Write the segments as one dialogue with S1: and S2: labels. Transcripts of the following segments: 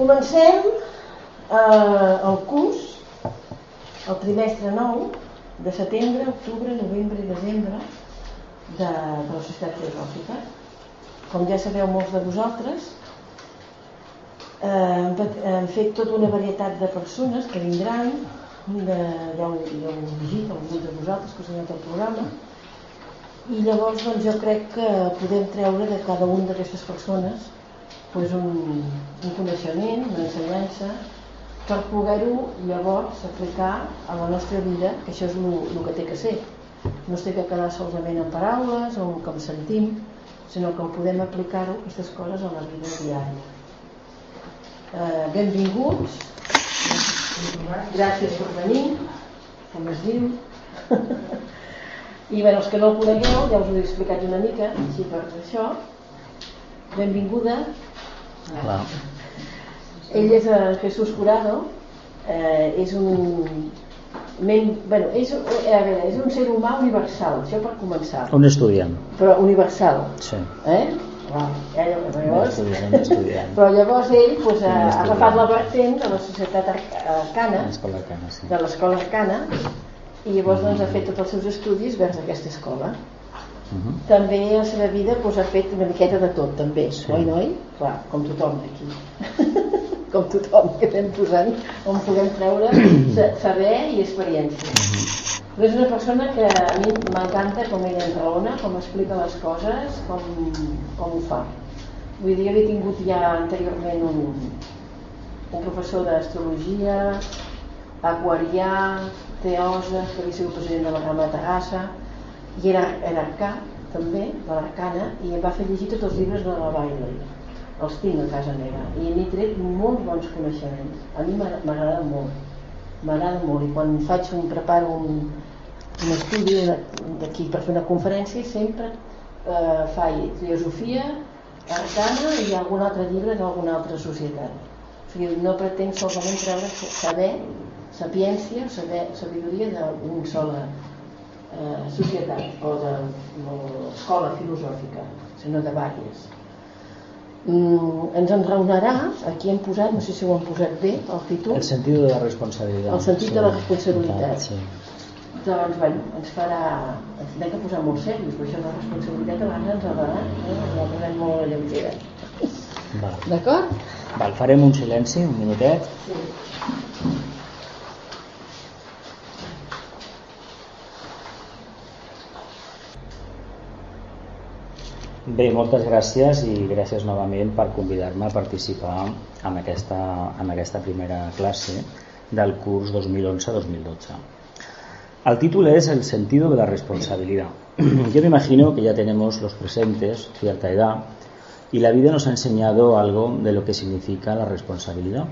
S1: Comencem eh, el curs, el trimestre nou, de setembre, octubre, novembre i desembre de, de la Societat Filosòfica. Com ja sabeu molts de vosaltres, eh, hem, fet tota una varietat de persones que vindran, de, ja, ho, ja ho he llegit, alguns de vosaltres que us heu el programa, i llavors doncs, jo crec que podem treure de cada una d'aquestes persones doncs, un, un coneixement, una ensenyança, per poder-ho llavors aplicar a la nostra vida, que això és el que té que ser. No es té que quedar solament en paraules o com sentim, sinó que podem aplicar-ho, aquestes coses, a la vida diària. Eh, benvinguts, gràcies per venir, com es diu. I bé, els que no el conegueu, ja us ho he explicat una mica, així per això. Benvinguda.
S2: Hola.
S1: Ell és el Jesús Curado, eh, és un men, bueno, és, a veure, és un ser humà universal, això per començar.
S2: Un estudiant.
S1: Però universal.
S2: Sí.
S1: Eh? Clar, eh, llavors,
S2: Un estudiant, un estudiant.
S1: però llavors ell pues, ha, agafat la vertent de la societat arc- arcana,
S2: L'escola Arcana, sí.
S1: de l'escola arcana, i llavors doncs, ha fet tots els seus estudis vers aquesta escola.
S2: Mhm.
S1: També a la seva vida doncs, ha fet una miqueta de tot, també,
S2: Sí.
S1: oi, noi? Clar, com tothom aquí. com tothom que anem posant, on puguem treure sa- saber i experiència. Però és una persona que a mi m'encanta com ella enraona, com explica les coses, com, com ho fa. Vull dir, havia tingut ja anteriorment un, un professor d'astrologia, aquarià, teosa, que havia sigut president de la Rama de Tagassa, i era, era arcà, també, de l'arcana, i em va fer llegir tots els llibres de la Bailey. Els tinc a casa meva. I n'he tret molts bons coneixements. A mi m'agrada molt. M'agrada molt. I quan faig un, preparo un, un estudi d'aquí per fer una conferència, sempre eh, faig filosofia, arcana i algun altre llibre d'alguna altra societat. O sigui, no pretenc solament treure saber, sapiència, saber, sabidoria d'una sola eh, societat o de o escola filosòfica, sinó de vàries. Mm, ens enraonarà, aquí hem posat, no sé si ho han posat bé, el títol,
S2: El sentido de la responsabilidad.
S1: El sentit de la
S2: Sí.
S1: responsabilitat.
S2: Sí.
S1: doncs, bueno, ens farà... Ens hem de posar molt serios, però això de la responsabilitat a vegades ens ha de... Eh, ens la posem molt lleugera. D'acord?
S2: Val, farem un silenci, un minutet.
S1: Sí.
S2: Bé, moltes gràcies i gràcies novament per convidar-me a participar en aquesta, en aquesta primera clase del curs 2011-2012. El título es El sentido de la responsabilidad. Yo me imagino que ya tenemos los presentes cierta edad y la vida nos ha enseñado algo de lo que significa la responsabilidad.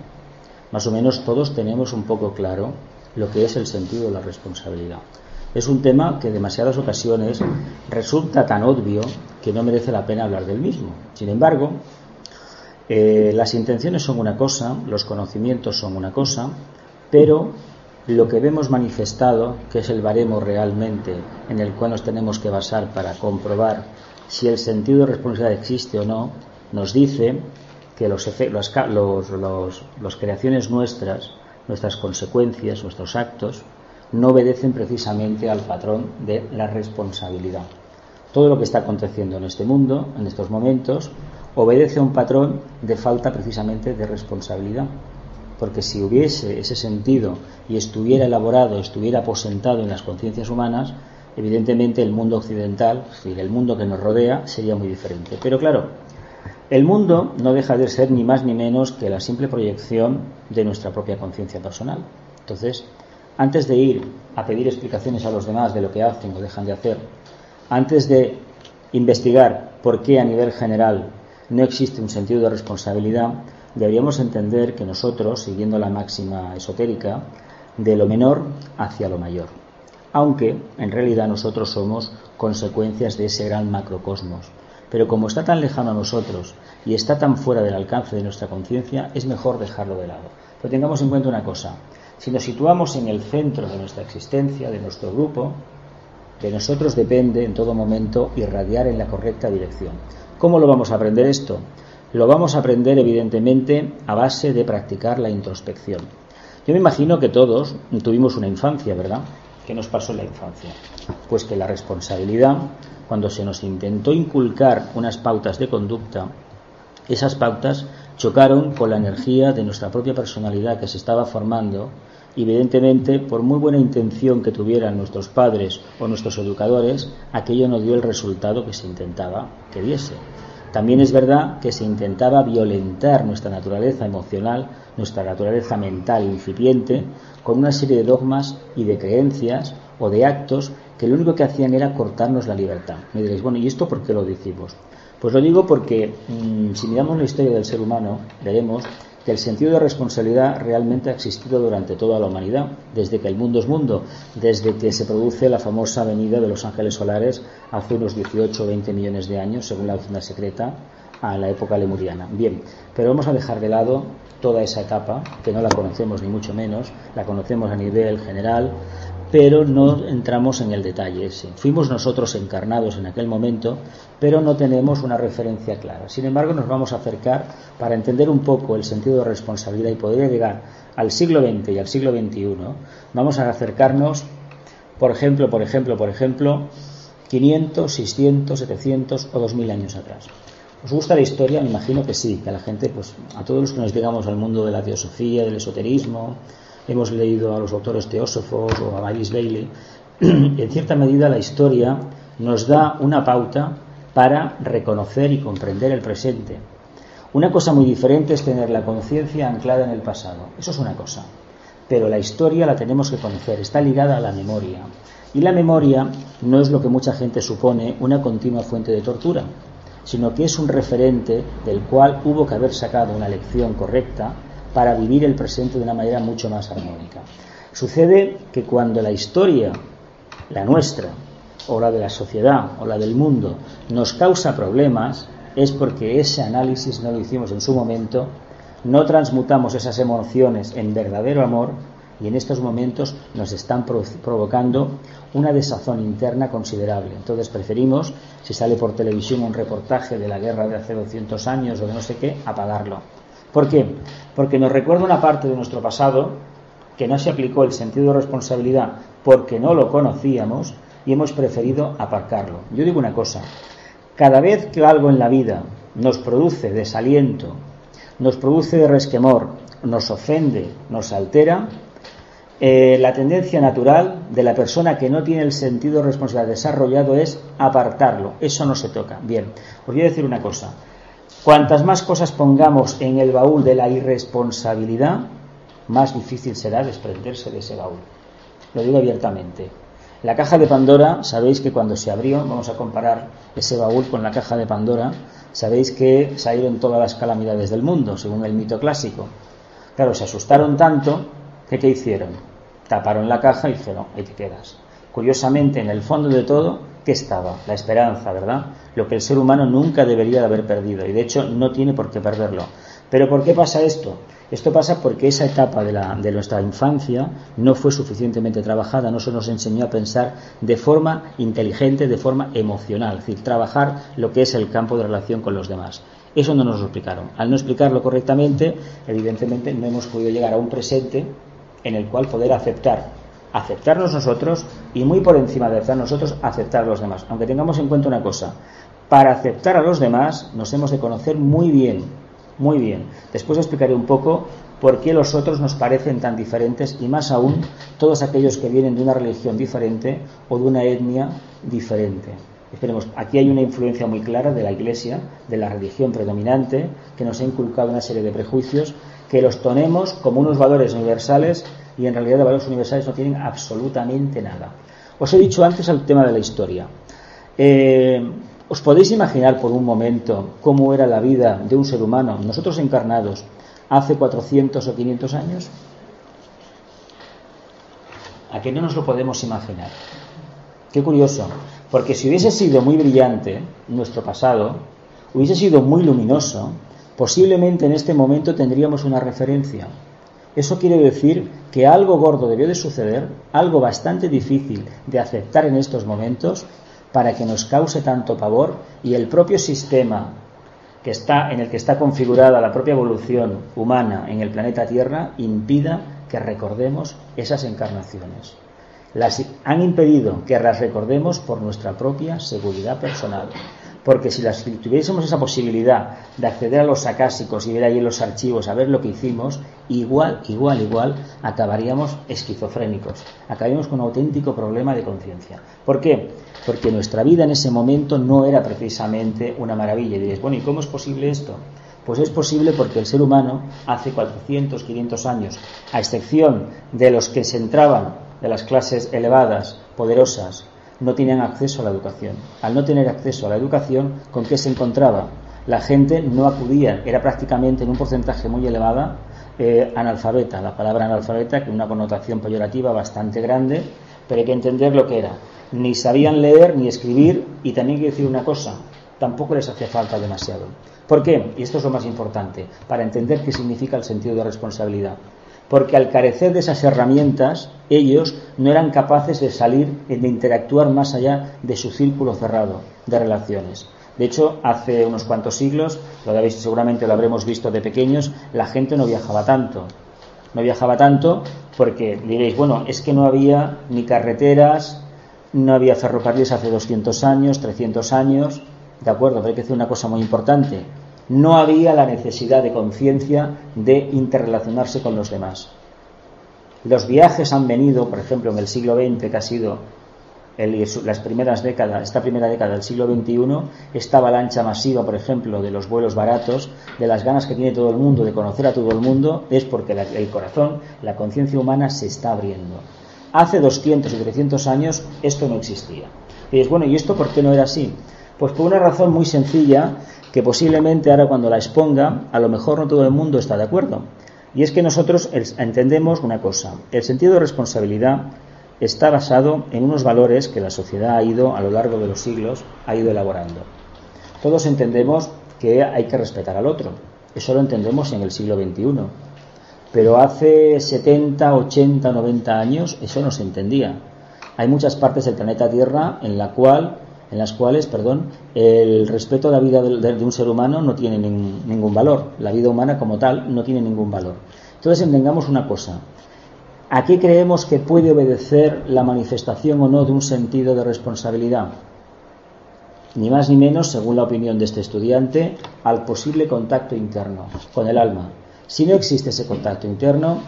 S2: Más o menos todos tenemos un poco claro lo que es el sentido de la responsabilidad. Es un tema que en demasiadas ocasiones resulta tan obvio que no merece la pena hablar del mismo. Sin embargo, eh, las intenciones son una cosa, los conocimientos son una cosa, pero lo que vemos manifestado, que es el baremo realmente en el cual nos tenemos que basar para comprobar si el sentido de responsabilidad existe o no, nos dice que los, los, los- los creaciones nuestras, nuestras consecuencias, nuestros actos, no obedecen precisamente al patrón de la responsabilidad. Todo lo que está aconteciendo en este mundo, en estos momentos, obedece a un patrón de falta precisamente de responsabilidad. Porque si hubiese ese sentido y estuviera elaborado, estuviera aposentado en las conciencias humanas, evidentemente el mundo occidental, es decir, el mundo que nos rodea, sería muy diferente. Pero claro, el mundo no deja de ser ni más ni menos que la simple proyección de nuestra propia conciencia personal. Entonces, antes de ir a pedir explicaciones a los demás de lo que hacen o dejan de hacer, antes de investigar por qué a nivel general no existe un sentido de responsabilidad, deberíamos entender que nosotros, siguiendo la máxima esotérica, de lo menor hacia lo mayor. Aunque en realidad nosotros somos consecuencias de ese gran macrocosmos. Pero como está tan lejano a nosotros y está tan fuera del alcance de nuestra conciencia, es mejor dejarlo de lado. Pero tengamos en cuenta una cosa, si nos situamos en el centro de nuestra existencia, de nuestro grupo, de nosotros depende en todo momento irradiar en la correcta dirección. ¿Cómo lo vamos a aprender esto? lo vamos a aprender evidentemente a base de practicar la introspección. Yo me imagino que todos tuvimos una infancia, ¿verdad? ¿Qué nos pasó en la infancia? Pues que la responsabilidad, cuando se nos intentó inculcar unas pautas de conducta, esas pautas chocaron con la energía de nuestra propia personalidad que se estaba formando Evidentemente, por muy buena intención que tuvieran nuestros padres o nuestros educadores, aquello no dio el resultado que se intentaba que diese. También es verdad que se intentaba violentar nuestra naturaleza emocional, nuestra naturaleza mental incipiente, con una serie de dogmas y de creencias o de actos que lo único que hacían era cortarnos la libertad. Me diréis, bueno, ¿y esto por qué lo decimos? Pues lo digo porque mm, si miramos la historia del ser humano, veremos que el sentido de responsabilidad realmente ha existido durante toda la humanidad, desde que el mundo es mundo, desde que se produce la famosa venida de los ángeles solares hace unos 18 o 20 millones de años, según la doctrina secreta, a la época lemuriana. Bien, pero vamos a dejar de lado toda esa etapa, que no la conocemos ni mucho menos, la conocemos a nivel general, pero no entramos en el detalle. Fuimos nosotros encarnados en aquel momento, pero no tenemos una referencia clara. Sin embargo, nos vamos a acercar para entender un poco el sentido de responsabilidad y poder llegar al siglo XX y al siglo XXI. Vamos a acercarnos, por ejemplo, por ejemplo, por ejemplo, 500, 600, 700 o 2000 años atrás. ¿Os gusta la historia? Me imagino que sí, que a la gente, pues a todos los que nos llegamos al mundo de la teosofía, del esoterismo, hemos leído a los autores teósofos o a Maris Bailey, en cierta medida la historia nos da una pauta para reconocer y comprender el presente. Una cosa muy diferente es tener la conciencia anclada en el pasado. Eso es una cosa. Pero la historia la tenemos que conocer, está ligada a la memoria. Y la memoria no es lo que mucha gente supone una continua fuente de tortura, sino que es un referente del cual hubo que haber sacado una lección correcta para vivir el presente de una manera mucho más armónica. Sucede que cuando la historia, la nuestra, o la de la sociedad, o la del mundo, nos causa problemas, es porque ese análisis no lo hicimos en su momento, no transmutamos esas emociones en verdadero amor y en estos momentos nos están provocando una desazón interna considerable. Entonces preferimos, si sale por televisión un reportaje de la guerra de hace 200 años o de no sé qué, apagarlo. ¿Por qué? Porque nos recuerda una parte de nuestro pasado que no se aplicó el sentido de responsabilidad porque no lo conocíamos y hemos preferido aparcarlo. Yo digo una cosa, cada vez que algo en la vida nos produce desaliento, nos produce resquemor, nos ofende, nos altera, eh, la tendencia natural de la persona que no tiene el sentido de responsabilidad desarrollado es apartarlo. Eso no se toca. Bien, os voy a decir una cosa. Cuantas más cosas pongamos en el baúl de la irresponsabilidad, más difícil será desprenderse de ese baúl. Lo digo abiertamente. La caja de Pandora, sabéis que cuando se abrió, vamos a comparar ese baúl con la caja de Pandora, sabéis que salieron todas las calamidades del mundo, según el mito clásico. Claro, se asustaron tanto que ¿qué hicieron? Taparon la caja y dijeron, ahí te quedas. Curiosamente, en el fondo de todo, ¿qué estaba? La esperanza, ¿verdad? Lo que el ser humano nunca debería de haber perdido y de hecho no tiene por qué perderlo. ¿Pero por qué pasa esto? Esto pasa porque esa etapa de, de, nuestra infancia no fue suficientemente trabajada, no se nos enseñó a pensar de forma inteligente, de forma emocional, es decir, trabajar lo que es el campo de relación con los demás. Eso no nos lo explicaron. Al no explicarlo correctamente, evidentemente no hemos podido llegar a un presente en el cual poder aceptar aceptarnos nosotros y muy por encima de aceptar nosotros, aceptar a los demás. Aunque tengamos en cuenta una cosa, para aceptar a los demás nos hemos de conocer muy bien, muy bien. Después explicaré un poco por qué los otros nos parecen tan diferentes y más aún todos aquellos que vienen de una religión diferente o de una etnia diferente. Esperemos, aquí hay una influencia muy clara de la Iglesia, de la religión predominante, que nos ha inculcado una serie de prejuicios que los tonemos como unos valores universales y en realidad de valores universales no tienen absolutamente nada. Os he dicho antes el tema de la historia. Eh, ¿Os podéis imaginar por un momento cómo era la vida de un ser humano, nosotros encarnados, hace 400 o 500 años? ¿A qué no nos lo podemos imaginar? Qué curioso, porque si hubiese sido muy brillante nuestro pasado, hubiese sido muy luminoso, posiblemente en este momento tendríamos una referencia. Eso quiere decir que algo gordo debió de suceder, algo bastante difícil de aceptar en estos momentos, para que nos cause tanto pavor y el propio sistema que está, en el que está configurada la propia evolución humana en el planeta Tierra impida que recordemos esas encarnaciones. Las han impedido que las recordemos por nuestra propia seguridad personal. Porque si, tuviésemos esa posibilidad de acceder a los acásicos y ver ahí en los archivos a ver lo que hicimos, igual, igual, igual, acabaríamos esquizofrénicos. Acabaríamos con un auténtico problema de conciencia. ¿Por qué? Porque nuestra vida en ese momento no era precisamente una maravilla. Y diréis, bueno, ¿y cómo es posible esto? Pues es posible porque el ser humano hace 400, 500 años, a excepción de los que se entraban de las clases elevadas, poderosas, no tenían acceso a la educación. Al no tener acceso a la educación, ¿con qué se encontraba? La gente no acudía, era prácticamente en un porcentaje muy elevado eh, analfabeta. La palabra analfabeta, que una connotación peyorativa bastante grande, pero hay que entender lo que era. Ni sabían leer ni escribir, y también que decir una cosa, tampoco les hacía falta demasiado. ¿Por qué? Y esto es lo más importante, para entender qué significa el sentido de responsabilidad. Porque al carecer de esas herramientas, ellos no eran capaces de salir, de interactuar más allá de su círculo cerrado de relaciones. De hecho, hace unos cuantos siglos, lo habéis, seguramente lo habremos visto de pequeños, la gente no viajaba tanto. No viajaba tanto porque diréis, bueno, es que no había ni carreteras, no había ferrocarriles hace 200 años, 300 años, de acuerdo, pero hay que decir una cosa muy importante. No había la necesidad de conciencia de interrelacionarse con los demás. Los viajes han venido, por ejemplo, en el siglo XX, que ha sido las primeras décadas, esta primera década del siglo XXI, esta avalancha masiva, por ejemplo, de los vuelos baratos, de las ganas que tiene todo el mundo de conocer a todo el mundo, es porque el corazón, la conciencia humana se está abriendo. Hace 200 y 300 años esto no existía. Y es bueno, ¿y esto por qué no era así? Pues por una razón muy sencilla que posiblemente ahora cuando la exponga, a lo mejor no todo el mundo está de acuerdo. Y es que nosotros entendemos una cosa, el sentido de responsabilidad está basado en unos valores que la sociedad ha ido a lo largo de los siglos ha ido elaborando. Todos entendemos que hay que respetar al otro. Eso lo entendemos en el siglo XXI. Pero hace 70, 80, 90 años eso no se entendía. Hay muchas partes del planeta Tierra en la cual en las cuales, perdón, el respeto a la vida de, un ser humano no tiene ningún valor. La vida humana como tal no tiene ningún valor. Entonces entendamos una cosa. ¿A qué creemos que puede obedecer la manifestación o no de un sentido de responsabilidad? Ni más ni menos, según la opinión de este estudiante, al posible contacto interno con el alma. Si no existe ese contacto interno,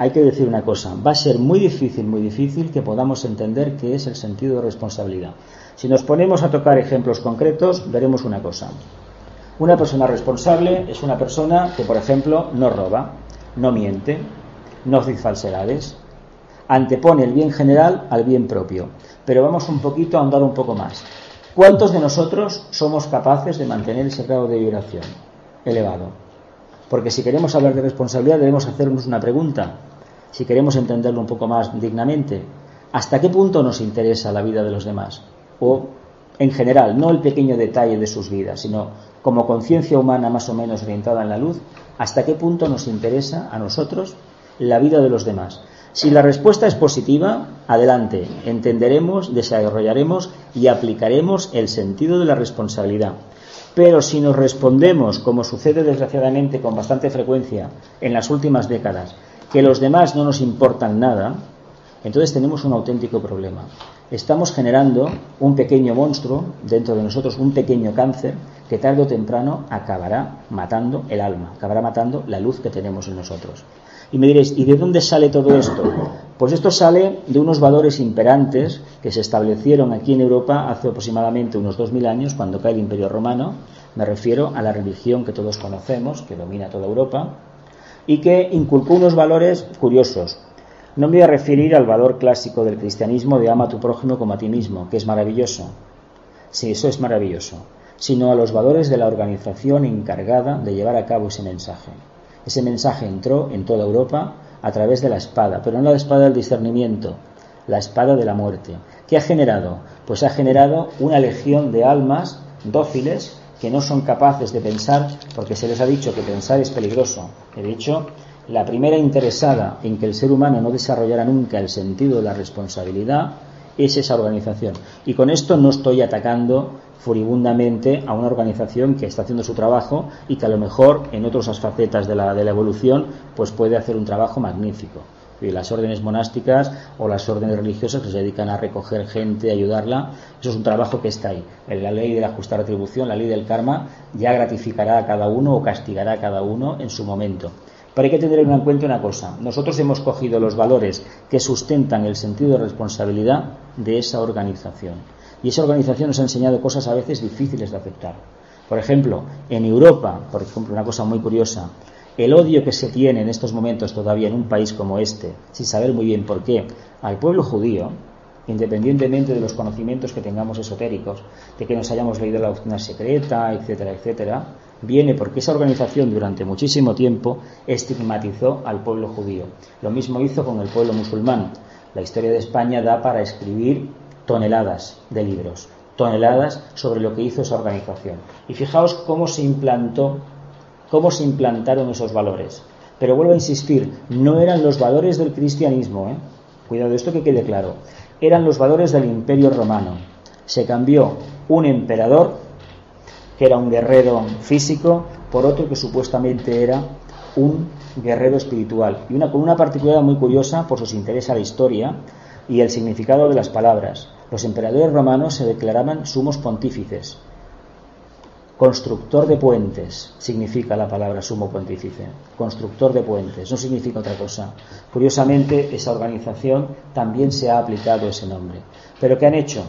S2: hay que decir una cosa, va a ser muy difícil, muy difícil que podamos entender qué es el sentido de responsabilidad. Si nos ponemos a tocar ejemplos concretos, veremos una cosa. Una persona responsable es una persona que, por ejemplo, no roba, no miente, no dice falsedades, antepone el bien general al bien propio. Pero vamos un poquito a andar un poco más. ¿Cuántos de nosotros somos capaces de mantener ese grado de vibración elevado? Porque si queremos hablar de responsabilidad debemos hacernos una pregunta, si queremos entenderlo un poco más dignamente. ¿Hasta qué punto nos interesa la vida de los demás? o en general, no el pequeño detalle de sus vidas, sino como conciencia humana más o menos orientada en la luz, hasta qué punto nos interesa a nosotros la vida de los demás. Si la respuesta es positiva, adelante, entenderemos, desarrollaremos y aplicaremos el sentido de la responsabilidad. Pero si nos respondemos, como sucede desgraciadamente con bastante frecuencia en las últimas décadas, que los demás no nos importan nada, entonces tenemos un auténtico problema estamos generando un pequeño monstruo dentro de nosotros, un pequeño cáncer que tarde o temprano acabará matando el alma, acabará matando la luz que tenemos en nosotros. Y me diréis, ¿y de dónde sale todo esto? Pues esto sale de unos valores imperantes que se establecieron aquí en Europa hace aproximadamente unos 2000 años, cuando cae el Imperio Romano. Me refiero a la religión que todos conocemos, que domina toda Europa, y que inculcó unos valores curiosos. No me voy a referir al valor clásico del cristianismo de ama a tu prójimo como a ti mismo, que es maravilloso. Sí, eso es maravilloso. Sino a los valores de la organización encargada de llevar a cabo ese mensaje. Ese mensaje entró en toda Europa a través de la espada, pero no la espada del discernimiento, la espada de la muerte. ¿Qué ha generado? Pues ha generado una legión de almas dóciles que no son capaces de pensar, porque se les ha dicho que pensar es peligroso. He dicho la primera interesada en que el ser humano no desarrollara nunca el sentido de la responsabilidad es esa organización. Y con esto no estoy atacando furibundamente a una organización que está haciendo su trabajo y que a lo mejor en otras facetas de la, de la evolución pues puede hacer un trabajo magnífico. Las órdenes monásticas o las órdenes religiosas que se dedican a recoger gente, ayudarla, eso es un trabajo que está ahí. La ley de la justa retribución, la ley del karma, ya gratificará a cada uno o castigará a cada uno en su momento. Pero hay que tener en cuenta una cosa. Nosotros hemos cogido los valores que sustentan el sentido de responsabilidad de esa organización. Y esa organización nos ha enseñado cosas a veces difíciles de aceptar. Por ejemplo, en Europa, por ejemplo, una cosa muy curiosa, el odio que se tiene en estos momentos todavía en un país como este, sin saber muy bien por qué, al pueblo judío, independientemente de los conocimientos que tengamos esotéricos, de que nos hayamos leído la doctrina secreta, etcétera, etcétera, viene porque esa organización durante muchísimo tiempo estigmatizó al pueblo judío. Lo mismo hizo con el pueblo musulmán. La historia de España da para escribir toneladas de libros, toneladas sobre lo que hizo esa organización. Y fijaos cómo se implantó, cómo se implantaron esos valores. Pero vuelvo a insistir, no eran los valores del cristianismo, ¿eh? cuidado, esto que quede claro, eran los valores del imperio romano. Se cambió un emperador que era un guerrero físico, por otro que supuestamente era un guerrero espiritual. Y una, con una particularidad muy curiosa, por sus intereses a la historia y el significado de las palabras. Los emperadores romanos se declaraban sumos pontífices. Constructor de puentes significa la palabra sumo pontífice. Constructor de puentes, no significa otra cosa. Curiosamente, esa organización también se ha aplicado ese nombre. ¿Pero qué han hecho?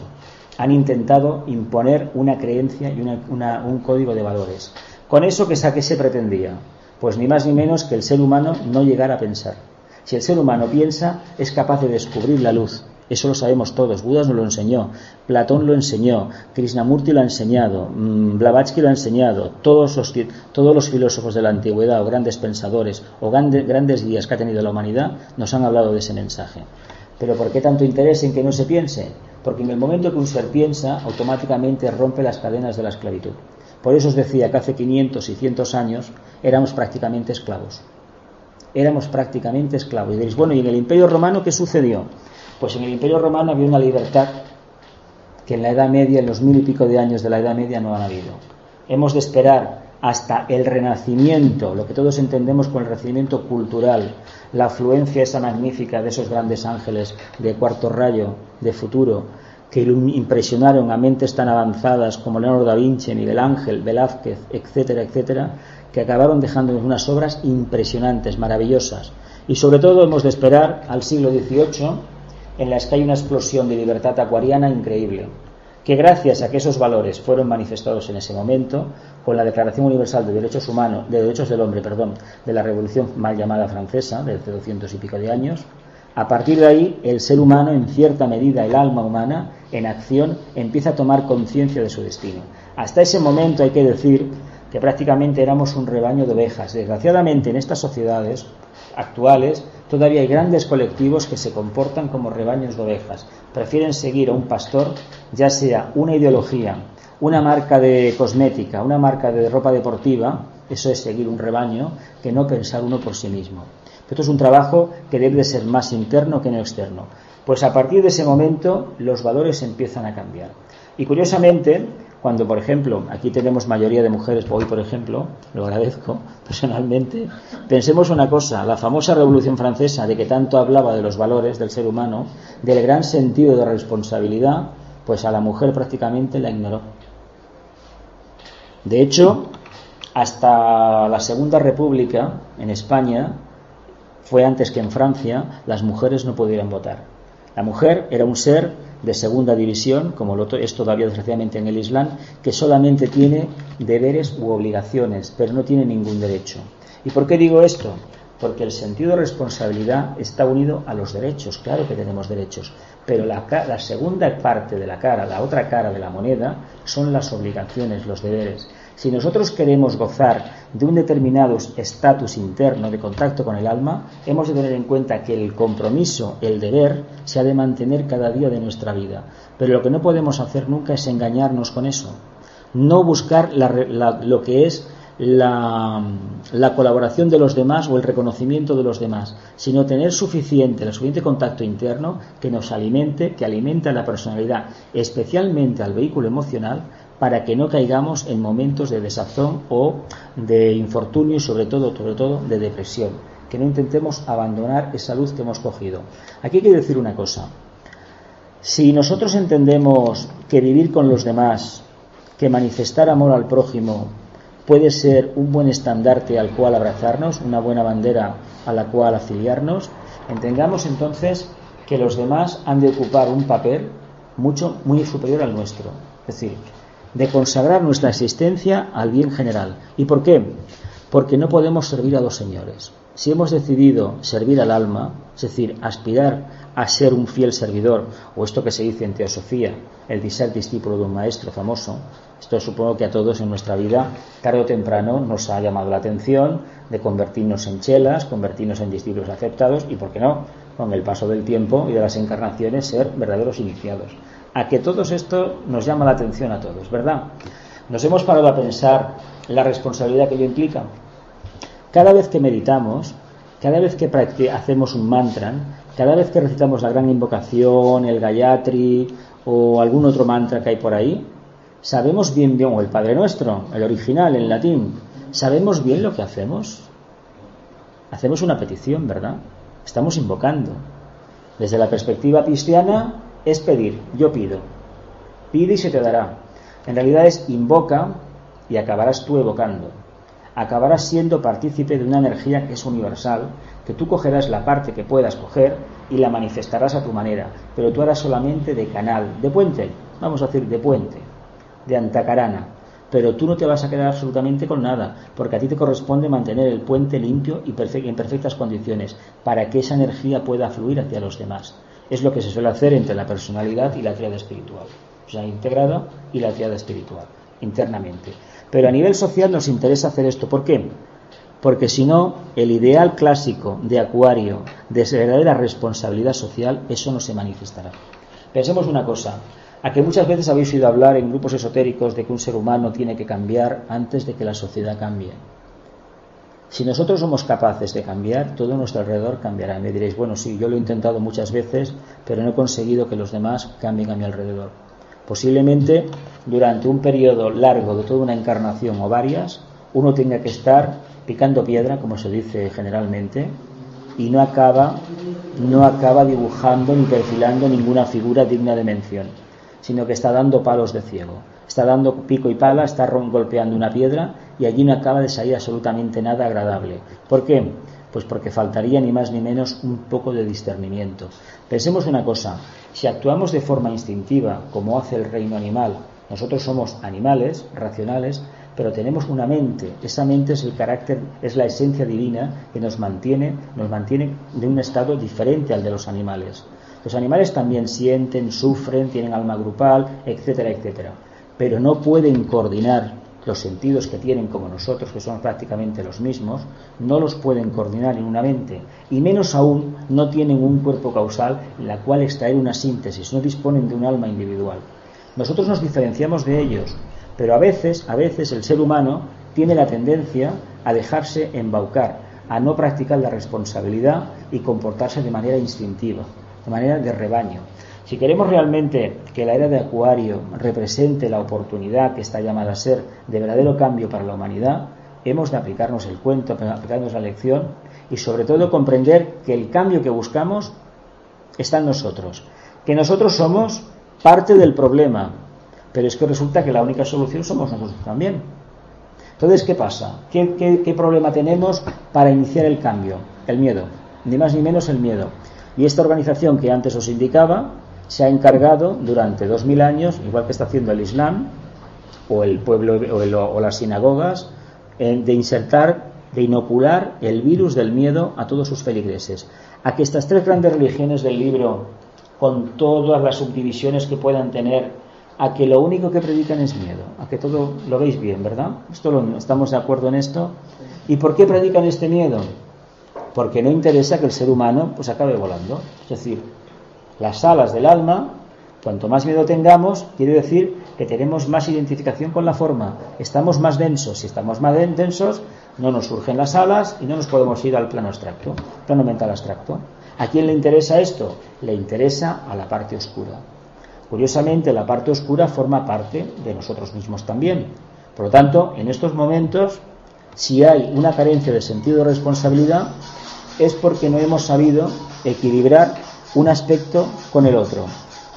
S2: han intentado imponer una creencia y un código de valores. ¿Con eso qué, qué se pretendía? Pues ni más ni menos que el ser humano no llegara a pensar. Si el ser humano piensa, es capaz de descubrir la luz. Eso lo sabemos todos. Buda nos lo enseñó, Platón lo enseñó, Krishnamurti lo ha enseñado, mm, Blavatsky lo ha enseñado, todos los, todos los filósofos de la antigüedad o grandes pensadores o grandes, grandes guías que ha tenido la humanidad nos han hablado de ese mensaje. Pero ¿por qué tanto interés en que no se piense? porque en el momento que un ser piensa, automáticamente rompe las cadenas de la esclavitud. Por eso os decía que hace 500 y 100 años éramos prácticamente esclavos. Éramos prácticamente esclavos. Y diréis, bueno, ¿y en el Imperio Romano qué sucedió? Pues en el Imperio Romano había una libertad que en la Edad Media, en los mil y pico de años de la Edad Media, no han habido. Hemos de esperar hasta el renacimiento, lo que todos entendemos con el renacimiento cultural, la afluencia esa magnífica de esos grandes ángeles de cuarto rayo, de futuro, que impresionaron a mentes tan avanzadas como Leonardo da Vinci, Miguel Ángel, Velázquez, etcétera, etcétera, que acabaron dejando unas obras impresionantes, maravillosas. Y sobre todo hemos de esperar al siglo XVIII, en las que hay una explosión de libertad acuariana increíble que gracias a que esos valores fueron manifestados en ese momento, con la Declaración Universal de Derechos Humanos, de Derechos del Hombre, perdón, de la Revolución mal llamada francesa, de hace 200 y pico de años, a partir de ahí el ser humano, en cierta medida el alma humana, en acción, empieza a tomar conciencia de su destino. Hasta ese momento hay que decir que prácticamente éramos un rebaño de ovejas. Desgraciadamente en estas sociedades actuales todavía hay grandes colectivos que se comportan como rebaños de ovejas. Prefieren seguir a un pastor, ya sea una ideología, una marca de cosmética, una marca de ropa deportiva, eso es seguir un rebaño, que no pensar uno por sí mismo. Esto es un trabajo que debe de ser más interno que no externo. Pues a partir de ese momento los valores empiezan a cambiar. Y curiosamente, cuando, por ejemplo, aquí tenemos mayoría de mujeres, hoy, por ejemplo, lo agradezco personalmente, pensemos una cosa, la famosa Revolución Francesa, de que tanto hablaba de los valores del ser humano, del gran sentido de responsabilidad, pues a la mujer prácticamente la ignoró. De hecho, hasta la Segunda República en España, fue antes que en Francia, las mujeres no pudieran votar. La mujer era un ser de segunda división, como lo es todavía desgraciadamente en el Islam, que solamente tiene deberes u obligaciones, pero no tiene ningún derecho. ¿Y por qué digo esto? Porque el sentido de responsabilidad está unido a los derechos, claro que tenemos derechos, pero la, la segunda parte de la cara, la otra cara de la moneda, son las obligaciones, los deberes. Si nosotros queremos gozar de un determinado estatus interno de contacto con el alma, hemos de tener en cuenta que el compromiso, el deber, se ha de mantener cada día de nuestra vida. Pero lo que no podemos hacer nunca es engañarnos con eso. No buscar lo que es la, la, colaboración de los demás o el reconocimiento de los demás, sino tener suficiente, el suficiente contacto interno que nos alimente, que alimente la personalidad, especialmente al vehículo emocional, para que no caigamos en momentos de desazón o de infortunio y sobre todo, sobre todo de depresión, que no intentemos abandonar esa luz que hemos cogido. Aquí hay que decir una cosa. Si nosotros entendemos que vivir con los demás, que manifestar amor al prójimo puede ser un buen estandarte al cual abrazarnos, una buena bandera a la cual afiliarnos, entendamos entonces que los demás han de ocupar un papel mucho muy superior al nuestro. Es decir, de consagrar nuestra existencia al bien general. ¿Y por qué? Porque no podemos servir a dos señores. Si hemos decidido servir al alma, es decir, aspirar a ser un fiel servidor, o esto que se dice en teosofía, el de ser discípulo de un maestro famoso, esto supongo que a todos en nuestra vida, tarde o temprano, nos ha llamado la atención de convertirnos en chelas, convertirnos en discípulos aceptados y, ¿por qué no?, con el paso del tiempo y de las encarnaciones, ser verdaderos iniciados. A que todo esto nos llama la atención a todos, ¿verdad? Nos hemos parado a pensar la responsabilidad que ello implica. Cada vez que meditamos, cada vez que hacemos un mantra, cada vez que recitamos la gran invocación, el Gayatri o algún otro mantra que hay por ahí, sabemos bien bien, o el Padre Nuestro, el original en latín, sabemos bien lo que hacemos. Hacemos una petición, ¿verdad? Estamos invocando. Desde la perspectiva cristiana es pedir, yo pido. Pide y se te dará. En realidad es invoca y acabarás tú evocando acabarás siendo partícipe de una energía que es universal, que tú cogerás la parte que puedas coger y la manifestarás a tu manera, pero tú harás solamente de canal, de puente, vamos a decir de puente, de antacarana, pero tú no te vas a quedar absolutamente con nada, porque a ti te corresponde mantener el puente limpio y en perfectas condiciones, para que esa energía pueda fluir hacia los demás. Es lo que se suele hacer entre la personalidad y la triada espiritual, o sea, integrada y la triada espiritual, internamente. Pero a nivel social nos interesa hacer esto. ¿Por qué? Porque si no, el ideal clásico de Acuario, de verdadera responsabilidad social, eso no se manifestará. Pensemos una cosa, a que muchas veces habéis oído hablar en grupos esotéricos de que un ser humano tiene que cambiar antes de que la sociedad cambie. Si nosotros somos capaces de cambiar, todo nuestro alrededor cambiará. Me diréis, bueno, sí, yo lo he intentado muchas veces, pero no he conseguido que los demás cambien a mi alrededor. Posiblemente durante un periodo largo de toda una encarnación o varias, uno tenga que estar picando piedra, como se dice generalmente, y no acaba, no acaba dibujando ni perfilando ninguna figura digna de mención, sino que está dando palos de ciego. Está dando pico y pala, está golpeando una piedra y allí no acaba de salir absolutamente nada agradable. ¿Por qué? Pues porque faltaría ni más ni menos un poco de discernimiento. Pensemos una cosa, si actuamos de forma instintiva, como hace el reino animal, nosotros somos animales, racionales, pero tenemos una mente. Esa mente es el carácter, es la esencia divina que nos mantiene, nos mantiene de un estado diferente al de los animales. Los animales también sienten, sufren, tienen alma grupal, etcétera, etcétera, pero no pueden coordinar los sentidos que tienen como nosotros, que son prácticamente los mismos, no los pueden coordinar en una mente y menos aún no tienen un cuerpo causal en la cual extraer una síntesis, no disponen de un alma individual. Nosotros nos diferenciamos de ellos, pero a veces, a veces el ser humano tiene la tendencia a dejarse embaucar, a no practicar la responsabilidad y comportarse de manera instintiva, de manera de rebaño. Si queremos realmente que la era de Acuario represente la oportunidad que está llamada a ser de verdadero cambio para la humanidad, hemos de aplicarnos el cuento, aplicarnos la lección y sobre todo comprender que el cambio que buscamos está en nosotros, que nosotros somos parte del problema, pero es que resulta que la única solución somos nosotros también. Entonces, ¿qué pasa? ¿Qué, qué problema tenemos para iniciar el cambio? El miedo, ni más ni menos el miedo. Y esta organización que antes os indicaba, se ha encargado durante dos mil años, igual que está haciendo el Islam o el pueblo o, las sinagogas, de insertar, de inocular el virus del miedo a todos sus feligreses. A que estas tres grandes religiones del libro, con todas las subdivisiones que puedan tener, a que lo único que predican es miedo, a que todo lo veis bien, ¿verdad? Esto lo, estamos de acuerdo en esto. ¿Y por qué predican este miedo? Porque no interesa que el ser humano pues acabe volando. Es decir, las alas del alma, cuanto más miedo tengamos, quiere decir que tenemos más identificación con la forma, estamos más densos. Si estamos más densos, no nos surgen las alas y no nos podemos ir al plano abstracto, plano mental abstracto. ¿A quién le interesa esto? Le interesa a la parte oscura. Curiosamente, la parte oscura forma parte de nosotros mismos también. Por lo tanto, en estos momentos, si hay una carencia de sentido de responsabilidad, es porque no hemos sabido equilibrar un aspecto con el otro.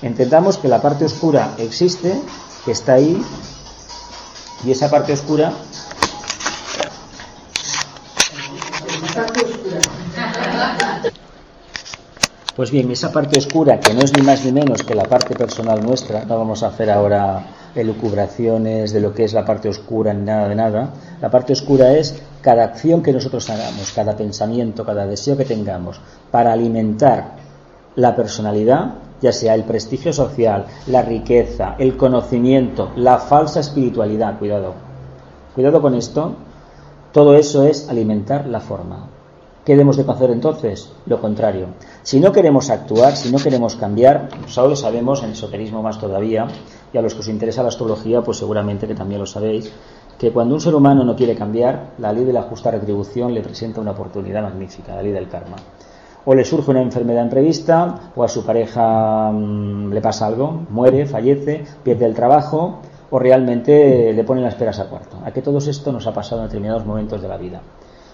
S2: Entendamos que la parte oscura existe, que está ahí, y esa parte oscura Pues bien, esa parte oscura, que no es ni más ni menos que la parte personal nuestra, no vamos a hacer ahora elucubraciones de lo que es la parte oscura ni nada de nada, la parte oscura es cada acción que nosotros hagamos, cada pensamiento, cada deseo que tengamos para alimentar la personalidad, ya sea el prestigio social, la riqueza, el conocimiento, la falsa espiritualidad, cuidado, cuidado con esto, todo eso es alimentar la forma. ¿Qué debemos de hacer entonces? Lo contrario. Si no queremos actuar, si no queremos cambiar, solo lo sabemos, en esoterismo más todavía, y a los que os interesa la astrología, pues seguramente que también lo sabéis, que cuando un ser humano no quiere cambiar, la ley de la justa retribución le presenta una oportunidad magnífica, la ley del karma. O le surge una enfermedad imprevista, o a su pareja mm, le pasa algo, muere, fallece, pierde el trabajo, o realmente le ponen las peras a cuarto. A que todo esto nos ha pasado en determinados momentos de la vida.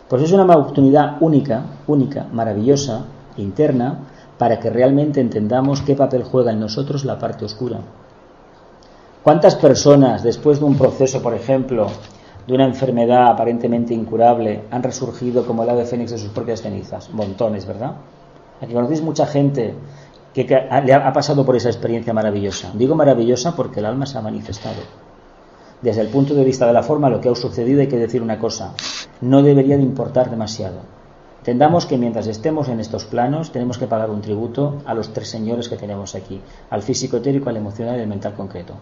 S2: Pues es una oportunidad única, única, maravillosa, interna, para que realmente entendamos qué papel juega en nosotros la parte oscura. ¿Cuántas personas, después de un proceso, por ejemplo, de una enfermedad aparentemente incurable, han resurgido como el ave fénix de sus propias cenizas? Montones, ¿verdad? Aquí conocéis mucha gente que, le ha pasado por esa experiencia maravillosa. Digo maravillosa porque el alma se ha manifestado. Desde el punto de vista de la forma, lo que ha sucedido hay que decir una cosa no debería de importar demasiado. Entendamos que mientras estemos en estos planos tenemos que pagar un tributo a los tres señores que tenemos aquí, al físico etérico, al emocional y al mental concreto.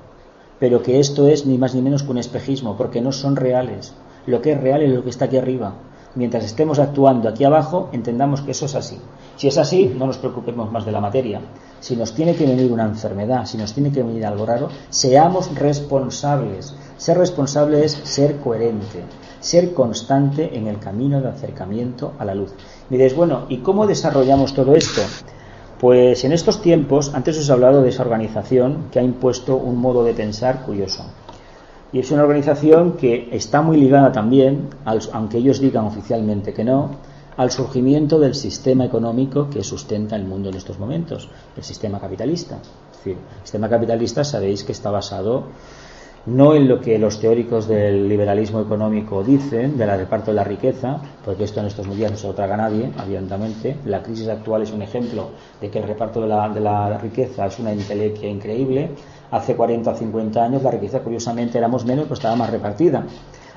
S2: Pero que esto es ni más ni menos que un espejismo, porque no son reales. Lo que es real es lo que está aquí arriba. Mientras estemos actuando aquí abajo, entendamos que eso es así. Si es así, no nos preocupemos más de la materia. Si nos tiene que venir una enfermedad, si nos tiene que venir algo raro, seamos responsables. Ser responsable es ser coherente ser constante en el camino de acercamiento a la luz. Miréis, bueno, ¿y cómo desarrollamos todo esto? Pues en estos tiempos, antes os he hablado de esa organización que ha impuesto un modo de pensar curioso. Y es una organización que está muy ligada también, aunque ellos digan oficialmente que no, al surgimiento del sistema económico que sustenta el mundo en estos momentos, el sistema capitalista. Es decir, el sistema capitalista sabéis que está basado no en lo que los teóricos del liberalismo económico dicen, de la reparto de la riqueza, porque esto en estos días no se lo traga nadie, abiertamente. La crisis actual es un ejemplo de que el reparto de la, de la riqueza es una intelequia increíble. Hace 40 o 50 años la riqueza, curiosamente, éramos menos, pero estaba más repartida.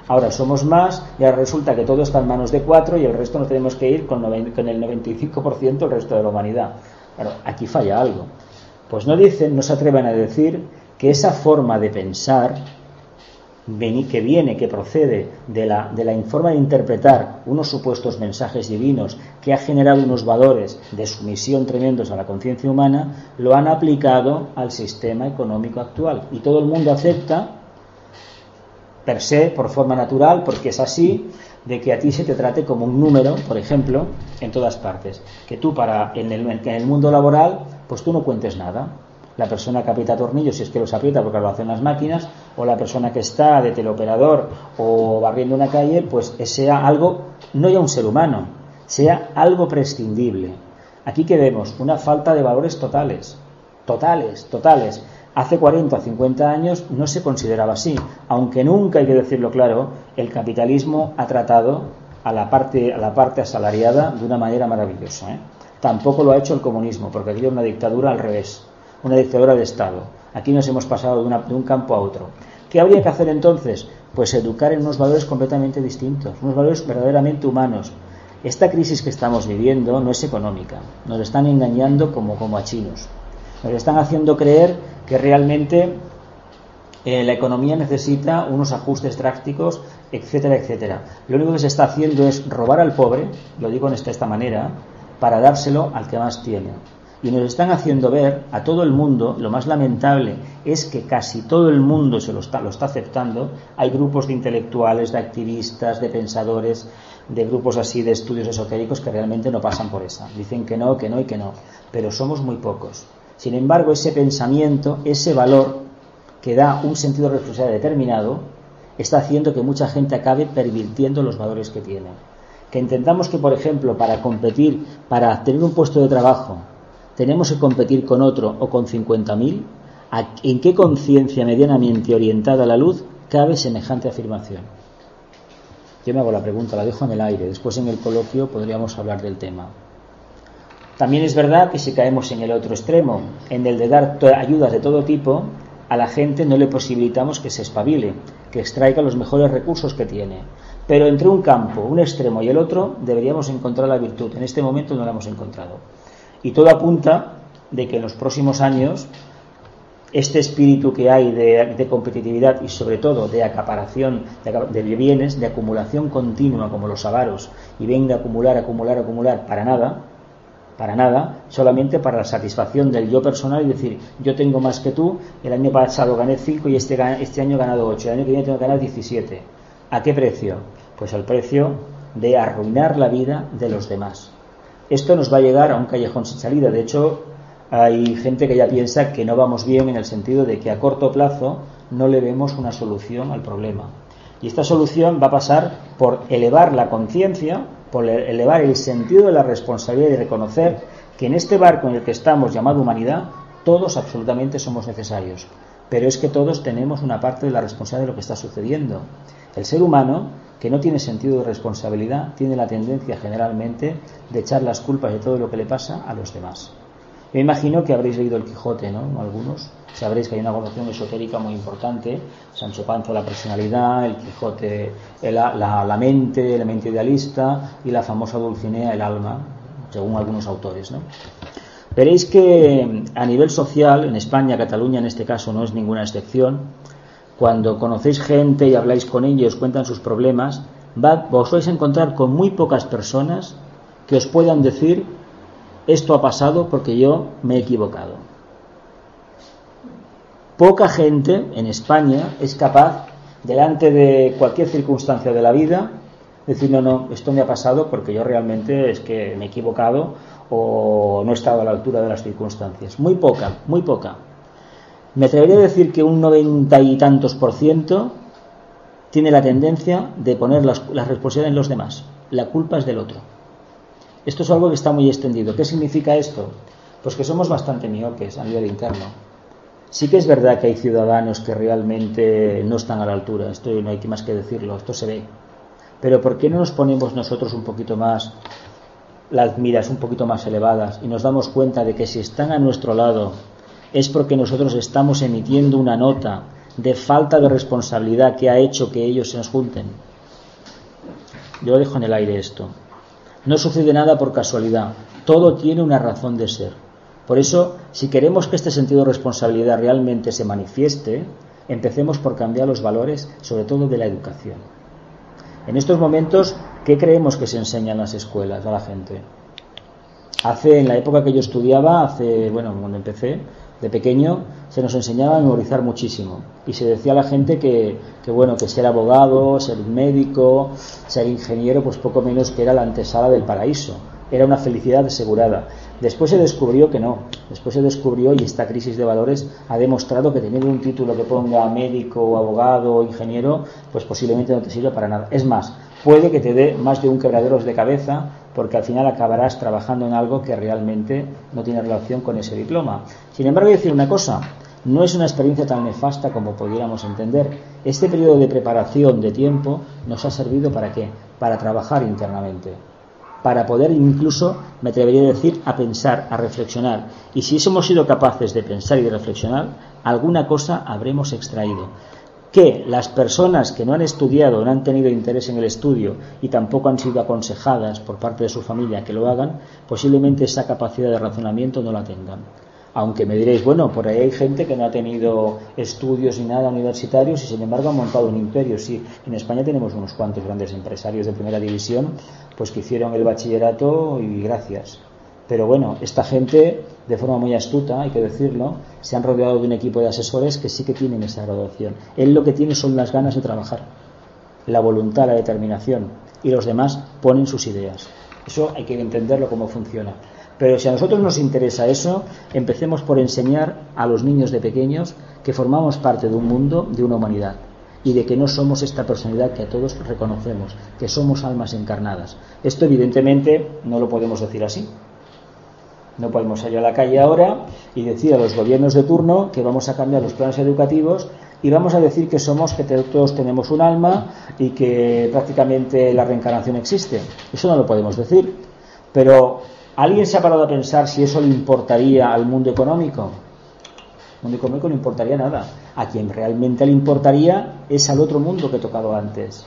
S2: Ahora somos más y ahora resulta que todo está en manos de cuatro y el resto no tenemos que ir con, el 95% del resto de la humanidad. Claro, aquí falla algo. Pues no dicen, no se atreven a decir que esa forma de pensar que viene, que procede de la, de la forma de interpretar unos supuestos mensajes divinos que ha generado unos valores de sumisión tremendos a la conciencia humana, lo han aplicado al sistema económico actual. Y todo el mundo acepta, per se, por forma natural, porque es así, de que a ti se te trate como un número, por ejemplo, en todas partes. Que tú para en el, en el mundo laboral, pues tú no cuentes nada la persona que aprieta tornillos, si es que los aprieta porque lo hacen las máquinas, o la persona que está de teleoperador o barriendo una calle, pues sea algo, no ya un ser humano, sea algo prescindible. Aquí que vemos una falta de valores totales, totales, totales. Hace 40 o 50 años no se consideraba así, aunque nunca hay que decirlo claro, el capitalismo ha tratado a la parte, a la parte asalariada de una manera maravillosa. ¿eh? Tampoco lo ha hecho el comunismo, porque aquí una dictadura al revés una dictadura de Estado. Aquí nos hemos pasado de, un campo a otro. ¿Qué habría que hacer entonces? Pues educar en unos valores completamente distintos, unos valores verdaderamente humanos. Esta crisis que estamos viviendo no es económica, nos están engañando como, a chinos. Nos están haciendo creer que realmente eh, la economía necesita unos ajustes drásticos, etcétera, etcétera. Lo único que se está haciendo es robar al pobre, lo digo esta, esta manera, para dárselo al que más tiene y nos están haciendo ver a todo el mundo, lo más lamentable es que casi todo el mundo se lo está, lo está aceptando, hay grupos de intelectuales, de activistas, de pensadores, de grupos así de estudios esotéricos que realmente no pasan por esa. Dicen que no, que no y que no, pero somos muy pocos. Sin embargo, ese pensamiento, ese valor que da un sentido de responsabilidad determinado, está haciendo que mucha gente acabe pervirtiendo los valores que tiene. Que intentamos que, por ejemplo, para competir, para tener un puesto de trabajo, tenemos que competir con otro o con 50.000, ¿en qué conciencia medianamente orientada a la luz cabe semejante afirmación? Yo me hago la pregunta, la dejo en el aire, después en el coloquio podríamos hablar del tema. También es verdad que si caemos en el otro extremo, en el de dar ayudas de todo tipo, a la gente no le posibilitamos que se espabile, que extraiga los mejores recursos que tiene. Pero entre un campo, un extremo y el otro, deberíamos encontrar la virtud. En este momento no la hemos encontrado. Y todo apunta de que en los próximos años este espíritu que hay de, competitividad y sobre todo de acaparación de, bienes, de acumulación continua como los avaros y venga a acumular, acumular, acumular para nada, para nada, solamente para la satisfacción del yo personal y decir, yo tengo más que tú, el año pasado gané 5 y este, este año he ganado 8, el año que viene tengo que ganar 17. ¿A qué precio? Pues al precio de arruinar la vida de los demás. Esto nos va a llegar a un callejón sin salida. De hecho, hay gente que ya piensa que no vamos bien en el sentido de que a corto plazo no le vemos una solución al problema. Y esta solución va a pasar por elevar la conciencia, por elevar el sentido de la responsabilidad y reconocer que en este barco en el que estamos llamado humanidad, todos absolutamente somos necesarios. Pero es que todos tenemos una parte de la responsabilidad de lo que está sucediendo. El ser humano, que no tiene sentido de responsabilidad, tiene la tendencia generalmente de echar las culpas de todo lo que le pasa a los demás. Me imagino que habréis leído el Quijote, ¿no? Algunos. Sabréis que hay una connotación esotérica muy importante. Sancho Panza, la personalidad, el Quijote, la, la, mente, la mente idealista y la famosa Dulcinea, el alma, según algunos autores, ¿no? Veréis que a nivel social, en España, Cataluña en este caso no es ninguna excepción, cuando conocéis gente y habláis con ellos, cuentan sus problemas, va, os vais a encontrar con muy pocas personas que os puedan decir esto ha pasado porque yo me he equivocado. Poca gente en España es capaz, delante de cualquier circunstancia de la vida, decir, no, no, esto me ha pasado porque yo realmente es que me he equivocado o no he estado a la altura de las circunstancias. Muy poca, muy poca. Me atrevería a decir que un noventa y tantos por ciento tiene la tendencia de poner las, las responsabilidades en los demás. La culpa es del otro. Esto es algo que está muy extendido. ¿Qué significa esto? Pues que somos bastante miopes a nivel interno. Sí que es verdad que hay ciudadanos que realmente no están a la altura, esto no hay más que decirlo, esto se ve. Pero ¿por qué no nos ponemos nosotros un poquito más las miras un poquito más elevadas y nos damos cuenta de que si están a nuestro lado es porque nosotros estamos emitiendo una nota de falta de responsabilidad que ha hecho que ellos se nos junten? Yo dejo en el aire esto. No sucede nada por casualidad, todo tiene una razón de ser. Por eso, si queremos que este sentido de responsabilidad realmente se manifieste, empecemos por cambiar los valores, sobre todo de la educación. En estos momentos, ¿qué creemos que se enseña en las escuelas a la gente? Hace, en la época que yo estudiaba, hace, bueno, cuando empecé, de pequeño se nos enseñaba a memorizar muchísimo y se decía a la gente que, bueno que ser abogado, ser médico, ser ingeniero, pues poco menos que era la antesala del paraíso, era una felicidad asegurada. Después se descubrió que no, después se descubrió y esta crisis de valores ha demostrado que teniendo un título que ponga médico, abogado o ingeniero, pues posiblemente no te sirve para nada. Es más, puede que te dé más de un quebraderos de cabeza porque al final acabarás trabajando en algo que realmente no tiene relación con ese diploma. Sin embargo, voy a decir una cosa, no es una experiencia tan nefasta como pudiéramos entender. Este periodo de preparación de tiempo nos ha servido para qué? Para trabajar internamente, para poder incluso, me atrevería a decir, a pensar, a reflexionar. Y si hemos sido capaces de pensar y de reflexionar, alguna cosa habremos extraído que las personas que no han estudiado, no han tenido interés en el estudio y tampoco han sido aconsejadas por parte de su familia que lo hagan, posiblemente esa capacidad de razonamiento no la tengan. Aunque me diréis, bueno, por ahí hay gente que no ha tenido estudios ni nada universitarios y sin embargo ha montado un imperio. Sí, en España tenemos unos cuantos grandes empresarios de primera división, pues que hicieron el bachillerato y gracias. Pero bueno, esta gente, de forma muy astuta, hay que decirlo, se han rodeado de un equipo de asesores que sí que tienen esa graduación. Él lo que tiene son las ganas de trabajar, la voluntad, la determinación, y los demás ponen sus ideas. Eso hay que entenderlo cómo funciona. Pero si a nosotros nos interesa eso, empecemos por enseñar a los niños de pequeños que formamos parte de un mundo, de una humanidad, y de que no somos esta personalidad que a todos reconocemos, que somos almas encarnadas. Esto evidentemente no lo podemos decir así. No podemos salir a la calle ahora y decir a los gobiernos de turno que vamos a cambiar los planes educativos y vamos a decir que somos, que todos tenemos un alma y que prácticamente la reencarnación existe. Eso no lo podemos decir. Pero ¿alguien se ha parado a pensar si eso le importaría al mundo económico? Al mundo económico no importaría nada. A quien realmente le importaría es al otro mundo que he tocado antes,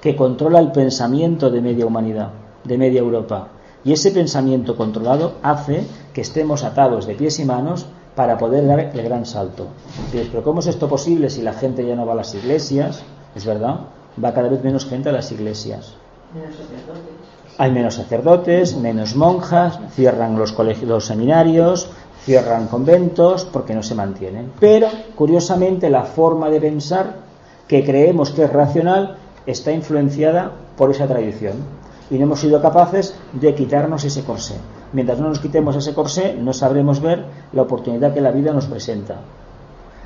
S2: que controla el pensamiento de media humanidad, de media Europa. Y ese pensamiento controlado hace que estemos atados de pies y manos para poder dar el gran salto. Pero ¿cómo es esto posible si la gente ya no va a las iglesias? Es verdad, va cada vez menos gente a las iglesias. Hay menos sacerdotes, menos monjas, cierran los colegios, los seminarios, cierran conventos porque no se mantienen. Pero, curiosamente, la forma de pensar que creemos que es racional está influenciada por esa tradición y no hemos sido capaces de quitarnos ese corsé. Mientras no nos quitemos ese corsé, no sabremos ver la oportunidad que la vida nos presenta.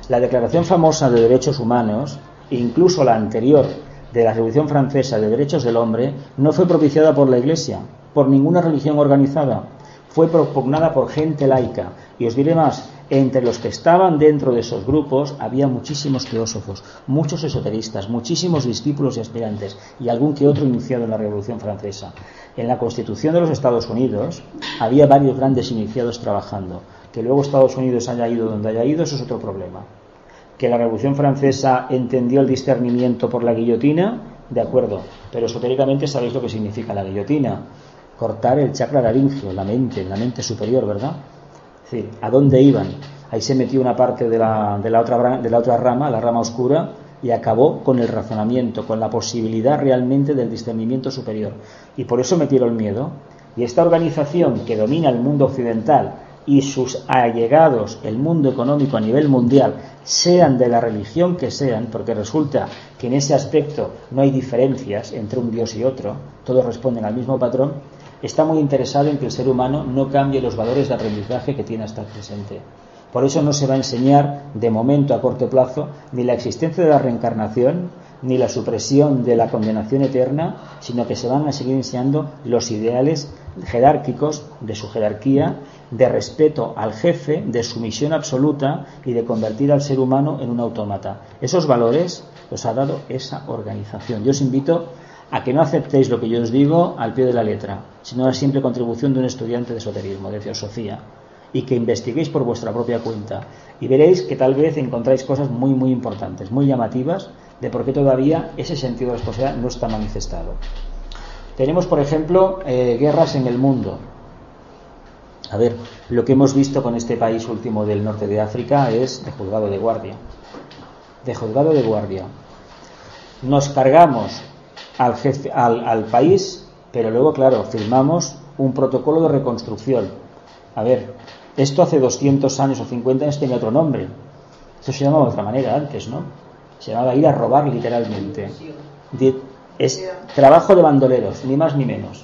S2: La declaración famosa de derechos humanos, incluso la anterior de la Revolución Francesa de Derechos del Hombre, no fue propiciada por la Iglesia, por ninguna religión organizada, fue propugnada por gente laica. Y os diré más, entre los que estaban dentro de esos grupos había muchísimos teósofos, muchos esoteristas, muchísimos discípulos y aspirantes y algún que otro iniciado en la Revolución Francesa. En la Constitución de los Estados Unidos había varios grandes iniciados trabajando. Que luego Estados Unidos haya ido donde haya ido, eso es otro problema. Que la Revolución Francesa entendió el discernimiento por la guillotina, de acuerdo, pero esotéricamente sabéis lo que significa la guillotina. Cortar el chakra laringio, la mente, la mente superior, ¿verdad? Decir, ¿a dónde iban? Ahí se metió una parte de la, de la, otra, de la otra rama, la rama oscura, y acabó con el razonamiento, con la posibilidad realmente del discernimiento superior. Y por eso metieron miedo. Y esta organización que domina el mundo occidental y sus allegados, el mundo económico a nivel mundial, sean de la religión que sean, porque resulta que en ese aspecto no hay diferencias entre un Dios y otro, todos responden al mismo patrón, está muy interesado en que el ser humano no cambie los valores de aprendizaje que tiene hasta el presente. Por eso no se va a enseñar de momento a corto plazo ni la existencia de la reencarnación, ni la supresión de la condenación eterna, sino que se van a seguir enseñando los ideales jerárquicos de su jerarquía, de respeto al jefe, de sumisión absoluta y de convertir al ser humano en un autómata. Esos valores los ha dado esa organización. Yo os invito a que no aceptéis lo que yo os digo al pie de la letra, sino la simple contribución de un estudiante de esoterismo, de teosofía, y que investiguéis por vuestra propia cuenta. Y veréis que tal vez encontráis cosas muy, muy importantes, muy llamativas, de por qué todavía ese sentido de responsabilidad no está manifestado. Tenemos, por ejemplo, eh, guerras en el mundo. A ver, lo que hemos visto con este país último del norte de África es de juzgado de guardia. De juzgado de guardia. Nos cargamos al, jefe, al, país, pero luego, claro, firmamos un protocolo de reconstrucción. A ver, esto hace 200 años o 50 años tenía otro nombre. Eso se llamaba de otra manera antes, ¿no? Se llamaba ir a robar literalmente. Es trabajo de bandoleros, ni más ni menos.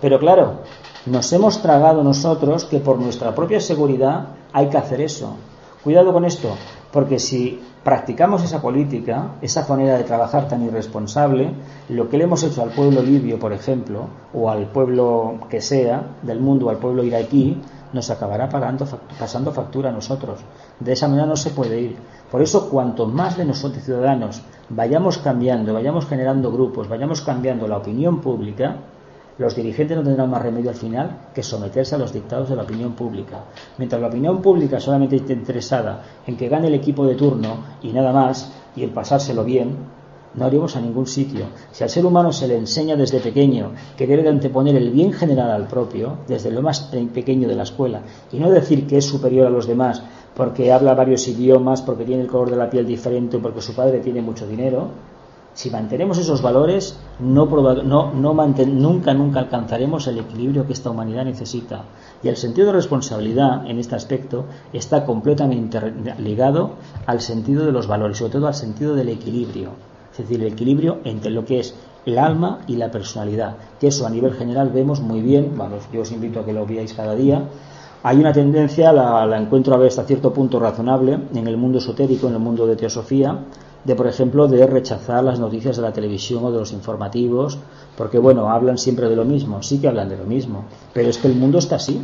S2: Pero claro, nos hemos tragado nosotros que por nuestra propia seguridad hay que hacer eso. Cuidado con esto, porque si practicamos esa política, esa manera de trabajar tan irresponsable, lo que le hemos hecho al pueblo libio, por ejemplo, o al pueblo que sea del mundo, al pueblo iraquí, nos acabará pagando, pasando factura a nosotros. De esa manera no se puede ir. Por eso, cuanto más de nosotros ciudadanos vayamos cambiando, vayamos generando grupos, vayamos cambiando la opinión pública, los dirigentes no tendrán más remedio al final que someterse a los dictados de la opinión pública. Mientras la opinión pública solamente esté interesada en que gane el equipo de turno y nada más, y en pasárselo bien, no haremos a ningún sitio. Si al ser humano se le enseña desde pequeño que debe de anteponer el bien general al propio, desde lo más pequeño de la escuela, y no decir que es superior a los demás porque habla varios idiomas, porque tiene el color de la piel diferente porque su padre tiene mucho dinero, si mantenemos esos valores, nunca, nunca alcanzaremos el equilibrio que esta humanidad necesita. Y el sentido de responsabilidad en este aspecto está completamente ligado al sentido de los valores, sobre todo al sentido del equilibrio. Es decir, el equilibrio entre lo que es el alma y la personalidad, que eso a nivel general vemos muy bien, bueno, yo os invito a que lo veáis cada día, hay una tendencia, la, la encuentro a ver hasta cierto punto razonable en el mundo esotérico, en el mundo de teosofía, de por ejemplo de rechazar las noticias de la televisión o de los informativos, porque bueno, hablan siempre de lo mismo, sí que hablan de lo mismo, pero es que el mundo está así.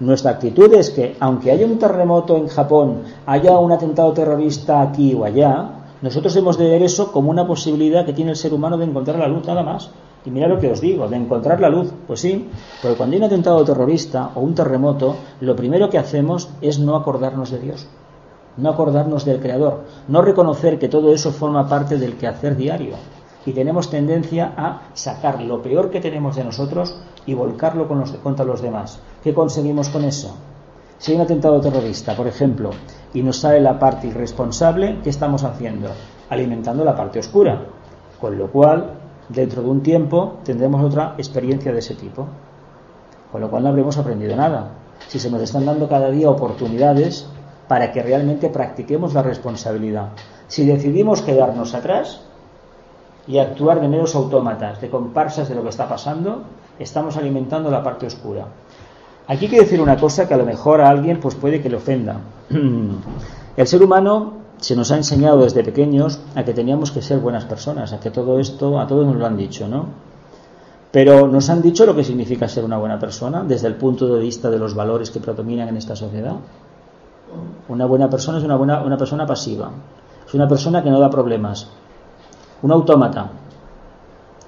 S2: Nuestra actitud es que aunque haya un terremoto en Japón, haya un atentado terrorista aquí o allá, nosotros hemos de ver eso como una posibilidad que tiene el ser humano de encontrar la luz nada más. Y mira lo que os digo, de encontrar la luz. Pues sí, porque cuando hay un atentado terrorista o un terremoto, lo primero que hacemos es no acordarnos de Dios, no acordarnos del Creador, no reconocer que todo eso forma parte del quehacer diario. Y tenemos tendencia a sacar lo peor que tenemos de nosotros y volcarlo contra los demás. ¿Qué conseguimos con eso? Si hay un atentado terrorista, por ejemplo, y nos sale la parte irresponsable, ¿qué estamos haciendo? Alimentando la parte oscura. Con lo cual, dentro de un tiempo, tendremos otra experiencia de ese tipo. Con lo cual no habremos aprendido nada. Si se nos están dando cada día oportunidades para que realmente practiquemos la responsabilidad. Si decidimos quedarnos atrás y actuar de meros autómatas, de comparsas de lo que está pasando, estamos alimentando la parte oscura. Aquí hay que decir una cosa que a lo mejor a alguien pues puede que le ofenda. El ser humano se nos ha enseñado desde pequeños a que teníamos que ser buenas personas, a que todo esto, a todos nos lo han dicho, ¿no? Pero nos han dicho lo que significa ser una buena persona desde el punto de vista de los valores que predominan en esta sociedad. Una buena persona es una, buena, una persona pasiva, es una persona que no da problemas, un autómata.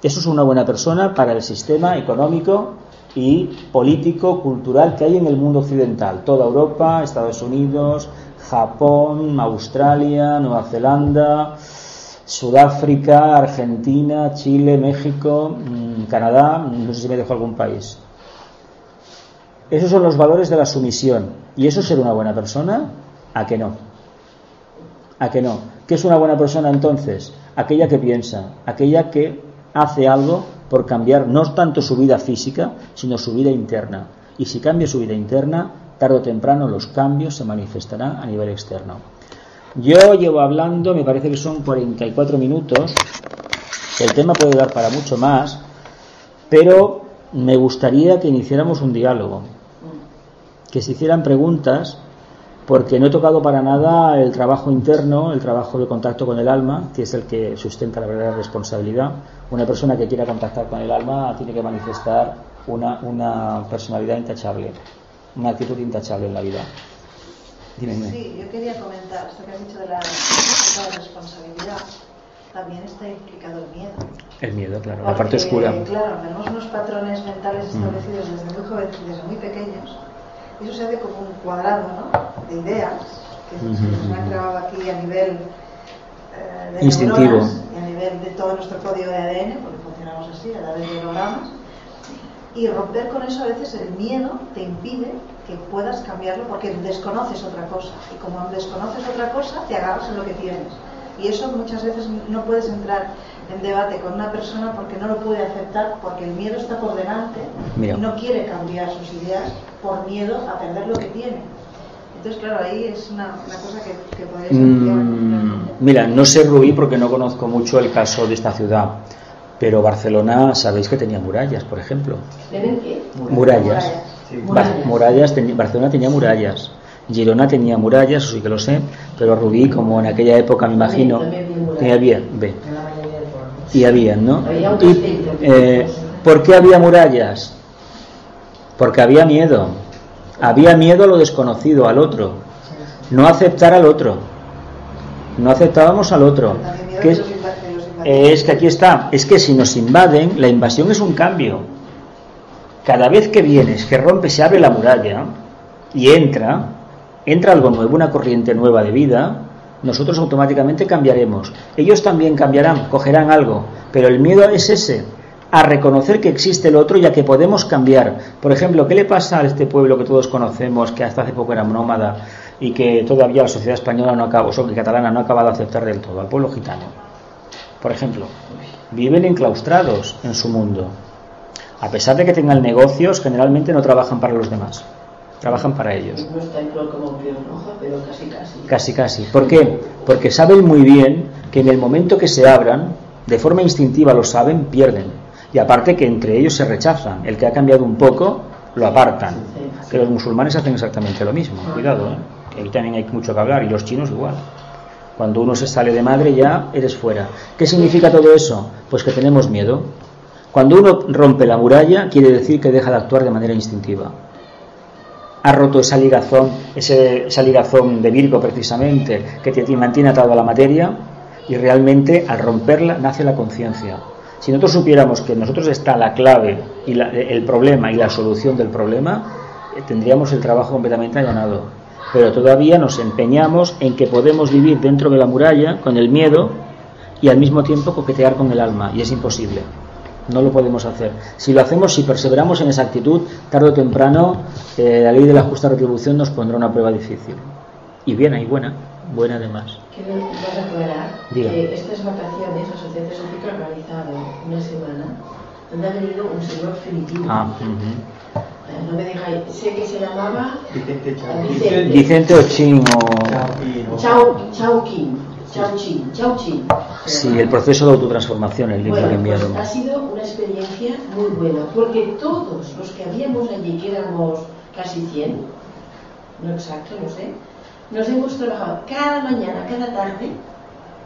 S2: Eso es una buena persona para el sistema económico y político, cultural que hay en el mundo occidental. Toda Europa, Estados Unidos, Japón, Australia, Nueva Zelanda, Sudáfrica, Argentina, Chile, México, mm, Canadá, no sé si me dejo algún país. Esos son los valores de la sumisión. ¿Y eso es ser una buena persona? ¿A que no? ¿A que no? ¿Qué es una buena persona entonces? Aquella que piensa, aquella que hace algo por cambiar no tanto su vida física, sino su vida interna. Y si cambia su vida interna, tarde o temprano los cambios se manifestarán a nivel externo. Yo llevo hablando, me parece que son 44 minutos, el tema puede dar para mucho más, pero me gustaría que iniciáramos un diálogo, que se hicieran preguntas porque no he tocado para nada el trabajo interno, el trabajo de contacto con el alma, que es el que sustenta la verdadera responsabilidad. Una persona que quiera contactar con el alma tiene que manifestar una, una personalidad intachable, una actitud intachable en la vida.
S3: Dime, dime. Sí, yo quería comentar esto que has dicho de la, de la responsabilidad. También está implicado el miedo.
S2: El miedo, claro,
S3: Porque,
S2: la parte oscura.
S3: Claro, tenemos unos patrones mentales establecidos desde muy jóvenes y desde muy pequeños eso se hace como un cuadrado ¿no? de ideas que se nos han grabado aquí a nivel eh, de
S2: Instintivo.
S3: neuronas y a nivel de todo nuestro código de ADN, porque funcionamos así, a través de hologramas. Y romper con eso a veces el miedo te impide que puedas cambiarlo porque desconoces otra cosa. Y como desconoces otra cosa, te agarras en lo que tienes. Y eso muchas veces no puedes entrar en debate con una persona porque no lo puede aceptar, porque el miedo está por delante
S2: Mira.
S3: y no quiere cambiar sus ideas por miedo a perder lo que tiene. Entonces, claro, ahí es una, una cosa que, que podrías
S2: Mm, mira, no sé Rubí porque no conozco mucho el caso de esta ciudad, pero Barcelona, sabéis que tenía murallas, por ejemplo.
S1: ¿Tienen qué?
S2: Murallas. Ba- murallas, teni- Barcelona tenía murallas. Girona tenía murallas, eso sí que lo sé, pero Rubí, como en aquella época me imagino,
S1: También había murallas.
S2: y había, ve,
S1: En la mayoría de pueblos.
S2: Y habían, ¿no?
S1: Había un
S2: Y,
S1: castell,
S2: eh, ¿Por qué había murallas? Porque había miedo. Había miedo a lo desconocido, al otro. No aceptar al otro. No aceptábamos al otro. Que es, es que aquí está. Es que si nos invaden, la invasión es un cambio. Cada vez que vienes, que rompe, se abre la muralla y entra, entra algo nuevo, una corriente nueva de vida, nosotros automáticamente cambiaremos. Ellos también cambiarán, cogerán algo, pero el miedo es ese, a reconocer que existe el otro y a que podemos cambiar. Por ejemplo, ¿qué le pasa a este pueblo que todos conocemos, que hasta hace poco era nómada y que todavía la sociedad española no acaba, o que catalana no ha acabado de aceptar del todo, al pueblo gitano? Por ejemplo, viven enclaustrados en su mundo. A pesar de que tengan negocios, generalmente no trabajan para los demás, trabajan para ellos.
S1: No está igual como Roja, pero casi casi.
S2: Casi, casi. ¿Por qué? Porque saben muy bien que en el momento que se abran, de forma instintiva lo saben, pierden. Y aparte que entre ellos se rechazan. El que ha cambiado un poco, lo apartan. Que los musulmanes hacen exactamente lo mismo. Cuidado, ¿eh? que ahí también hay mucho que hablar. Y los chinos igual. Cuando uno se sale de madre ya eres fuera. ¿Qué significa todo eso? Pues que tenemos miedo. Cuando uno rompe la muralla, quiere decir que deja de actuar de manera instintiva. Ha roto esa ligazón, ese, esa ligazón de Virgo precisamente, que te, mantiene atado a la materia, y realmente al romperla nace la conciencia. Si nosotros supiéramos que nosotros está la clave y la- el problema y la solución del problema, eh, tendríamos el trabajo completamente allanado. Pero todavía nos empeñamos en que podemos vivir dentro de la muralla con el miedo y al mismo tiempo coquetear con el alma, y es imposible. No lo podemos hacer. Si lo hacemos, si perseveramos en esa actitud, tarde o temprano eh, la ley de la justa retribución nos pondrá una prueba difícil. Y buena, y buena, buena además.
S1: Quiero aclarar
S2: Diga.
S1: que estas vacaciones la Asociación Sofía ha organizado una semana donde ha venido un señor filipino.
S2: Ah, ujú.
S1: Eh, no me digáis, sé que se llamaba
S4: Vicente Chao.
S1: Vicente.
S2: Vicente Ochín o...
S1: Chao, Chao Chin, Chao Chin.
S2: Sí, el proceso de autotransformación, el libro que
S1: Bueno,
S2: enviaron.
S1: pues ha sido una experiencia muy buena, porque todos los que habíamos allí, que éramos casi 100, no exacto, no sé, nos hemos trabajado cada mañana, cada tarde,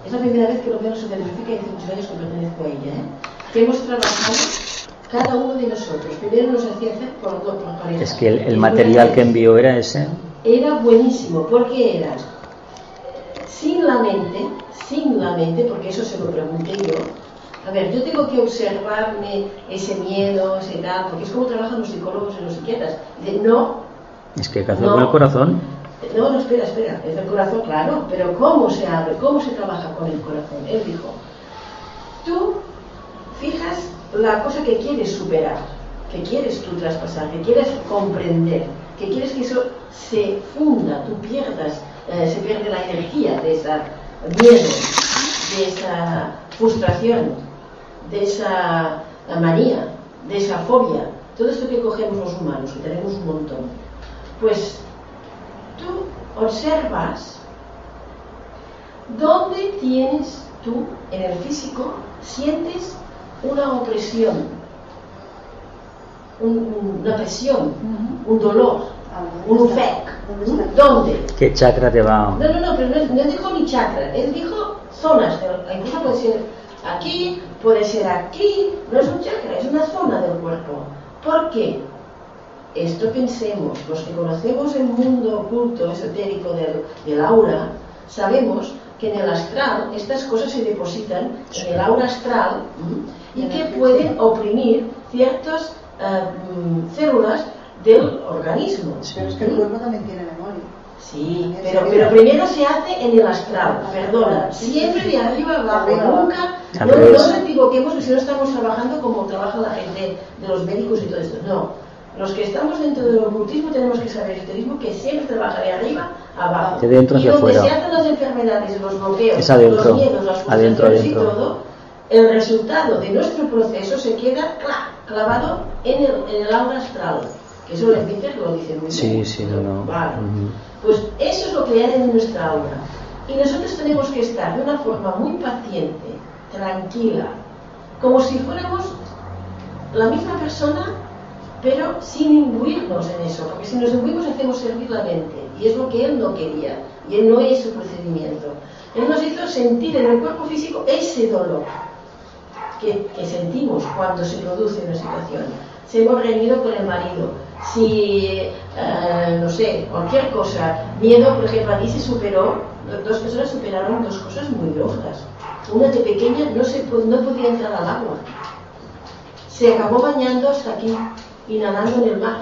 S1: es la primera vez que lo veo en Científica y hace muchos años que pertenezco a ella, ¿eh? que hemos trabajado cada uno de nosotros. Primero nos hacía hacer por, por pareja.
S2: Es que el, el material que envió era ese.
S1: era buenísimo porque era sin la mente, sin la mente, porque eso se lo pregunté yo. A ver, yo tengo que observarme ese miedo, ese tal, porque es como trabajan los psicólogos y los psiquiatras. Dice, no,
S2: Es que hay que hacerlo
S1: No.
S2: con el corazón.
S1: no, no, espera, espera, es del corazón, claro, pero ¿cómo se abre? ¿Cómo se trabaja con el corazón? Él dijo, tú fijas la cosa que quieres superar, que quieres tú traspasar, que quieres comprender, que quieres que eso se funda, tú pierdas, eh, se pierde la energía de esa miedo, de esa frustración, de esa manía, de esa fobia, todo esto que cogemos los humanos, que tenemos un montón. Pues tú observas dónde tienes tú en el físico, sientes una opresión, un- una presión, un dolor, un.
S3: ¿Dónde está?
S1: ¿Dónde?
S2: ¿Qué chakra te va?
S1: No, no, no, pero no, no dijo ni chakra, él dijo zonas, del- incluso puede ser aquí, puede ser aquí, no es un chakra, es una zona del cuerpo. ¿Por qué? Esto pensemos, los que conocemos el mundo oculto, esotérico del, del aura, sabemos que en el astral estas cosas se depositan en el aura astral ¿m? y que pueden oprimir ciertas eh, mm, células del organismo.
S3: Pero es que el cuerpo también tiene memoria.
S1: Sí, pero, pero primero se hace en el astral, perdona, siempre de arriba abajo,
S3: abajo.
S1: nunca, no, nos equivoquemos que si no estamos trabajando como trabaja la gente de los médicos y todo esto, no. Los que estamos dentro del ocultismo tenemos que saber el esoterismo que siempre trabaja de arriba a abajo.
S2: De dentro
S1: y
S2: hacia
S1: donde
S2: afuera.
S1: se hacen las enfermedades, los bloqueos, los miedos, las
S2: adentro,
S1: frustraciones y todo, el resultado de nuestro proceso se queda cla- clavado en el, en el aura astral. Que eso les dice que lo dicen muy
S2: Sí,
S1: bien.
S2: sí, no, no.
S1: Vale. Pues eso es lo que hay en nuestra aura. Y nosotros tenemos que estar de una forma muy paciente, tranquila, como si fuéramos la misma persona, pero sin imbuirnos en eso, porque si nos imbuimos hacemos servir la mente, y es lo que él no quería, y él no es su procedimiento. Él nos hizo sentir en el cuerpo físico ese dolor que, que sentimos cuando se produce una situación. Si hemos reñido con el marido, si, eh, no sé, cualquier cosa, miedo, por ejemplo, aquí se superó, dos personas superaron dos cosas muy locas. Una de pequeña no, se, no podía entrar al agua, se acabó bañando hasta aquí y nadando en el mar.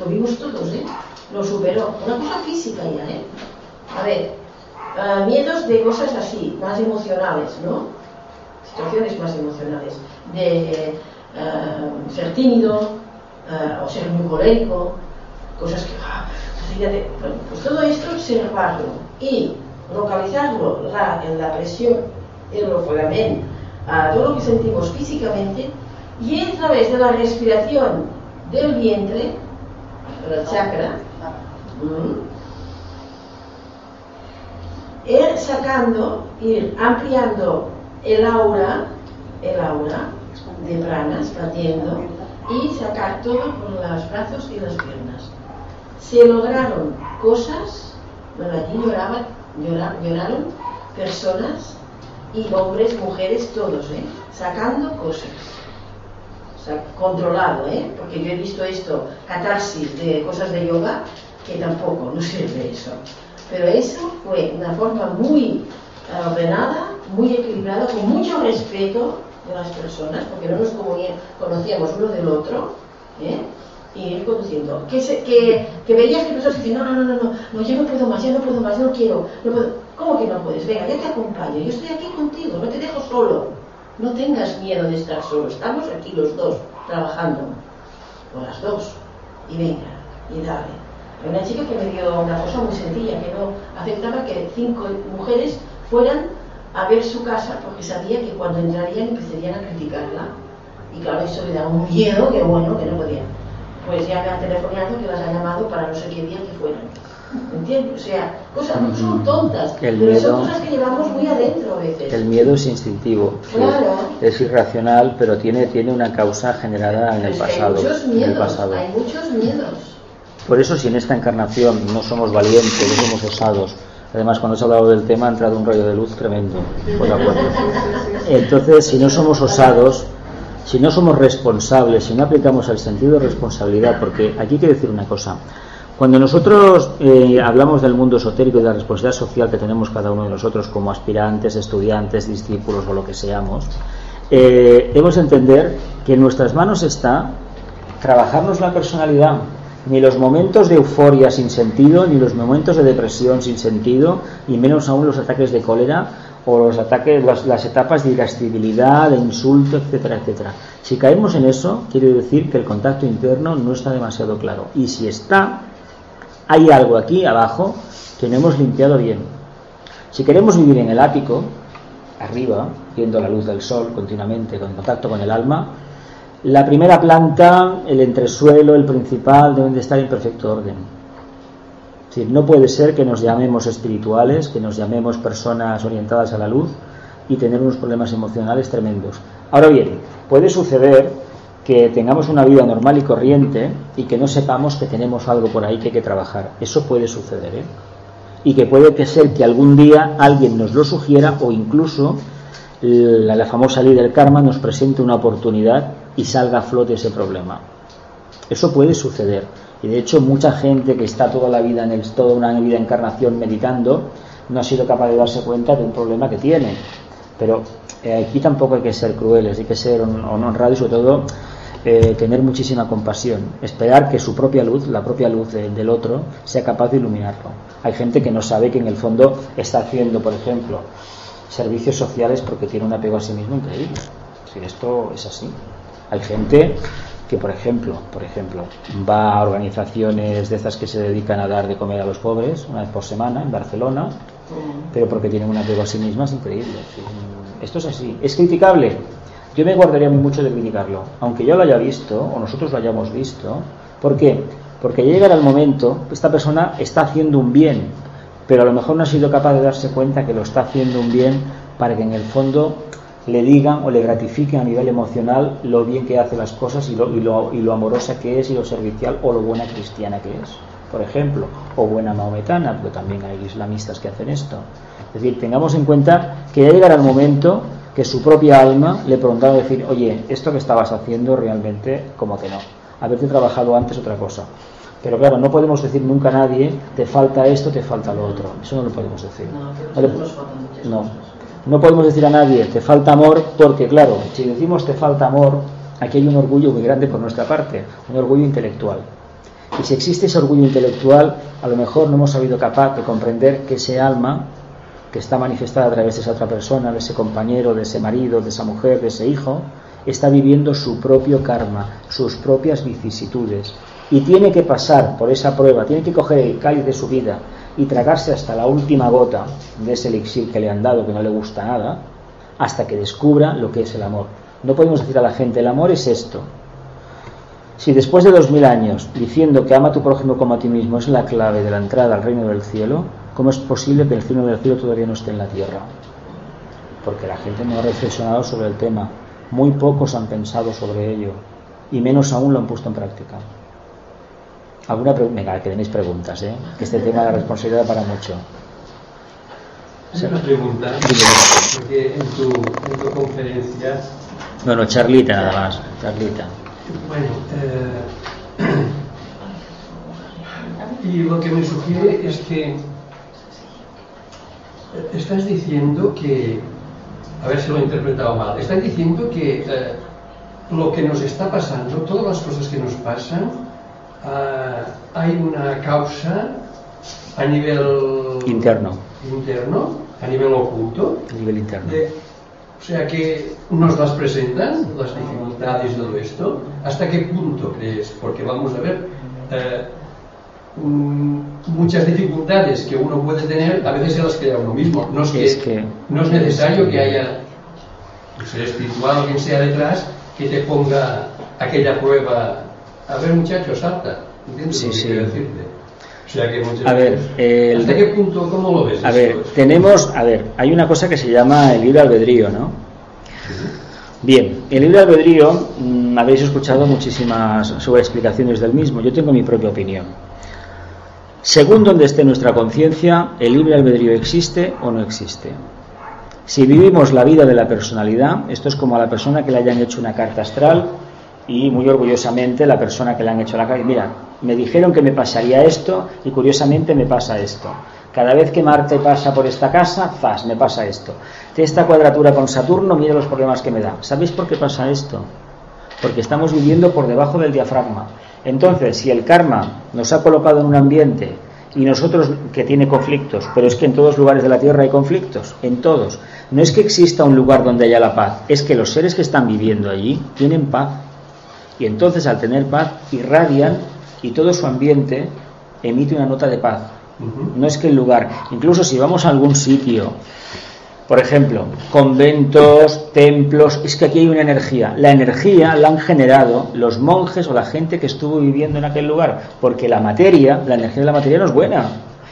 S1: Lo vimos todos, ¿eh? Lo superó. Una cosa física ya, ¿eh? A ver, ah, miedos de cosas así, más emocionales, ¿no? Situaciones más emocionales. De ah, ser tímido ah, o ser muy colérico, cosas que, ah, fíjate, bueno, pues todo esto observarlo y localizarlo la- en la presión, en el ofegamiento, a todo lo que sentimos físicamente y a través de la respiración del vientre, el chakra, ir sacando, ir ampliando el aura, el aura de prana expandiendo y sacar todo por los brazos y las piernas. Se lograron cosas, bueno, allí lloraban, lloraron personas y hombres, mujeres, todos, ¿eh? sacando cosas. O sea, controlado, ¿eh? porque yo he visto esto, catarsis de cosas de yoga, que tampoco, no sirve eso. Pero eso fue una forma muy eh, ordenada, muy equilibrada, con mucho respeto las personas, porque no nos conocíamos uno del otro, ¿eh? y ir conduciendo. Que, que, que veías que personas decían, no, no, no, no, no, yo no puedo más, yo no puedo más, no quiero, no puedo. ¿Cómo que no puedes? Venga, yo te acompaño, yo estoy aquí contigo, no te dejo solo. No tengas miedo de estar solo, estamos aquí los dos, trabajando, o las dos, y venga, y dale. Hay una chica que me dio una cosa muy sencilla, que no aceptaba que cinco mujeres fueran a ver su casa porque sabía que cuando entrarían empezarían a criticarla. Y claro, eso le daba un miedo que bueno, que no podían. Pues ya me han telefonado que las ha llamado para no sé qué día que fueran. ¿Entiendes? O sea, cosas no son tontas, pero son cosas que llevamos muy adentro a veces.
S2: El miedo es instintivo,
S1: claro.
S2: es, irracional, pero tiene, tiene una causa generada en el pasado.
S1: Hay muchos miedos, hay muchos miedos.
S2: Por eso si en esta encarnación no somos valientes, no somos osados, Además, cuando se ha hablado del tema ha entrado un rayo de luz tremendo por la puerta. Entonces, si no somos osados, si no somos responsables, si no aplicamos el sentido de responsabilidad, porque aquí hay que decir una cosa. Cuando nosotros eh, hablamos del mundo esotérico y de la responsabilidad social que tenemos cada uno de nosotros como aspirantes, estudiantes, discípulos o lo que seamos, eh, debemos entender que en nuestras manos está trabajarnos la personalidad, ni los momentos de euforia sin sentido, ni los momentos de depresión sin sentido, y menos aún los ataques de cólera o los ataques, las, etapas de irascibilidad, de insulto, etcétera, etcétera. Si caemos en eso, quiere decir que el contacto interno no está demasiado claro. Y si está, hay algo aquí abajo que no hemos limpiado bien. Si queremos vivir en el ático, arriba, viendo la luz del sol continuamente, con contacto con el alma, la primera planta, el entresuelo, el principal deben de estar en perfecto orden. Es no puede ser que nos llamemos espirituales, que nos llamemos personas orientadas a la luz y tener unos problemas emocionales tremendos. Ahora bien, puede suceder que tengamos una vida normal y corriente y que no sepamos que tenemos algo por ahí que hay que trabajar. Eso puede suceder, ¿eh? Y que puede ser que algún día alguien nos lo sugiera o incluso la, la famosa ley del karma nos presente una oportunidad y salga a flote ese problema. Eso puede suceder. Y de hecho mucha gente que está toda la vida en el, toda una vida encarnación meditando no ha sido capaz de darse cuenta de un problema que tiene. Pero eh, aquí tampoco hay que ser crueles, hay que ser honrados y sobre todo eh, tener muchísima compasión, esperar que su propia luz, la propia luz del otro, sea capaz de iluminarlo. Hay gente que no sabe que en el fondo está haciendo, por ejemplo, servicios sociales porque tiene un apego a sí mismo increíble. Si esto es así. Hay gente que, por ejemplo, por ejemplo, va a organizaciones de estas que se dedican a dar de comer a los pobres una vez por semana en Barcelona, pero porque tienen un apego a sí mismas increíble. Esto es así. ¿Es criticable? Yo me guardaría mucho de criticarlo, aunque yo lo haya visto o nosotros lo hayamos visto. ¿Por qué? Porque llegará el momento, esta persona está haciendo un bien, pero a lo mejor no ha sido capaz de darse cuenta que lo está haciendo un bien para que en el fondo le digan o le gratifiquen a nivel emocional lo bien que hace las cosas y lo, y lo, y lo amorosa que es y lo servicial o lo buena cristiana que es, por ejemplo, o buena maometana, porque también hay islamistas que hacen esto. Es decir, tengamos en cuenta que ya llegará el momento que su propia alma le preguntará decir, oye, esto que estabas haciendo realmente como que no, haberte trabajado antes otra cosa. Pero claro, no podemos decir nunca a nadie, te falta esto, te falta lo otro. Eso no lo podemos decir.
S1: No,
S2: no. No podemos decir a nadie, te falta amor, porque claro, si decimos te falta amor, aquí hay un orgullo muy grande por nuestra parte, un orgullo intelectual. Y si existe ese orgullo intelectual, a lo mejor no hemos sabido capaz de comprender que ese alma, que está manifestada a través de esa otra persona, de ese compañero, de ese marido, de esa mujer, de ese hijo, está viviendo su propio karma, sus propias vicisitudes. Y tiene que pasar por esa prueba, tiene que coger el cáliz de su vida, y tragarse hasta la última gota de ese elixir que le han dado, que no le gusta nada, hasta que descubra lo que es el amor. No podemos decir a la gente, el amor es esto. Si después de dos mil años diciendo que ama a tu prójimo como a ti mismo es la clave de la entrada al reino del cielo, ¿cómo es posible que el cielo del cielo todavía no esté en la tierra? porque la gente no ha reflexionado sobre el tema. Muy pocos han pensado sobre ello y menos aún lo han puesto en práctica. ¿Alguna pregunta? Venga, que tenéis preguntas, ¿eh? que este tema de la responsabilidad para mucho.
S4: Una pregunta, porque en tu, en tu conferencia...
S2: Bueno, Charlita nada más, Charlita.
S4: Bueno, eh, y lo que me sugiere es que estás diciendo que, a ver si lo he interpretado mal, estás diciendo que eh, lo que nos está pasando, todas las cosas que nos pasan, eh, hay una causa a nivel
S2: interno,
S4: interno a nivel oculto,
S2: a nivel interno.
S4: De, o sea que nos las presentan, las dificultades de todo esto. ¿Hasta qué punto crees? Porque vamos a ver, eh, muchas dificultades que uno puede tener, a veces se las crea uno mismo. No es, que,
S2: es que
S4: no es necesario que haya un ser espiritual quien sea detrás que te ponga aquella prueba. A ver, muchachos, salta. ¿Entiendes
S2: sí,
S4: lo que
S2: sí.
S4: quiero decirte? O sea que muchas
S2: a ver, el-
S4: ¿hasta qué punto, cómo lo ves?
S2: A ver, tenemos, a ver, hay una cosa que se llama el libre albedrío, ¿no? Bien, el libre albedrío, mm, habéis escuchado muchísimas sobre explicaciones del mismo, yo tengo mi propia opinión. Según donde esté nuestra conciencia, el libre albedrío existe o no existe. Si vivimos la vida de la personalidad, esto es como a la persona que le hayan hecho una carta astral y muy orgullosamente la persona que le han hecho la carta, mira, me dijeron que me pasaría esto y curiosamente me pasa esto. Cada vez que Marte pasa por esta casa, zas, me pasa esto. Esta cuadratura con Saturno, mira los problemas que me da. ¿Sabéis por qué pasa esto? Porque estamos viviendo por debajo del diafragma. Entonces, si el karma nos ha colocado en un ambiente y nosotros que tiene conflictos, pero es que en todos lugares de la Tierra hay conflictos, en todos. No es que exista un lugar donde haya la paz, es que los seres que están viviendo allí tienen paz. Y entonces al tener paz irradian y todo su ambiente emite una nota de paz. No es que el lugar, incluso si vamos a algún sitio, por ejemplo, conventos, templos, es que aquí hay una energía. La energía la han generado los monjes o la gente que estuvo viviendo en aquel lugar, porque la materia, la energía de la materia no es buena.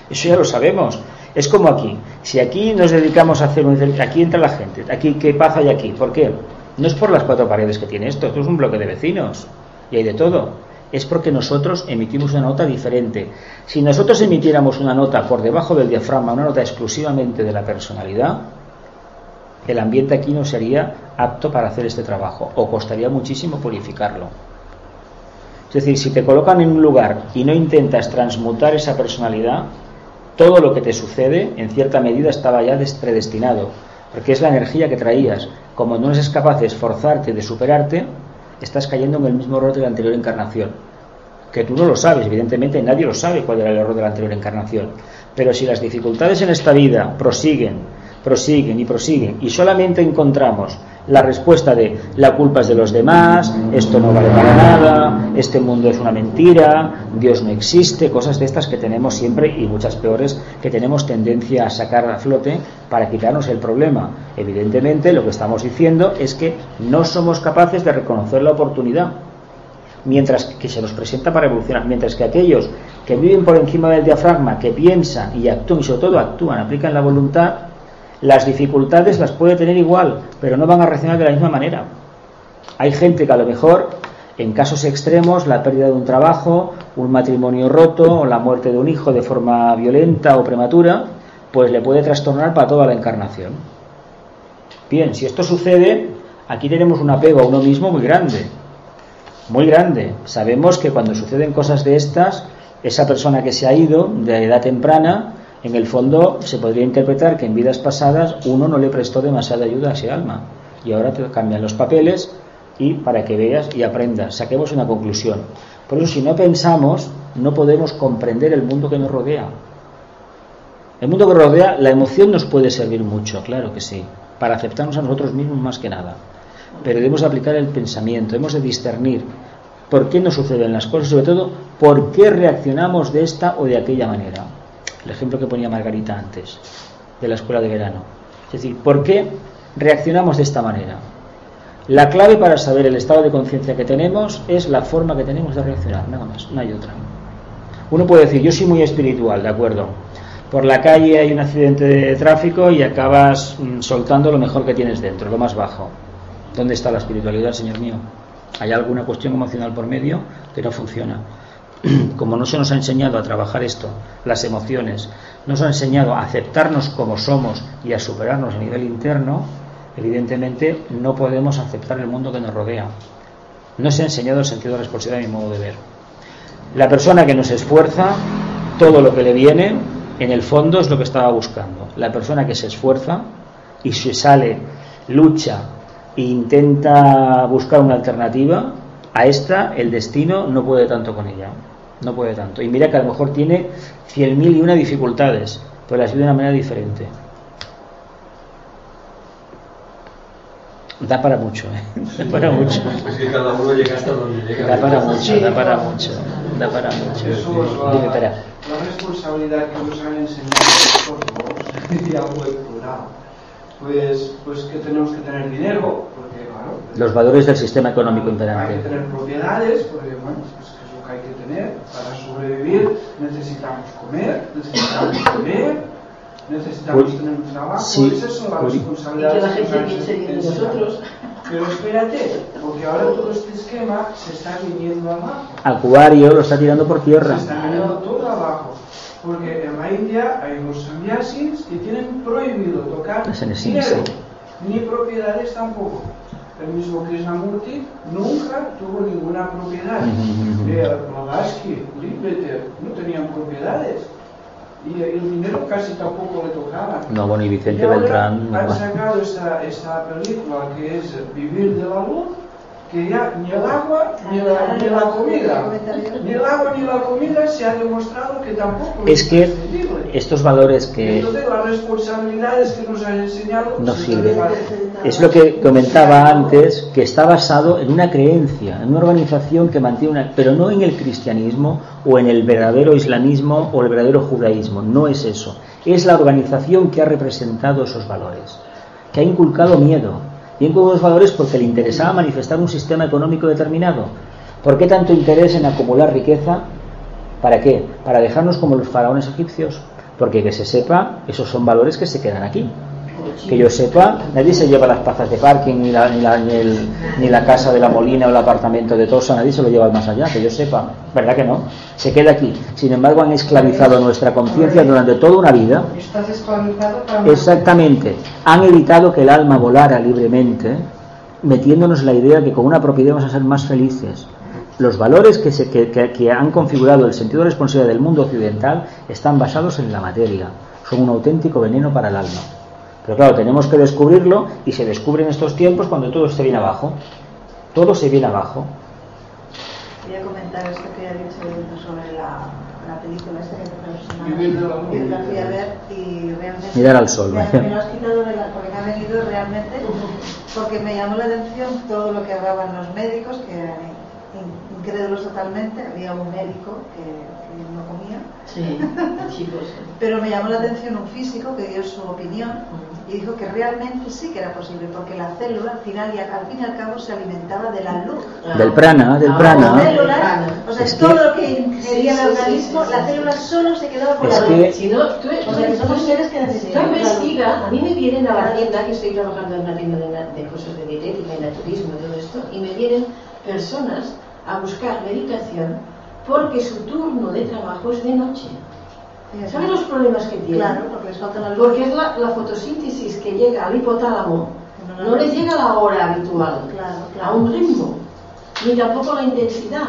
S2: Eso ya lo sabemos. Es como aquí. Si aquí nos dedicamos a hacer un... Aquí entra la gente. Aquí, ¿qué paz hay aquí? ¿Por qué? No es por las cuatro paredes que tiene esto. Esto es un bloque de vecinos. Y hay de todo es porque nosotros emitimos una nota diferente. Si nosotros emitiéramos una nota por debajo del diafragma, una nota exclusivamente de la personalidad, el ambiente aquí no sería apto para hacer este trabajo o costaría muchísimo purificarlo. Es decir, si te colocan en un lugar y no intentas transmutar esa personalidad, todo lo que te sucede en cierta medida estaba ya des- predestinado, porque es la energía que traías. Como no eres capaz de esforzarte, de superarte, estás cayendo en el mismo error de la anterior encarnación. Que tú no lo sabes, evidentemente nadie lo sabe cuál era el error de la anterior encarnación. Pero si las dificultades en esta vida prosiguen, prosiguen y prosiguen, y solamente encontramos la respuesta de la culpa es de los demás, esto no vale para nada, este mundo es una mentira, Dios no existe, cosas de estas que tenemos siempre y muchas peores que tenemos tendencia a sacar a flote para quitarnos el problema. Evidentemente lo que estamos diciendo es que no somos capaces de reconocer la oportunidad mientras que se nos presenta para evolucionar, mientras que aquellos que viven por encima del diafragma, que piensan y actúan y sobre todo actúan, aplican la voluntad, las dificultades las puede tener igual, pero no van a reaccionar de la misma manera. Hay gente que a lo mejor, en casos extremos, la pérdida de un trabajo, un matrimonio roto o la muerte de un hijo de forma violenta o prematura, pues le puede trastornar para toda la encarnación. Bien, si esto sucede, aquí tenemos un apego a uno mismo muy grande, muy grande. Sabemos que cuando suceden cosas de estas, esa persona que se ha ido de edad temprana, en el fondo se podría interpretar que en vidas pasadas uno no le prestó demasiada ayuda a ese alma. Y ahora te cambian los papeles y para que veas y aprendas, saquemos una conclusión. Por eso si no pensamos, no podemos comprender el mundo que nos rodea. El mundo que rodea, la emoción nos puede servir mucho, claro que sí, para aceptarnos a nosotros mismos más que nada. Pero debemos aplicar el pensamiento, hemos de discernir por qué nos suceden las cosas, sobre todo por qué reaccionamos de esta o de aquella manera. El ejemplo que ponía Margarita antes, de la escuela de verano. Es decir, ¿por qué reaccionamos de esta manera? La clave para saber el estado de conciencia que tenemos es la forma que tenemos de reaccionar, nada más, no hay otra. Uno puede decir, yo soy muy espiritual, de acuerdo, Por la calle hay un accidente de tráfico y acabas mm, soltando lo mejor que tienes dentro, lo más bajo. ¿Dónde está la espiritualidad, Señor mío? ¿Hay alguna cuestión emocional por medio que no funciona? Como no se nos ha enseñado a trabajar esto, las emociones, no se nos ha enseñado a aceptarnos como somos y a superarnos a nivel interno, evidentemente no podemos aceptar el mundo que nos rodea. No se ha enseñado el sentido de responsabilidad a mi modo de ver. La persona que nos esfuerza, todo lo que le viene, en el fondo es lo que estaba buscando. La persona que se esfuerza y se sale, lucha e intenta buscar una alternativa, a esta el destino no puede tanto con ella. No puede tanto. Y mira que a lo mejor tiene cien mil y una dificultades, pero las vive de una manera diferente. Da para mucho, ¿eh? Da para mucho.
S4: Es que cada uno llega hasta donde llega.
S2: Da para mucho, da para mucho, da para mucho. Dime, espera.
S5: la responsabilidad que nos han enseñado en plural, pues, pues que tenemos que tener dinero, porque claro,
S2: Los valores del sistema económico
S5: hay que
S2: imperante.
S5: tener propiedades, porque bueno, pues que hay que tener para sobrevivir, necesitamos comer, necesitamos beber, necesitamos tener un trabajo,
S2: sí,
S5: esas son las
S2: uy.
S1: Y que
S5: responsabilidades
S1: la gente piense bien nosotros.
S5: Pero espérate, porque ahora todo este esquema se está viniendo abajo.
S2: Acuario lo está tirando por tierra.
S5: Se está viniendo todo abajo. Porque en la India hay los sannyasis que tienen prohibido tocar dinero, ni propiedades tampoco. El mismo Krishnamurti nunca tuvo ninguna propiedad. Eh, Blavatsky, Littleter, no tenían propiedades. Y el dinero casi tampoco le tocaba.
S2: No, bueno, y
S5: Y
S2: Vicente
S5: ahora
S2: Beltrán.
S5: han sacado esta, esta película que es Vivir de la Luz, que ya ni el agua ni la, ni la comida, ni el agua ni la comida se ha demostrado que tampoco
S2: Es que estos valores que
S5: Entonces las responsabilidades que nos han enseñado
S2: no sirven. Es lo que comentaba antes, que está basado en una creencia, en una organización que mantiene una, pero no en el cristianismo o en el verdadero islamismo o el verdadero judaísmo, no es eso. Es la organización que ha representado esos valores, que ha inculcado miedo. Y ha inculcado esos valores porque le interesaba manifestar un sistema económico determinado. ¿Por qué tanto interés en acumular riqueza? ¿Para qué? Para dejarnos como los faraones egipcios. Porque que se sepa, esos son valores que se quedan aquí. Que yo sepa, nadie se lleva las plazas de parking, ni la, ni la, ni el- ni la casa de la Molina o el apartamento de Tosa, nadie se lo lleva más allá, que yo sepa. ¿Verdad que no? Se queda aquí. Sin embargo, han esclavizado nuestra conciencia durante toda una vida.
S6: Estás esclavizado para
S2: Exactamente. Han evitado que el alma volara libremente, metiéndonos la idea de que con una propiedad vamos a ser más felices. Los valores que, se, que, que- que han configurado el sentido de responsabilidad del mundo occidental están basados en la materia. Son un auténtico veneno para el alma. Pero claro, tenemos que descubrirlo y se descubre en estos tiempos cuando todo se viene abajo. Todo se viene abajo.
S3: Quería comentar esto que ha dicho sobre la, la película esta que
S5: la
S3: fui a ver y realmente...
S2: Mirar al sol,
S3: Me, lo has quitado de la, porque me ha venido realmente porque me llamó la atención todo lo que hablaban los médicos, que eran in- incrédulos totalmente. Había un médico que.
S1: Sí, chicos.
S3: Pero me llamó la atención un físico que dio su opinión y dijo que realmente sí que era posible, porque la célula al final y al, fin y al cabo se alimentaba de la luz.
S2: Del prana, del
S1: Ah,
S2: prana.
S3: La célula, o sea,
S2: Es que-
S3: todo lo que ingería
S1: Sí,
S3: el
S1: sí, sí,
S3: organismo,
S1: sí,
S3: la célula solo se quedaba con
S2: Es
S3: la
S2: que-
S3: luz.
S1: Si no, tú,
S3: O sea, que somos seres que necesitamos.
S1: investiga, a mí me vienen a la tienda, que estoy trabajando en una tienda de, de cosas de dietética y naturismo y todo esto, y me vienen personas a buscar medicación porque su turno de trabajo es de noche. ¿Sabes los problemas que tienen?
S3: Claro, porque les falta la luz.
S1: Porque es la, la fotosíntesis que llega al hipotálamo,
S3: No
S1: no les
S3: ven.
S1: llega a la hora habitual,
S3: Claro,
S1: a un ritmo, ni tampoco la intensidad.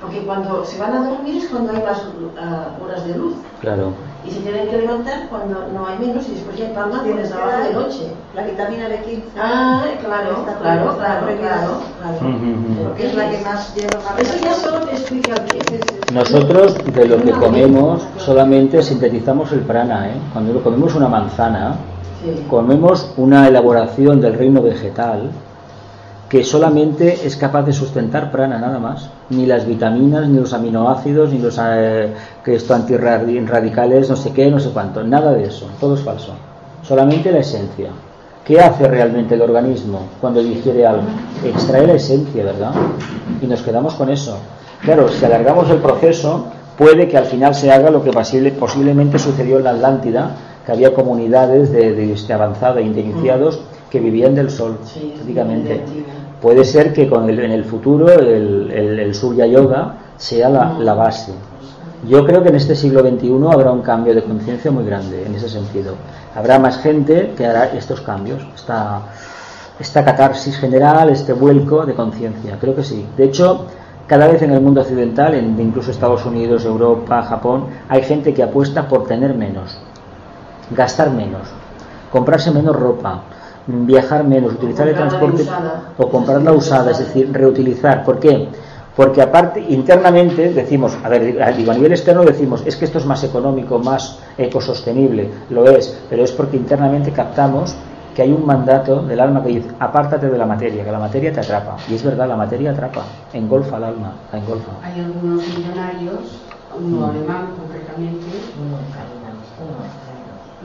S1: Porque cuando se van a dormir es cuando hay más ah, horas de luz.
S2: Claro.
S1: Y se tienen que levantar cuando no hay menos y después ya palma con el trabajo de noche.
S3: La vitamina B15.
S1: Ah, claro,
S3: Está
S1: claro, claro, claro.
S3: Porque es la que más lleva
S1: Eso ya solo te explica el qué.
S2: Nosotros de lo que comemos solamente sintetizamos el prana. ¿eh? Cuando comemos una manzana,
S1: Sí.
S2: comemos una elaboración del reino vegetal que solamente es capaz de sustentar prana nada más. Ni las vitaminas, ni los aminoácidos, ni los eh, que esto antirradicales, no sé qué, no sé cuánto. Nada de eso. Todo es falso. Solamente la esencia. ¿Qué hace realmente el organismo cuando digiere algo? Extrae la esencia, ¿verdad? Y nos quedamos con eso. Claro, si alargamos el proceso, puede que al final se haga lo que posiblemente sucedió en la Atlántida, que había comunidades de, de, avanzada e iniciados que vivían del sol, prácticamente. Puede ser que con el, en el futuro el, el, Surya Yoga sea la, la, base. Yo creo que en este siglo XXI habrá un cambio de conciencia muy grande en ese sentido. Habrá más gente que hará estos cambios, esta, esta catarsis general, este vuelco de conciencia. Creo que sí. De hecho, cada vez en el mundo occidental, en incluso Estados Unidos, Europa, Japón, hay gente que apuesta por tener menos, gastar menos, comprarse menos ropa, viajar menos, utilizar el transporte o comprarla usada, es decir, reutilizar. ¿Por qué? Porque aparte, internamente decimos, a ver, digo, a nivel externo decimos, es que esto es más económico, más ecosostenible, lo es, pero es porque internamente captamos que hay un mandato del alma que dice, apártate de la materia, que la materia te atrapa. Y es verdad, la materia atrapa, engolfa al alma, la engolfa.
S6: Hay algunos millonarios, uno mm. alemán concretamente,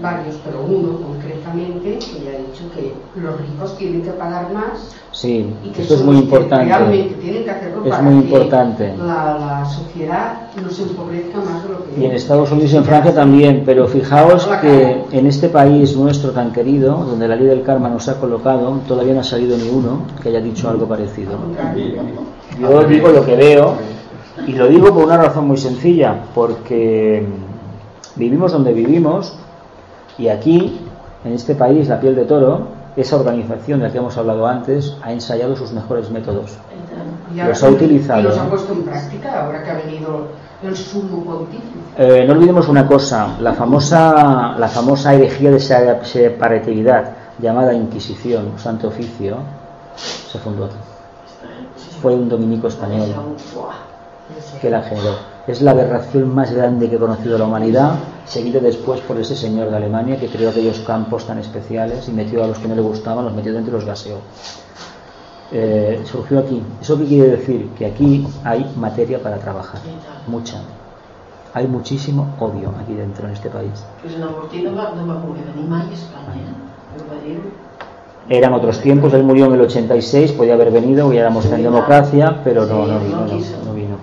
S6: varios, pero uno concretamente, que ya ha dicho que los ricos tienen que pagar más.
S2: Sí, esto es muy importante.
S6: Realmente tienen que hacerlo
S2: es
S6: para
S2: muy
S6: que
S2: importante.
S6: La, la, sociedad no se empobrezca más de lo que.
S2: Y en Estados Unidos y en Francia también, pero fijaos que en este país nuestro tan querido, donde la ley del karma nos ha colocado, todavía no ha salido ni uno que haya dicho algo parecido. Yo digo lo que veo y lo digo por una razón muy sencilla, porque vivimos donde vivimos y aquí, en este país, la piel de toro, esa organización de la que hemos hablado antes, ha ensayado sus mejores métodos. los ha utilizado.
S6: Y los ha puesto en práctica ahora que ha venido el sumo pontífice.
S2: Eh, no olvidemos una cosa, la famosa, la famosa herejía de separatividad llamada Inquisición, Santo Oficio, se fundó. Fue un dominico español que la generó es la aberración más grande que ha conocido la humanidad, seguido después por ese señor de Alemania que creó aquellos campos tan especiales y metió a los que no le gustaban, los metió dentro y los gaseó. Eh, surgió aquí. ¿Eso qué quiere decir? Que aquí hay materia para trabajar, mucha. Hay muchísimo odio aquí dentro en este país.
S1: En
S2: Eran otros tiempos, él murió en el 86, podía haber venido, ya éramos en democracia, pero no, no vino. No vino.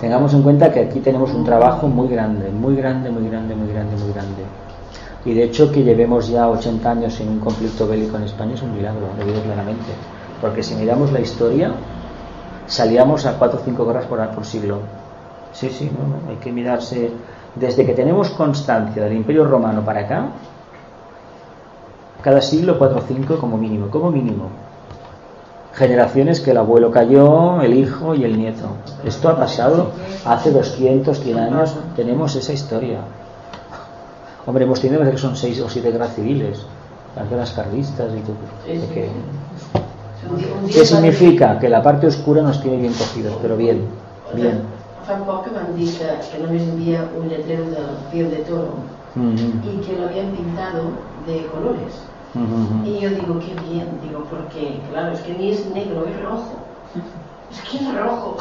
S2: Tengamos en cuenta que aquí tenemos un trabajo muy grande, muy grande, muy grande, muy grande, muy grande. Y de hecho que llevemos ya 80 años en un conflicto bélico en España es un milagro, lo digo claramente. Porque si miramos la historia, salíamos a 4 o 5 guerras por, por siglo. Sí, sí, no, hay que mirarse. Desde que tenemos constancia del Imperio Romano para acá, cada siglo 4 o 5 como mínimo, como mínimo generaciones que el abuelo cayó, el hijo y el nieto. Esto ha pasado hace 200, 100 años, tenemos esa historia. Hombre, hemos tenido que son seis o siete guerras civiles, las guerras carlistas y todo. ¿Qué, ¿Qué significa? Que la parte oscura nos tiene bien cogidos, pero bien, bien.
S1: Fa poc que van dir que, que només havia un letrero de piel de toro mm -hmm. y que lo habían pintado de colores. Y yo digo, qué bien, digo, porque, claro, es que ni es negro, es rojo. Es que es rojo.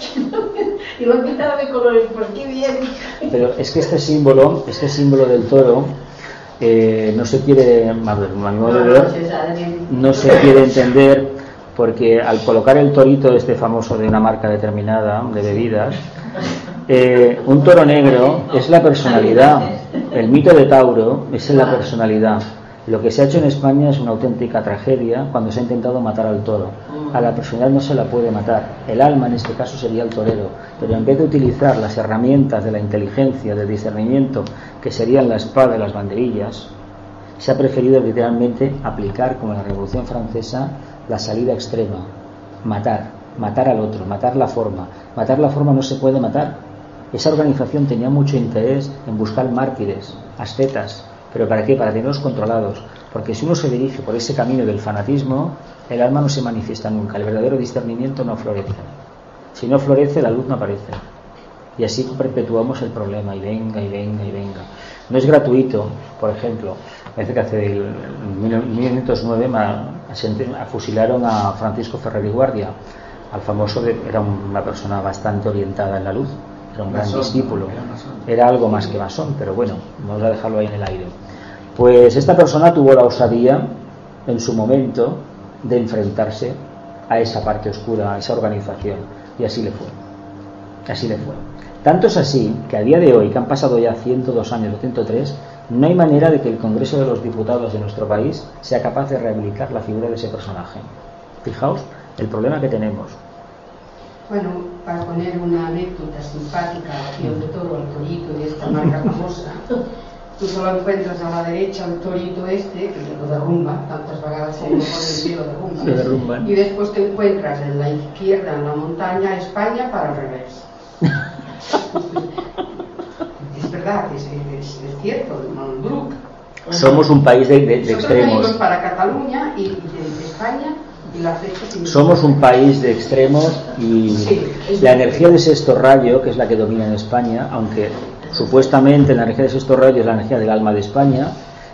S1: y lo han pintado de colores, pues qué bien.
S2: Pero es que este símbolo, este símbolo del toro, eh, no se quiere, a ver, no se quiere entender porque al colocar el torito este famoso de una marca determinada de bebidas, eh, un toro negro es la personalidad, el mito de Tauro es la personalidad. Lo que se ha hecho en España es una auténtica tragedia cuando se ha intentado matar al toro. A la personalidad no se la puede matar. El alma en este caso sería el torero. Pero en vez de utilizar las herramientas de la inteligencia, del discernimiento, que serían la espada y las banderillas, se ha preferido literalmente aplicar, como en la Revolución Francesa, la salida extrema. Matar, matar al otro, matar la forma. Matar la forma no se puede matar. Esa organización tenía mucho interés en buscar mártires, ascetas, ¿Pero para qué? Para tenerlos controlados. Porque si uno se dirige por ese camino del fanatismo, el alma no se manifiesta nunca. El verdadero discernimiento no florece. Si no florece, la luz no aparece. Y así perpetuamos el problema, y venga, y venga, y venga. No es gratuito, por ejemplo, parece que hace el, 1909 fusilaron a Francisco Ferrer y Guardia, al famoso, era una persona bastante orientada en la luz, era un gran discípulo, era algo más que masón, pero bueno, vamos a dejarlo ahí en el aire. Pues esta persona tuvo la osadía en su momento de enfrentarse a esa parte oscura, a esa organización, y así le fue. Así le fue. Tanto es así que a día de hoy, que han pasado ya 102 años o 103, no hay manera de que el Congreso de los Diputados de nuestro país sea capaz de rehabilitar la figura de ese personaje. Fijaos el problema que tenemos.
S6: Bueno, para poner una anécdota simpática, de todo el torito de esta marca famosa, tú solo encuentras a la derecha el torito este, que lo derrumba, tantas vagadas como por el cielo derrumba, y después te encuentras en la izquierda, en la montaña, España para el revés. es verdad, es, es, es cierto, Brook.
S2: Somos un país de, de, de extremos.
S6: para Cataluña y, de, España y
S2: Somos un país de extremos y la energía de sexto rayo, que es la que domina en España, aunque supuestamente la energía de sexto rayo es la energía del alma de España,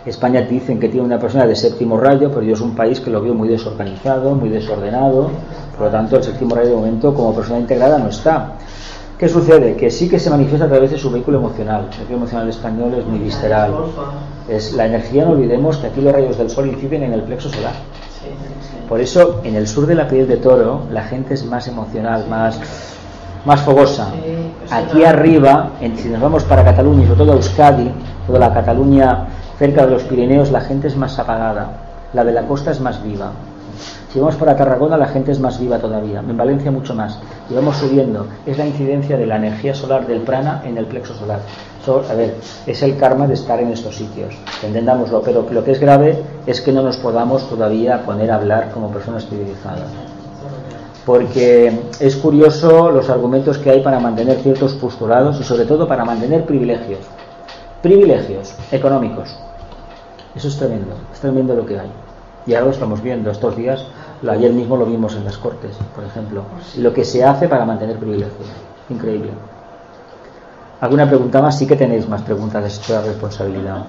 S2: España dicen que tiene una persona de séptimo rayo, pero yo es un país que lo veo muy desorganizado, muy desordenado, por lo tanto el séptimo rayo de momento como persona integrada no está. ¿Qué sucede? Que sí que se manifiesta a través de su vehículo emocional. El vehículo emocional español es muy visceral. Es la energía, no olvidemos que aquí los rayos del sol inciden en el plexo solar. Por eso, en el sur de la piel de toro, la gente es más emocional, más, más fogosa. Aquí arriba, si nos vamos para Cataluña y sobre todo a Euskadi, toda la Cataluña cerca de los Pirineos, la gente es más apagada. La de la costa es más viva. Si vamos para Tarragona la gente es más viva todavía, en Valencia mucho más. Y vamos subiendo. Es la incidencia de la energía solar del prana en el plexo solar. a ver, es el karma de estar en estos sitios. Entendámoslo, pero lo que es grave es que no nos podamos todavía poner a hablar como personas civilizadas. Porque es curioso los argumentos que hay para mantener ciertos postulados y sobre todo para mantener privilegios. Privilegios económicos. Eso es tremendo, es tremendo lo que hay. Y ahora lo estamos viendo estos días, ayer mismo lo vimos en las Cortes, por ejemplo. Lo que se hace para mantener privilegios. Increíble. ¿Alguna pregunta más? Sí que tenéis más preguntas de esta responsabilidad.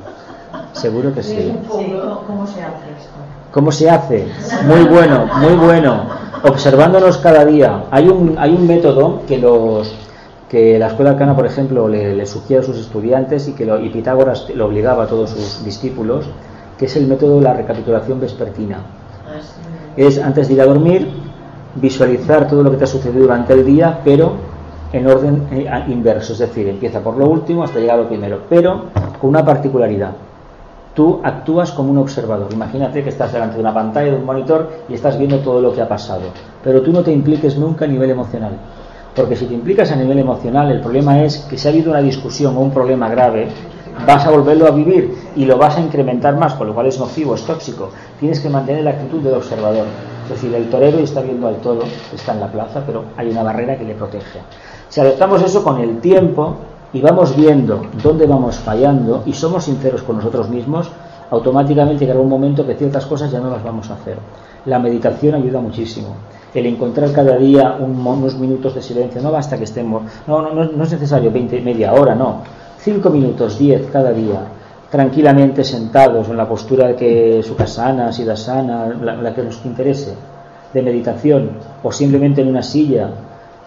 S2: Seguro que sí.
S3: ¿Cómo se hace esto?
S2: ¿Cómo se hace? Muy bueno, muy bueno. Observándonos cada día. Hay un, hay un método que los que la escuela arcana, por ejemplo, le, sugiere a sus estudiantes y que lo, y Pitágoras lo obligaba a todos sus discípulos, que es el método de la recapitulación vespertina. Es antes de ir a dormir, visualizar todo lo que te ha sucedido durante el día, pero en orden eh, inverso, es decir, empieza por lo último hasta llegar a lo primero, pero con una particularidad. Tú actúas como un observador. Imagínate que estás delante de una pantalla, de un monitor y estás viendo todo lo que ha pasado, pero tú no te impliques nunca a nivel emocional. Porque si te implicas a nivel emocional, el problema es que si ha habido una discusión o un problema grave, vas a volverlo a vivir y lo vas a incrementar más, con lo cual es nocivo, es tóxico. Tienes que mantener la actitud del observador. Es decir, el torero está viendo al toro, está en la plaza, pero hay una barrera que le protege. Si adoptamos eso con el tiempo y vamos viendo dónde vamos fallando y somos sinceros con nosotros mismos, automáticamente llegará un momento que ciertas cosas ya no las vamos a hacer. La meditación ayuda muchísimo. El encontrar cada día unos minutos de silencio, no basta que estemos, no, no, no es necesario 20, media hora, no cinco minutos, diez cada día, tranquilamente sentados en la postura que Sukhasana, Siddhasana, la, la que nos interese, de meditación, o simplemente en una silla,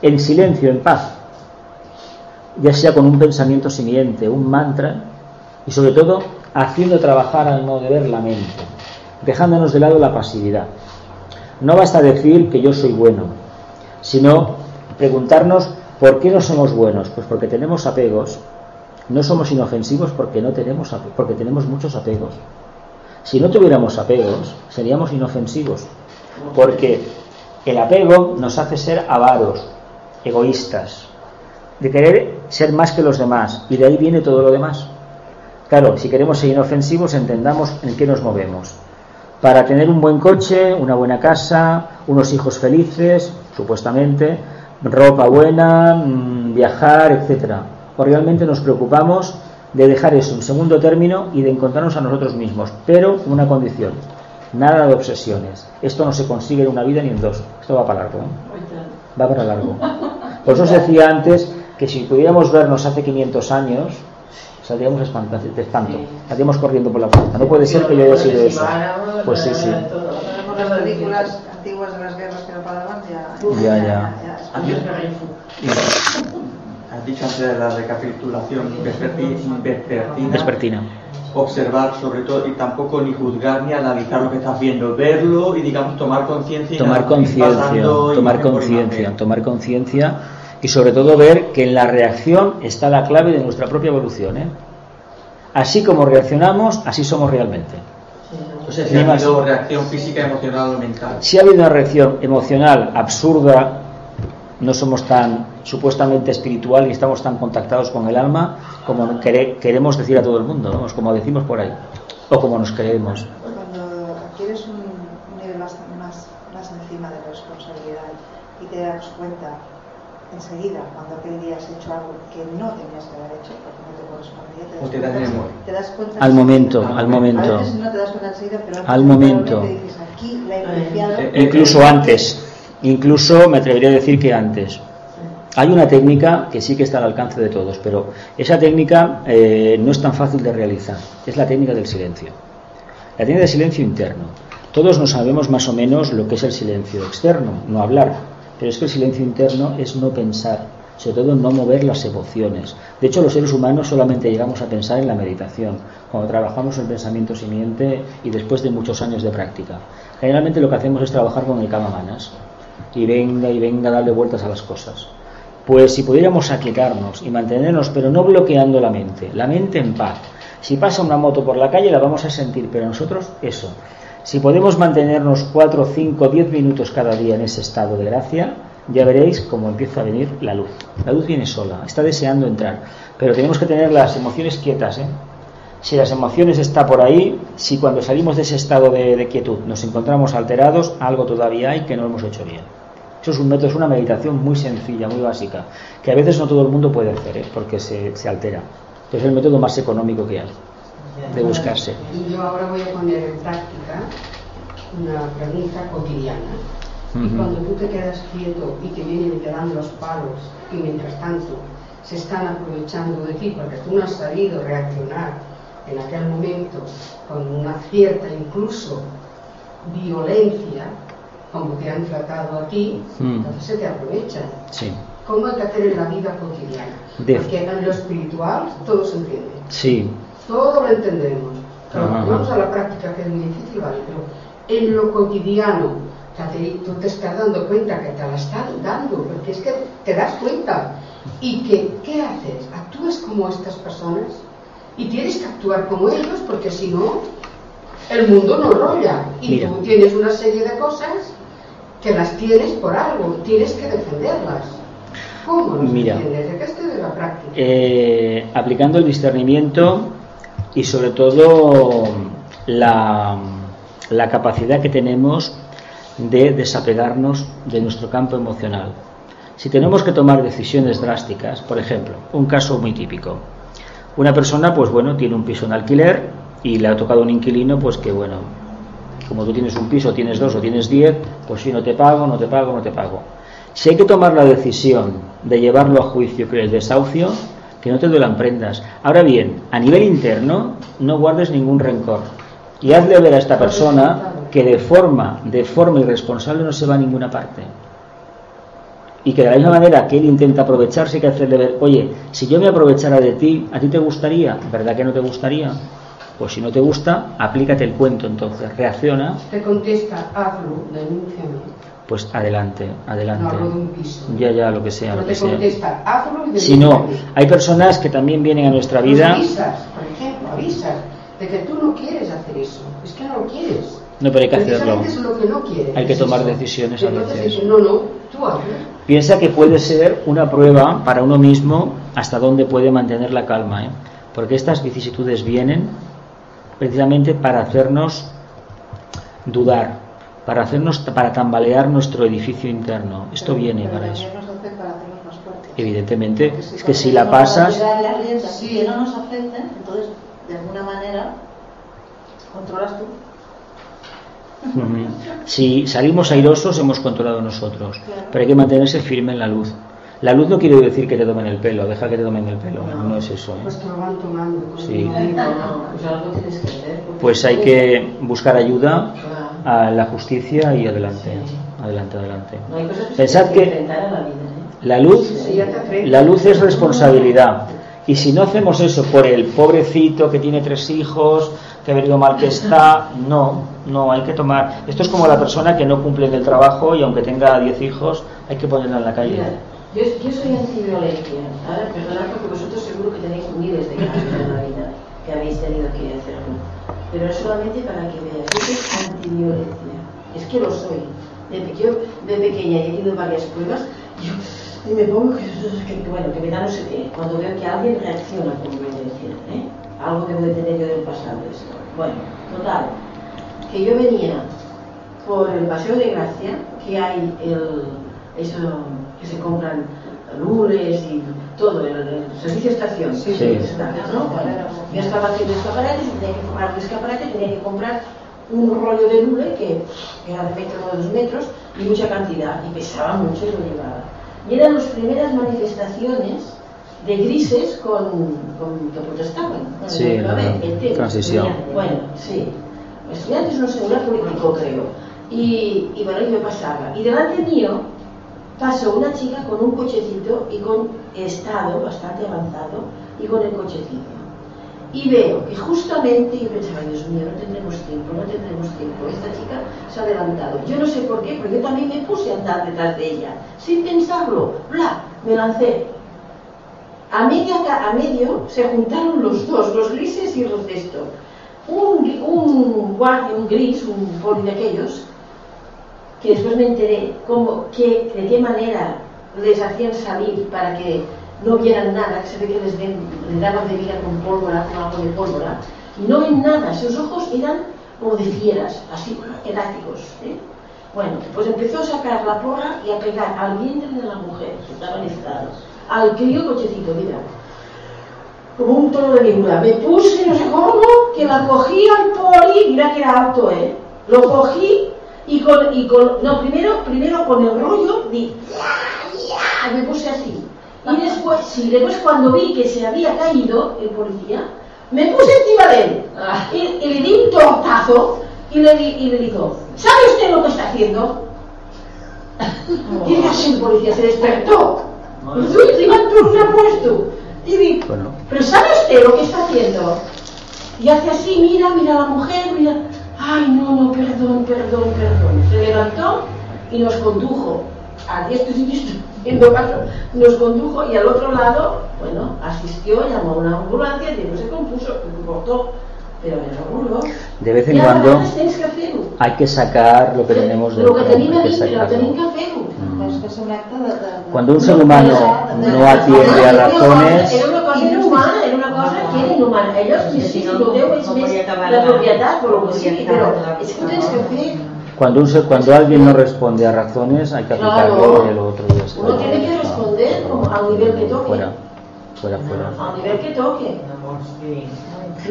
S2: en silencio, en paz, ya sea con un pensamiento siguiente, un mantra, y sobre todo haciendo trabajar al modo de ver la mente, dejándonos de lado la pasividad. No basta decir que yo soy bueno, sino preguntarnos por qué no somos buenos, pues porque tenemos apegos no somos inofensivos porque no tenemos porque tenemos muchos apegos. Si no tuviéramos apegos, seríamos inofensivos, porque el apego nos hace ser avaros, egoístas, de querer ser más que los demás, y de ahí viene todo lo demás. Claro, si queremos ser inofensivos, entendamos en qué nos movemos. Para tener un buen coche, una buena casa, unos hijos felices, supuestamente, ropa buena, mm, viajar, etcétera o realmente nos preocupamos de dejar eso en segundo término y de encontrarnos a nosotros mismos, pero con una condición, nada de obsesiones. Esto no se consigue en una vida ni en dos, esto va para largo, ¿eh? va para largo. Por eso os decía antes que si pudiéramos vernos hace 500 años, saldríamos de espanto, saldríamos corriendo por la puerta. No puede ser que yo haya sido eso. Pues sí, sí.
S3: las películas antiguas de las guerras que no paraban ya.
S2: Ya, ya.
S7: Has dicho antes de la recapitulación
S2: vespertina,
S7: observar sobre todo y tampoco ni juzgar ni analizar lo que estás viendo, verlo y digamos tomar conciencia.
S2: Tomar conciencia, tomar conciencia, tomar conciencia y sobre todo ver que en la reacción está la clave de nuestra propia evolución. ¿eh? Así como reaccionamos, así somos realmente.
S7: O sea, si ha habido reacción física, emocional o mental.
S2: Si ha habido una reacción emocional absurda, no somos tan supuestamente espiritual y estamos tan contactados con el alma como queremos decir a todo el mundo, vamos, como decimos por ahí, o como nos creemos.
S3: Cuando adquieres un nivel más, más, más encima de responsabilidad y te das cuenta enseguida, cuando aquel día has hecho algo que no tenías que haber hecho, porque no te correspondía, te das,
S7: te
S3: cuenta, te das cuenta
S2: al momento, al momento.
S3: A veces no te das cuenta enseguida, pero
S2: al momento.
S3: Dices, aquí la he
S2: Incluso antes, incluso me atrevería a decir que antes. Hay una técnica que sí que está al alcance de todos, pero esa técnica eh, no es tan fácil de realizar. Es la técnica del silencio. La técnica del silencio interno. Todos no sabemos más o menos lo que es el silencio externo, no hablar, pero es que el silencio interno es no pensar, sobre todo no mover las emociones. De hecho, los seres humanos solamente llegamos a pensar en la meditación, cuando trabajamos el pensamiento simiente y después de muchos años de práctica. Generalmente lo que hacemos es trabajar con el kama manas y venga y venga a darle vueltas a las cosas. Pues si pudiéramos aquietarnos y mantenernos, pero no bloqueando la mente, la mente en paz. Si pasa una moto por la calle la vamos a sentir, pero nosotros eso, si podemos mantenernos 4, 5, 10 minutos cada día en ese estado de gracia, ya veréis cómo empieza a venir la luz. La luz viene sola, está deseando entrar, pero tenemos que tener las emociones quietas. ¿eh? Si las emociones están por ahí, si cuando salimos de ese estado de, quietud nos encontramos alterados, algo todavía hay que no hemos hecho bien. Eso es un método, es una meditación muy sencilla, muy básica, que a veces no todo el mundo puede hacer, ¿eh? porque se, se altera. es el método más económico que hay de buscarse.
S6: Y yo ahora voy a poner en práctica una pregunta cotidiana. Y cuando tú te quedas quieto y te vienen y te dan los palos y mientras tanto se están aprovechando de ti porque tú no has sabido reaccionar en aquel momento con una cierta incluso violencia, como te han tratado a ti, entonces se te aprovechan.
S2: Sí.
S6: ¿Cómo hay que hacer en la vida cotidiana? Porque en lo espiritual todo se entiende.
S2: Sí,
S6: todo lo entendemos. vamos a la práctica, que es muy difícil, ¿vale? Pero en lo cotidiano, tú te estás dando cuenta que te la están dando, porque es que te das cuenta. ¿Y que, qué haces? Actúas como estas personas y tienes que actuar como ellos, porque si no, el mundo no rolla. Y tú tienes una serie de cosas que las tienes por algo, tienes que defenderlas. ¿Cómo las Mira, defiendes? ¿De qué estoy de la práctica?
S2: Eh, aplicando el discernimiento y sobre todo la, la capacidad que tenemos de desapegarnos de nuestro campo emocional. Si tenemos que tomar decisiones drásticas, por ejemplo, un caso muy típico, una persona, pues bueno, tiene un piso en alquiler y le ha tocado un inquilino, pues que bueno, como tú tienes un piso, tienes dos o tienes diez, pues si no te pago, no te pago, no te pago. Si hay que tomar la decisión de llevarlo a juicio, que es desahucio, que no te duelan prendas. Ahora bien, a nivel interno, no guardes ningún rencor. Y hazle ver a esta persona que de forma, de forma irresponsable no se va a ninguna parte. Y que de la misma manera que él intenta aprovecharse, hay que hacerle ver, oye, si yo me aprovechara de ti, ¿a ti te gustaría? ¿Verdad que no te gustaría? Pues si no te gusta, aplícate el cuento entonces, reacciona.
S6: Te contesta, hazlo, denúnciame
S2: pues adelante, adelante. Ya, ya, lo que sea. Lo que sea.
S6: si
S2: no, hay personas que también vienen a nuestra vida.
S6: avisas, por ejemplo, avisas de que tú no quieres hacer eso, es que no lo quieres.
S2: No, pero hay que hacerlo.
S6: Es lo que no quieres,
S2: hay que tomar decisiones a veces.
S6: no, no, tú
S2: Piensa que puede ser una prueba para uno mismo hasta dónde puede mantener la calma, ¿eh? porque estas vicisitudes vienen precisamente para hacernos dudar, para hacernos para tambalear nuestro edificio interno. Esto viene para eso. Evidentemente, es que si la pasas
S3: si no nos afecta, entonces de alguna manera controlas tú.
S2: Si salimos airosos, hemos controlado nosotros, pero hay que mantenerse firme en la luz. La luz no quiere decir que te tomen el pelo, deja que te tomen el pelo, no, es eso. ¿eh?
S6: Pues te lo van tomando.
S2: Sí. Pues hay que buscar ayuda a la justicia y adelante, adelante, adelante. Pensad que la luz, la luz es responsabilidad. Y si no hacemos eso por el pobrecito que tiene tres hijos, que ha venido mal que está, no, no, hay que tomar. Esto es como la persona que no cumple en el trabajo y aunque tenga diez hijos, hay que ponerla en la calle.
S1: Yo, yo soy antiviolencia. Ahora, perdonad porque vosotros seguro que tenéis miles de casos en la vida que habéis tenido que hacerlo. Pero es solamente para que veáis. Yo antiviolencia. Es que lo soy. De pequeña he tenido varias pruebas, y me pongo que, que, bueno, que me da no sé qué, cuando veo que alguien reacciona con violencia, ¿eh? algo que puede tener yo del pasado. Esto. Bueno, total, que yo venía por el Paseo de Gracia, que hay el, eso que se compran lunes y todo, el, el servicio de estación.
S2: Sí.
S1: ¿no? Bueno, yo estaba haciendo escaparates tenía que comprar un escaparate, tenía que comprar un rollo de lule que era de metro o dos metros y mucha cantidad, y pesaba mucho y lo llevaba. Y eran las primeras manifestaciones de grises con, con que
S2: Sí, la transición.
S1: estudiantes. Bueno, sí. Estudiantes no sé, era político creo. Y, y bueno, yo pasaba. Y delante mío pasó una chica con un cochecito y con estado bastante avanzado y con el cochecito. Y veo que justamente, yo pensaba, Dios mío, no tendremos tiempo, no tendremos tiempo. Esta chica se ha adelantado. Yo no sé por qué, pero yo también me puse a andar detrás de ella. Sin pensarlo, bla, me lancé. A, media, a medio se juntaron los dos, los grises y los de esto. Un, un guardia, un gris, un poli de aquellos, que después me enteré cómo, que, de qué manera les hacían salir para que no vieran nada, que se ve que les, den- les daban de vida con pólvora, con algo de pólvora, y no ven nada, sus ojos eran como de fieras, así, eláticos. ¿eh? Bueno, pues empezó a sacar la porra y a pegar al vientre de la mujer, que estaba en estado, al crío cochecito, mira, como un toro de figura. Me puse, no sé cómo, que la cogí al poli, mira que era alto, ¿eh? Lo cogí y con, y con no, primero, primero con el rollo, di, ya, ya, me puse así. Y después, sí, después cuando vi que se había caído el policía, me puse encima de él y, y le di un tortazo y le, di- y le digo, ¿sabe usted lo que está haciendo? Y así el policía se despertó. Y levantó un puesto. Y
S2: Bueno,
S1: ¿pero sabe usted lo que está haciendo? Y hace así, mira, mira a la mujer, mira. Ay, no, no, perdón, perdón, perdón. Se levantó y nos condujo a diestro y caso, nos condujo y al otro lado, bueno, asistió, llamó a una ambulancia y no se compuso, se comportó, pero me lo
S2: de vez en cuando
S1: que
S2: hay que sacar lo que tenemos
S1: Lo que a
S2: que
S1: que
S3: que de... de, de...
S2: Cuando un ser humano no atiende a razones,
S1: que sí, sí, lo que sí, que que
S2: cuando alguien no responde a razones, hay que aplicarlo
S1: Claro.
S2: y el otro y ya está.
S1: Uno tiene que responder como al nivel que toque.
S2: Fuera, fuera, fuera.
S1: Al nivel que toque.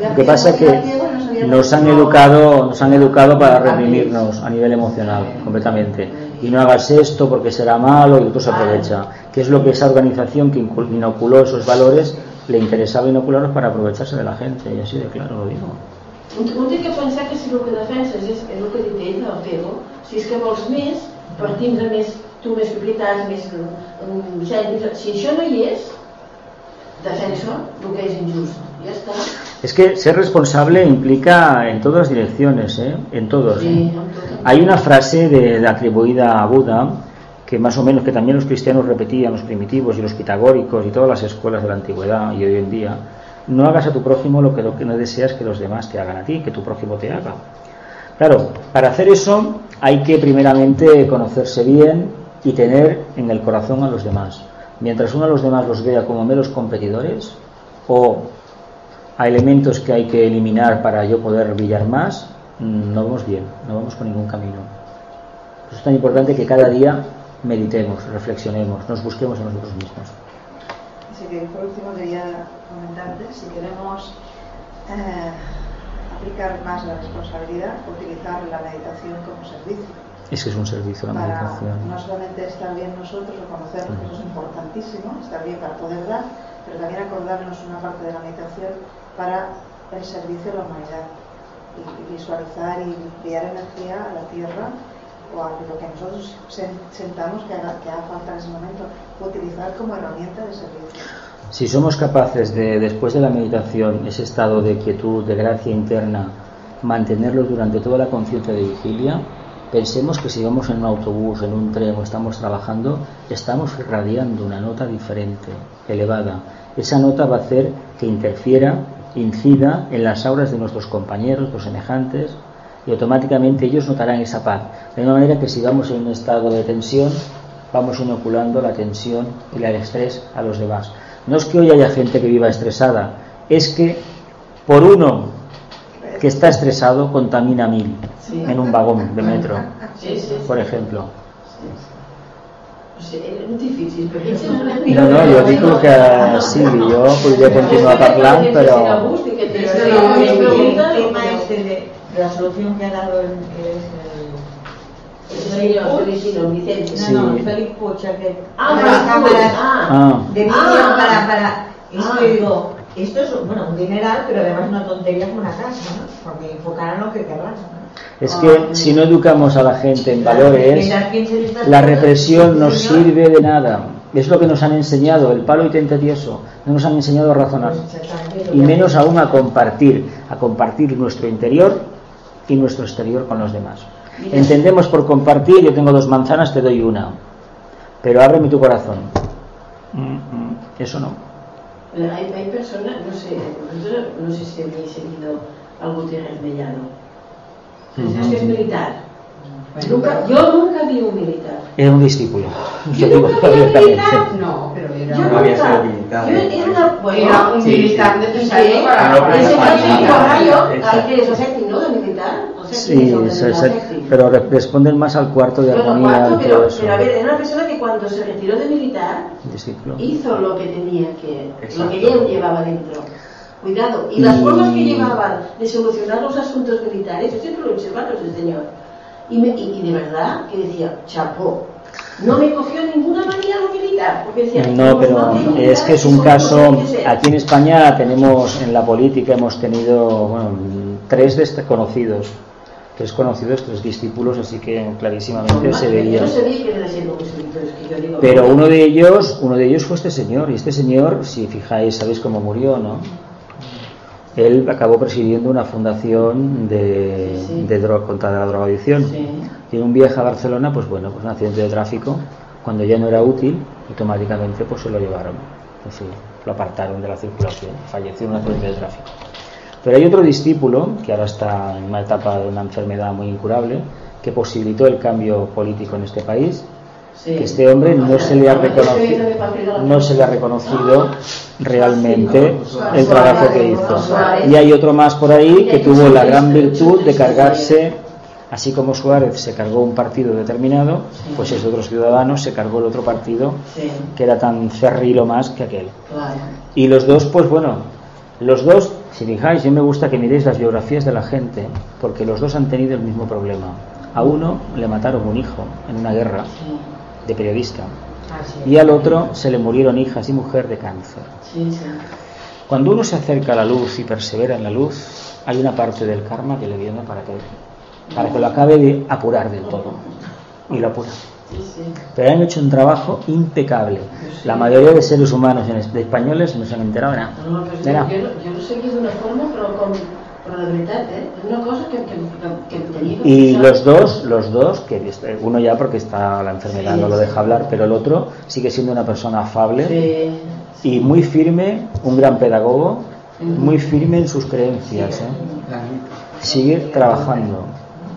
S2: Lo que pasa es que nos han educado, nos han educado para reprimirnos a nivel emocional, completamente. Y no hagas esto porque será malo y otro se aprovecha. Que es lo que esa organización que inoculó esos valores le interesaba inocularlos para aprovecharse de la gente. Y así de claro lo digo.
S1: Un, té que pensar que si el que defenses és, és el que dit ell, el Pedro, si és que vols més, per tindre més, tu més propietats, més... Um, si això no hi és, defensa el que és injust. Ja està.
S2: Es que ser responsable implica en todas direcciones, ¿eh? en todos. ¿eh?
S1: Sí.
S2: Hay una frase de, de atribuida a Buda que más o menos que también los cristianos repetían, los primitivos y los pitagóricos y todas las escuelas de la antigüedad y hoy en día, no hagas a tu prójimo lo que, lo que no deseas que los demás te hagan a ti, que tu prójimo te haga. Claro, para hacer eso hay que primeramente conocerse bien y tener en el corazón a los demás. Mientras uno a los demás los vea como meros competidores o a elementos que hay que eliminar para yo poder brillar más, mm, no vamos bien, no vamos por ningún camino. Por eso es tan importante que cada día meditemos, reflexionemos, nos busquemos a nosotros mismos.
S3: Así que por último quería comentarte si queremos eh, aplicar más la responsabilidad, utilizar la meditación como servicio.
S2: Es que es un servicio la
S3: Para
S2: meditación.
S3: no solamente estar bien nosotros, reconocernos que eso es importantísimo, estar bien para poder dar, pero también acordarnos una parte de la meditación para el servicio a la humanidad y y visualizar y enviar energía a la tierra o a que nosotros sen- sentamos que haga, falta en ese momento, utilizar como herramienta de servicio.
S2: Si somos capaces de, después de la meditación, ese estado de quietud, de gracia interna, mantenerlo durante toda la conciencia de vigilia, Pensemos que si vamos en un autobús, en un tren o estamos trabajando, estamos irradiando una nota diferente, elevada. Esa nota va a hacer que interfiera, incida en las auras de nuestros compañeros, los semejantes, y automáticamente ellos notarán esa paz. De una manera que si vamos en un estado de tensión, vamos inoculando la tensión y el estrés a los demás. No es que hoy haya gente que viva estresada, es que por uno que está estresado contamina mil en un vagón de metro, por ejemplo. No, no, yo digo que sí, yo podría continuar hablando, pero...
S3: La solución que ha dado el,
S1: el señor Felicino, Vicente.
S3: Sí. No, no, Félix Pocha, que
S1: Ah,
S3: las cámaras
S2: Ah.
S3: de vídeo
S1: Ah.
S3: para, para. Esto
S1: Ah.
S3: digo, esto es bueno, un dineral, pero además una tontería como una casa, ¿no? Porque enfocarán lo que querrán. ¿no?
S2: Es que si no educamos a la gente en valores, la represión no
S3: señor,
S2: sirve de nada. Es lo que nos han enseñado, el palo y tente tieso. No nos han enseñado a razonar.
S3: exactamente.
S2: Y menos aún a compartir, a compartir nuestro interior y nuestro exterior con los demás. Entendemos por compartir, yo tengo dos manzanas, te doy una. Pero ábreme tu corazón. Mm, mm, Eso no.
S1: Pero Hay, hay personas, no sé, vosotros no sé si habéis seguido al Gutiérrez Mellano. Es que es militar. Nunca, yo nunca vi un militar.
S2: Era un discípulo.
S1: Yo
S2: Yo
S1: nunca vi un militar.
S6: No, pero era,
S1: Yo
S7: No había sido militar.
S1: Yo era una, bueno,
S6: era un
S7: sí,
S6: militar
S7: sí.
S6: necesario
S1: Sí.
S6: para...
S7: No, pero
S1: ese
S7: exacto.
S1: hay que eso es ¿no? De militar. O sea,
S2: Sí,
S1: sexy.
S2: pero re- responden más al cuarto de
S1: Bueno,
S2: armonía
S1: cuarto, pero,
S2: eso.
S1: pero a ver, era una persona que cuando se retiró de militar
S2: Discípulo.
S1: hizo lo que tenía que, lo
S7: Exacto.
S1: que él llevaba dentro. Cuidado. Y las
S2: Y-
S1: formas que llevaban de solucionar los asuntos militares, yo siempre lo he observado ese señor. Y, me- y, y de verdad que decía, chapó. No me cogió ninguna manía militar, porque decía,
S2: No, pero es que es un caso, aquí en España tenemos en la política hemos tenido bueno, tres desconocidos, tres conocidos, tres discípulos, así que clarísimamente se veía.
S1: que que yo digo,
S2: Pero uno de ellos, uno de ellos fue este señor, y este señor, si fijáis, sabéis cómo murió, ¿no? Él acabó presidiendo una fundación de,
S1: Sí, sí.
S2: de dro- contra la drogadicción.
S1: Sí.
S2: Y en un viaje a Barcelona, pues bueno, pues un accidente de tráfico, cuando ya no era útil, automáticamente pues se lo llevaron. Pues lo apartaron de la circulación, falleció en un accidente de tráfico. Pero hay otro discípulo, que ahora está en una etapa de una enfermedad muy incurable, que posibilitó el cambio político en este país,
S1: Sí.
S2: que este hombre no se le ha reconocido, no se le ha reconocido realmente el trabajo que hizo. Y hay otro más por ahí que tuvo la gran virtud de cargarse, así como Suárez se cargó un partido determinado, pues esos otros ciudadanos se cargó el otro partido que era tan cerrilo más que aquel. Y los dos, pues bueno, los dos, si fijáis, yo me gusta que miréis las biografías de la gente, porque los dos han tenido el mismo problema. A uno le mataron un hijo en una guerra de periodista y al otro se le murieron hijas y mujer de cáncer. Cuando uno se acerca a la luz y persevera en la luz, hay una parte del karma que le viene para que, para que lo acabe de apurar del todo. Y lo apura. Pero han hecho un trabajo impecable. La mayoría de seres humanos de españoles no se han enterado de nada.
S1: No, pues
S2: De
S1: yo,
S2: nada.
S1: seguí d'una forma, però com, però de veritat, eh? És una cosa que, que, que, que tenia que
S2: Y los dos, los dos, que este- uno ya porque está la enfermedad
S1: Sí,
S2: no lo
S1: sí.
S2: deja hablar, pero el otro sigue siendo una persona afable
S1: Sí,
S2: y muy firme, un gran pedagogo, muy firme en sus creencias. ¿eh? Sigue trabajando.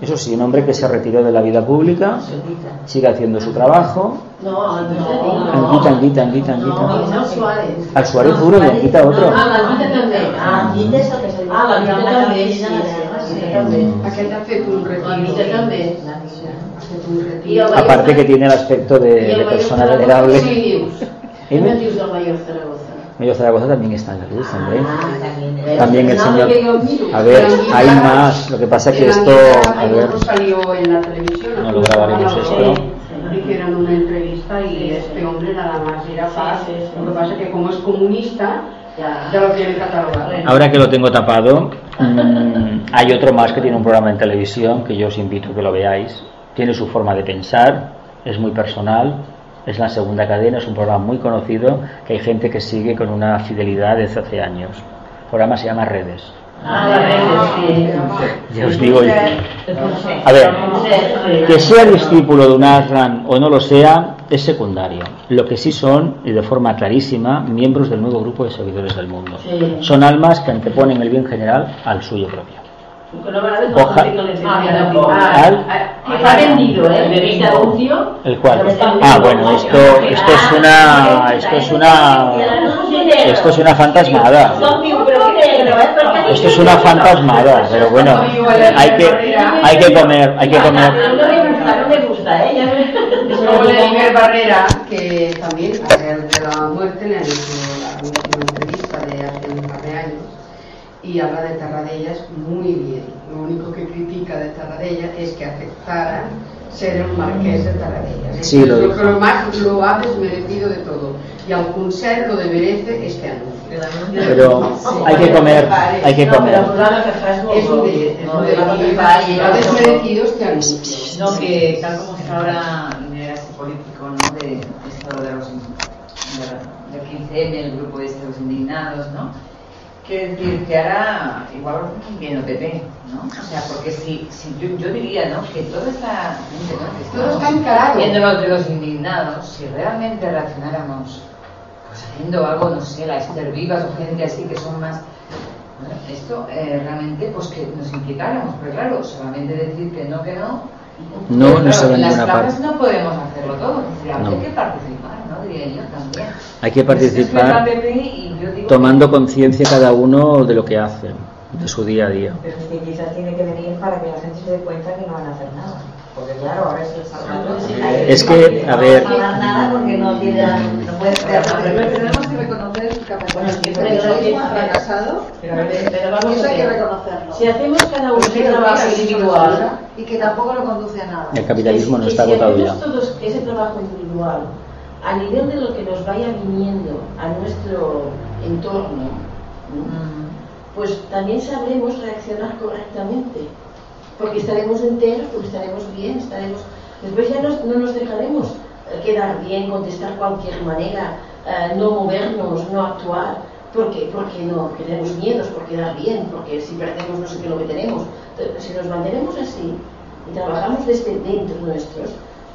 S2: Eso sí, un hombre que se retiró de la vida pública, sigue haciendo su trabajo.
S1: No, Anguita.
S2: Anguita, Anguita. Al Suárez uno y Anguita otro.
S1: Ah. Ah,
S3: Anguita que
S1: Ah, l'Anguita
S3: va
S1: també, sí,
S3: la
S1: sí, sí,
S3: sí.
S6: Aquest ha fet un retiro.
S1: L'Anguita també.
S2: Aparte que tiene el aspecto de, de persona venerable.
S1: Què
S2: ¿Eh?
S1: me dius del Mayor Zaragoza?
S2: Mayor Zaragoza también está en la luz, hombre.
S1: Ah.
S2: También el
S1: No,
S2: señor.
S1: que.
S2: A ver, hay más. Lo que pasa que
S6: En
S2: esto, a ver,
S6: salió en la televisión.
S2: No lo grabaremos esto.
S6: Hicieron una entrevista y este hombre nada más era paz.
S1: Sí, sí, sí.
S6: Lo que pasa es que como es comunista,
S1: Ya.
S6: ya lo catalogado.
S2: ahora que lo tengo tapado, mm, hay otro más que tiene un programa en televisión que yo os invito a que lo veáis. Tiene su forma de pensar, es muy personal, es la segunda cadena, es un programa muy conocido que hay gente que sigue con una fidelidad desde hace años. El programa se llama Redes. Ya os digo yo. A ver, que sea discípulo de un Aslan o no lo sea, es secundario. Lo que sí son, y de forma clarísima, miembros del nuevo grupo de servidores del mundo. Son almas que anteponen el bien general al suyo propio. Oja- ¿Al?
S1: ha vendido, ¿eh? Este.
S2: ¿El cual? Ah, bueno, esto, esto es una, esto es una, esto es una fantasmada. Esto es una fantasmada, pero bueno, hay que, hay que comer, hay que comer.
S1: No me gusta, ¿eh?
S6: Como Barrera, que también a raíz de la muerte le han hecho la última entrevista de hace un par de años y habla de Tarradellas muy bien. Lo único que critica de Tarradellas es que aceptara ser el marqués de Tarradellas.
S2: Sí, lo
S6: que lo más lo ha desmerecido de todo. Y aun ser lo desmerece este anuncio.
S2: Pero hay que comer, hay que
S1: No,
S2: comer.
S6: Es un
S1: No,
S6: este.
S8: No, que tal como está ahora ese político, ¿no? De esto de los de, del 15M, el grupo este de los indignados, ¿no? Quiere decir que ahora igual viene el PP, ¿no? O sea, porque si, si yo, yo diría, ¿no? Que toda esta gente, ¿no? Que
S6: Todo está encarado.
S8: viendo los de los indignados, si realmente reaccionáramos haciendo algo, no sé, la Esther Vivas o gente así que son más esto eh, realmente pues que nos implicáramos, pero claro, solamente decir que no, que no.
S2: No,
S8: Pero,
S2: no se va
S8: en las
S2: ninguna parte.
S8: no podemos hacerlo todo, es decir,
S2: No.
S8: hay que participar, ¿no? Diría yo también.
S2: Hay que
S8: Pues es que
S2: participar
S8: es la PP y yo digo
S2: tomando conciencia cada uno de lo que hace, de su día a día.
S9: Pero es que quizás tiene que venir para que la gente se dé cuenta que no van a hacer nada. Porque claro, ahora es el salvador.
S2: Es que, a ver,
S3: No nada porque no tienen, no crear nada.
S10: Pero tenemos que reconocer capacidad.
S1: Bueno,
S10: El
S1: pero- pero-
S10: capitalismo ha fracasado.
S1: Pero, pero vamos
S3: Eso
S1: a
S3: hay que
S1: ver.
S3: reconocerlo.
S1: Si hacemos cada uno
S3: es
S1: trabajo individual,
S3: Y que tampoco lo conduce a nada.
S2: el capitalismo no
S1: que
S2: está
S1: si
S2: agotado ya.
S1: hacemos todos ese trabajo individual a nivel de lo que nos vaya viniendo a nuestro entorno, ¿no? pues también sabremos reaccionar correctamente. Porque estaremos enteros, porque estaremos bien, estaremos. Después ya nos- no nos dejaremos eh, quedar bien, contestar cualquier manera, eh, no movernos, no actuar. ¿Por qué? Porque no, porque tenemos miedos por quedar bien, porque si perdemos no sé qué lo que tenemos. Entonces, si nos mantenemos así y trabajamos desde dentro nuestros,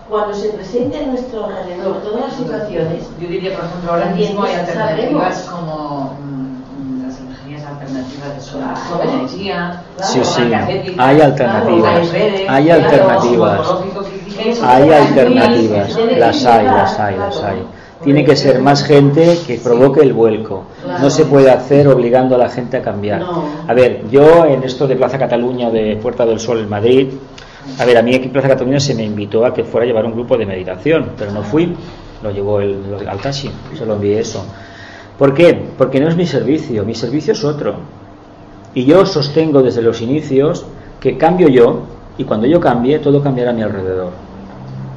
S1: cuando se presente a nuestro alrededor todas las situaciones,
S8: Yo diría, por ejemplo, ahora mismo hay alternativas
S1: sabremos.
S8: como energía,
S2: Sí, sí, hay alternativas,
S8: hay
S2: alternativas. Hay alternativas, las hay, las hay, las hay. Tiene que ser más gente que provoque el vuelco. No se puede hacer obligando a la gente a cambiar. A ver, yo en esto de Plaza Cataluña de Puerta del Sol en Madrid, a ver, a mí aquí en Plaza Cataluña se me invitó a que fuera a llevar un grupo de meditación, pero no fui. Lo llevó el, el Altashi, se lo envié eso. ¿Por qué? Porque no es mi servicio, mi servicio es otro. Y yo sostengo desde los inicios que cambio yo y cuando yo cambie todo cambiará a mi alrededor.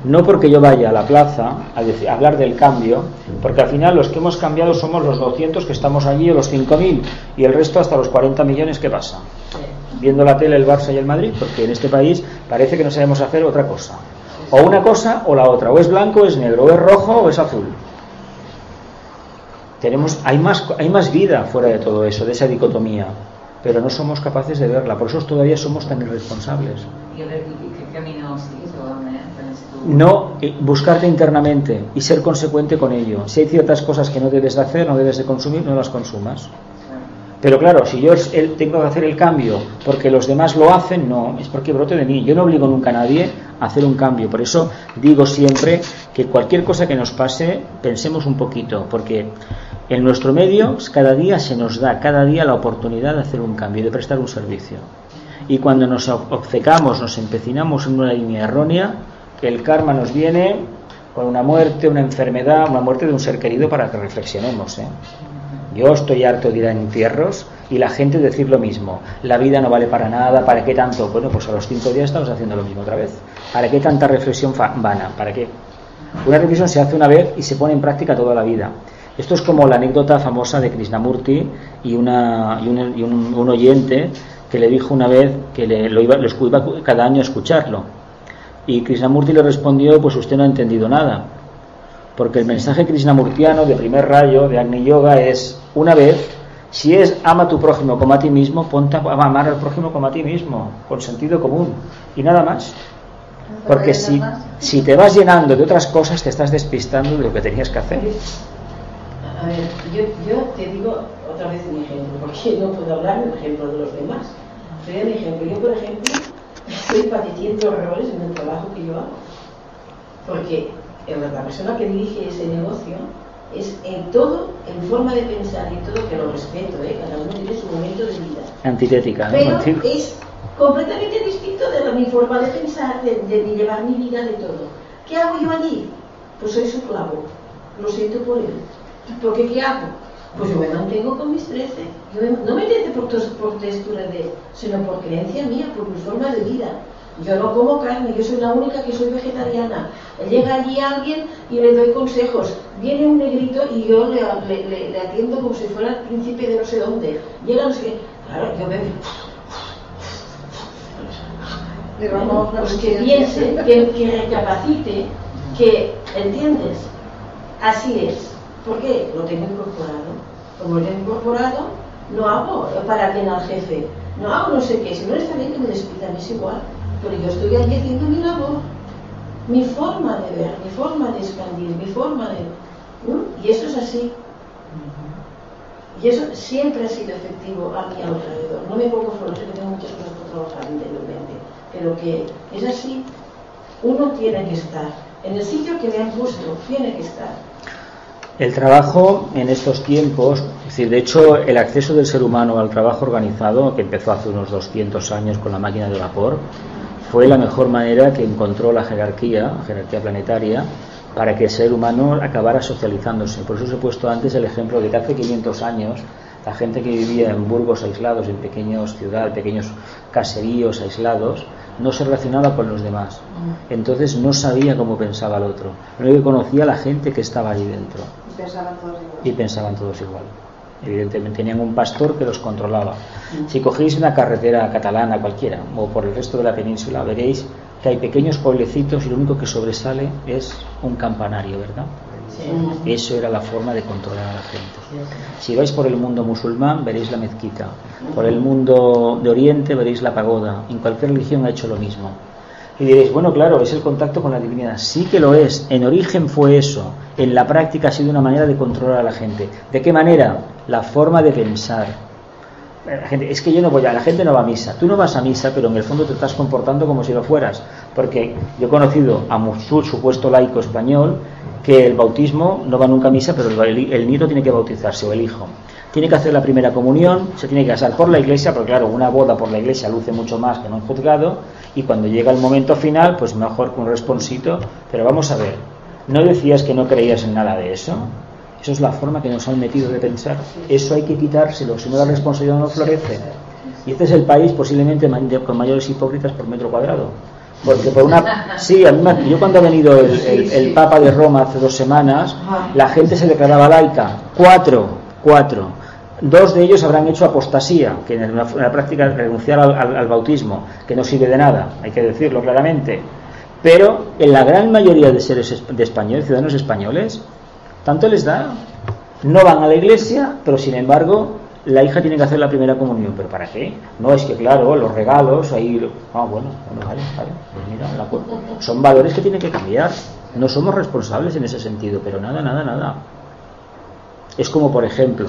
S2: No porque yo vaya a la plaza a, decir- a hablar del cambio, porque al final los que hemos cambiado somos los 200 que estamos allí o los 5.000 y el resto hasta los 40 millones, ¿qué pasa? Viendo la tele el Barça y el Madrid, porque en este país parece que no sabemos hacer otra cosa. O una cosa o la otra, o es blanco o es negro, o es rojo o es azul. Tenemos, hay, más, hay más vida fuera de todo eso, de esa dicotomía, pero no somos capaces de verla, por eso todavía somos tan irresponsables. No buscarte internamente y ser consecuente con ello. Si hay ciertas cosas que no debes de hacer, no debes de consumir, no las consumas. Pero claro, si yo tengo que hacer el cambio porque los demás lo hacen, no, es porque brote de mí. Yo no obligo nunca a nadie a hacer un cambio. Por eso digo siempre que cualquier cosa que nos pase, pensemos un poquito, porque en nuestro medio cada día se nos da, cada día la oportunidad de hacer un cambio, de prestar un servicio. Y cuando nos ob- obcecamos, nos empecinamos en una línea errónea, el karma nos viene con una muerte, una enfermedad, una muerte de un ser querido para que reflexionemos. ¿eh? Yo estoy harto de ir a entierros y la gente decir lo mismo. La vida no vale para nada, ¿para qué tanto? Bueno, pues a los cinco días estamos haciendo lo mismo otra vez. ¿Para qué tanta reflexión vana? ¿Para qué? Una reflexión se hace una vez y se pone en práctica toda la vida. Esto es como la anécdota famosa de Krishnamurti y, una, y, un, oyente que le dijo una vez que le, lo iba, lo iba cada año a escucharlo. Y Krishnamurti le respondió, pues usted no ha entendido nada. Porque el mensaje krishnamurtiano de primer rayo de Agni Yoga es, una vez Si es ama a tu prójimo como a ti mismo, ponte a amar al prójimo como a ti mismo, con sentido común y nada más. Porque si, si te vas llenando de otras cosas, te estás despistando de lo que tenías que hacer.
S1: A ver, yo, te digo otra vez mi ejemplo, porque no puedo hablar en ejemplo de los demás. Pero mi ejemplo, yo por ejemplo estoy padeciendo horrores en el trabajo que yo hago. Porque la persona que dirige ese negocio es en todo, en forma de pensar y todo, que lo respeto, ¿eh? cada uno tiene su momento de vida.
S2: Antitética, ¿no?
S1: Pero es completamente distinto de la, mi forma de pensar, de, de llevar mi vida, de todo. ¿Qué hago yo allí? Pues soy su clavo. Lo siento por él. ¿Por qué qué hago? Pues yo me mantengo con mis 13. Yo me- no me trece por, por textura de, sino por creencia mía, por mi forma de vida. Yo no como carne, yo soy la única que soy vegetariana. Llega allí alguien y le doy consejos. Viene un negrito y yo le, le- le- le atiendo como si fuera el príncipe de no sé dónde. Llega no sé qué. Claro, yo me,
S10: vamos
S1: pues que piense, que, que recapacite, que, ¿entiendes? Así es. ¿Por qué? Lo tengo incorporado. Como lo tengo incorporado, no hago para bien al jefe. No hago no sé qué. Si no está bien que me despidan, es igual. Pero yo estoy allí haciendo mi labor. Mi forma de ver, mi forma de expandir, mi forma de... ¿Mm? Y eso es así. Y eso siempre ha sido efectivo a mi alrededor. No me pongo flores, que tengo muchas cosas por trabajar interiormente. Pero que es así. Uno tiene que estar. En el sitio que le han puesto, tiene que estar.
S2: El trabajo en estos tiempos, es decir, de hecho, el acceso del ser humano al trabajo organizado, que empezó hace unos 200 años con la máquina de vapor, fue la mejor manera que encontró la jerarquía, la jerarquía planetaria, para que el ser humano acabara socializándose. Por eso os he puesto antes el ejemplo de que hace 500 años la gente que vivía en burgos aislados, en pequeñas ciudades, pequeños caseríos aislados, no se relacionaba con los demás. Entonces no sabía cómo pensaba el otro. Lo único que conocía la gente que estaba ahí dentro
S10: Y pensaban todos igual.
S2: y pensaban todos igual. Evidentemente tenían un pastor que los controlaba. Si cogéis una carretera catalana cualquiera o por el resto de la península, veréis que hay pequeños pueblecitos y lo único que sobresale es un campanario, ¿verdad? Eso era la forma de controlar a la gente. Si vais por el mundo musulmán, veréis la mezquita. Por el mundo de Oriente, veréis la pagoda. En cualquier religión ha hecho lo mismo. Y diréis, bueno, claro, es el contacto con la divinidad. Sí que lo es. En origen fue eso. En la práctica ha sido una manera de controlar a la gente. ¿De qué manera? La forma de pensar. La gente, es que yo no voy a, la gente no va a misa. Tú no vas a misa, pero en el fondo te estás comportando como si lo fueras. Porque yo he conocido a su- supuesto laico español que el bautismo no va nunca a misa, pero el, nieto tiene que bautizarse o el hijo. Tiene que hacer la primera comunión, se tiene que casar por la iglesia, porque claro, una boda por la iglesia luce mucho más que en un juzgado, y cuando llega el momento final, pues mejor con un responsito. Pero vamos a ver, ¿no decías que no creías en nada de eso? Eso es la forma que nos han metido de pensar. Eso hay que quitárselo, si no la responsabilidad no florece. Y este es el país posiblemente con mayores hipócritas por metro cuadrado. Porque por una... Sí, a mí me- yo cuando ha venido el, el- el Papa de Roma hace dos semanas, la gente se declaraba laica. Cuatro, cuatro. Dos de ellos habrán hecho apostasía, que en la, en la práctica renunciar al, al- al bautismo, que no sirve de nada, hay que decirlo claramente. Pero en la gran mayoría de seres es- de españoles, ciudadanos españoles, tanto les da. No van a la iglesia, pero sin embargo la hija tiene que hacer la primera comunión. ¿Pero para qué? No, es que claro, los regalos, ahí... Ah, bueno, bueno, vale, vale. Pues mira, la cu- son valores que tienen que cambiar. No somos responsables en ese sentido, pero nada, nada, nada. Es como, por ejemplo,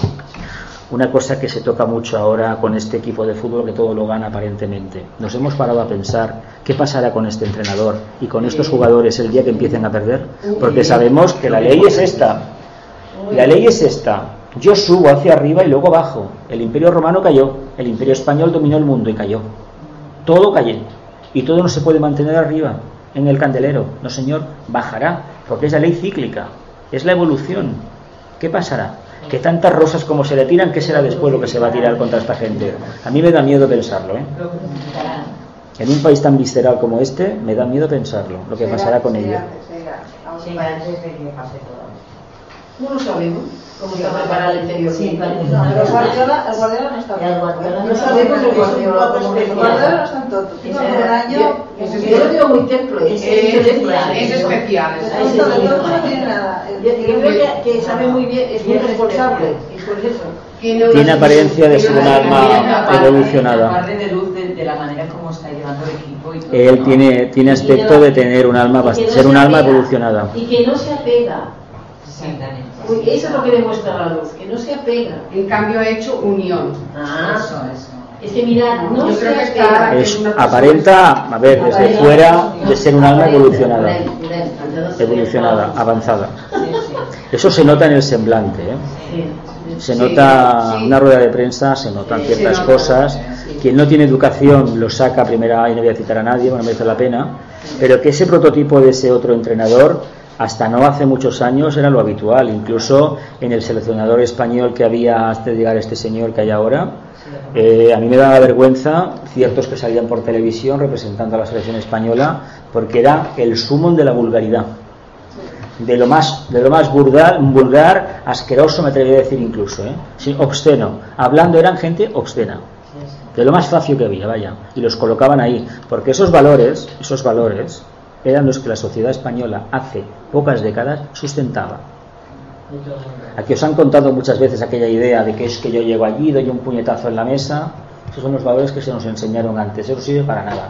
S2: una cosa que se toca mucho ahora con este equipo de fútbol que todo lo gana aparentemente. Nos hemos parado a pensar qué pasará con este entrenador y con estos jugadores el día que empiecen a perder, porque sabemos que la ley es esta. La ley es esta. Yo subo hacia arriba y luego bajo. El imperio romano cayó, el imperio español dominó el mundo y cayó. Todo cayó. Y todo no se puede mantener arriba, en el candelero. No, señor, bajará, porque es la ley cíclica, es la evolución. ¿Qué pasará? Que tantas rosas como se le tiran, ¿qué será después lo que se va a tirar contra esta gente? A mí me da miedo pensarlo, ¿eh? En un país tan visceral como este, me da miedo pensarlo, lo que pasará con ello.
S9: Sí, antes de que pase todo.
S1: No lo sabemos cómo está preparado el interior.
S10: Sí, pero el Guardiola, el Guardiola no está bien.
S1: El no
S10: sabemos
S1: bien.
S10: lo que es un
S1: Guardiola
S10: El Guardiola no está en todo. Tiene un
S6: Es,
S1: Yo lo digo muy templo, es,
S6: es,
S1: especial.
S6: es especial. es.
S1: Yo, creo que, sabe muy bien, es muy responsable, y por eso.
S6: Tiene,
S2: apariencia de ser un alma evolucionada.
S8: Aparte de luz de, de la manera como está llevando el equipo y todo.
S2: Él tiene, tiene aspecto de tener un alma, ser
S1: se
S2: un alma evolucionada.
S1: Y que no se apega. Eso es lo que demuestra la luz, que no se apega.
S6: En cambio ha hecho unión.
S1: Ah,
S8: Eso, eso.
S1: Es que mirad, no
S6: Yo
S1: se
S6: creo que
S1: apega.
S6: está-
S2: Es,
S6: una persona-
S2: aparenta, a ver, desde
S1: Aparenta-
S2: fuera, de ser un alma evolucionada. Evolucionada, avanzada. Eso se nota en el semblante. ¿eh? Se nota una rueda de prensa, se notan ciertas cosas. Quien no tiene educación lo saca a primera y no voy a citar a nadie, bueno, merece la pena. Pero que ese prototipo de ese otro entrenador, hasta no hace muchos años, era lo habitual. Incluso en el seleccionador español que había de llegar este señor que hay ahora, eh, a mí me daba vergüenza ciertos que salían por televisión representando a la selección española, porque era el sumum de la vulgaridad de lo más de lo más vulgar, vulgar asqueroso me atrevería a decir incluso ¿eh? Sí, obsceno hablando eran gente obscena de lo más fácil que había vaya y los colocaban ahí porque esos valores esos valores eran los que la sociedad española hace pocas décadas sustentaba. Aquí os han contado muchas veces aquella idea de que es que yo llego allí doy un puñetazo en la mesa esos son los valores que se nos enseñaron antes eso no sirve para nada.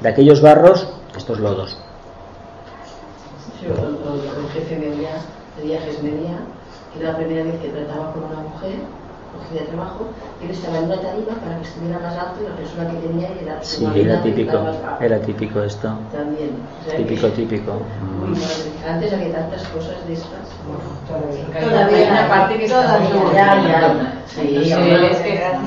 S2: De aquellos barros estos lodos.
S1: Sí, el jefe de viajes que la primera vez que trataba con una mujer, cogía trabajo, él estaba en una tarima para que estuviera más alto y la persona que tenía era
S2: sí era
S1: que
S2: típico era típico esto.
S1: También. O sea
S2: típico
S1: que-
S2: típico.
S1: Uy, antes había tantas cosas de estas.
S8: Todavía. Hay una parte que
S1: Ya, ya. Sí,
S8: es que gracias.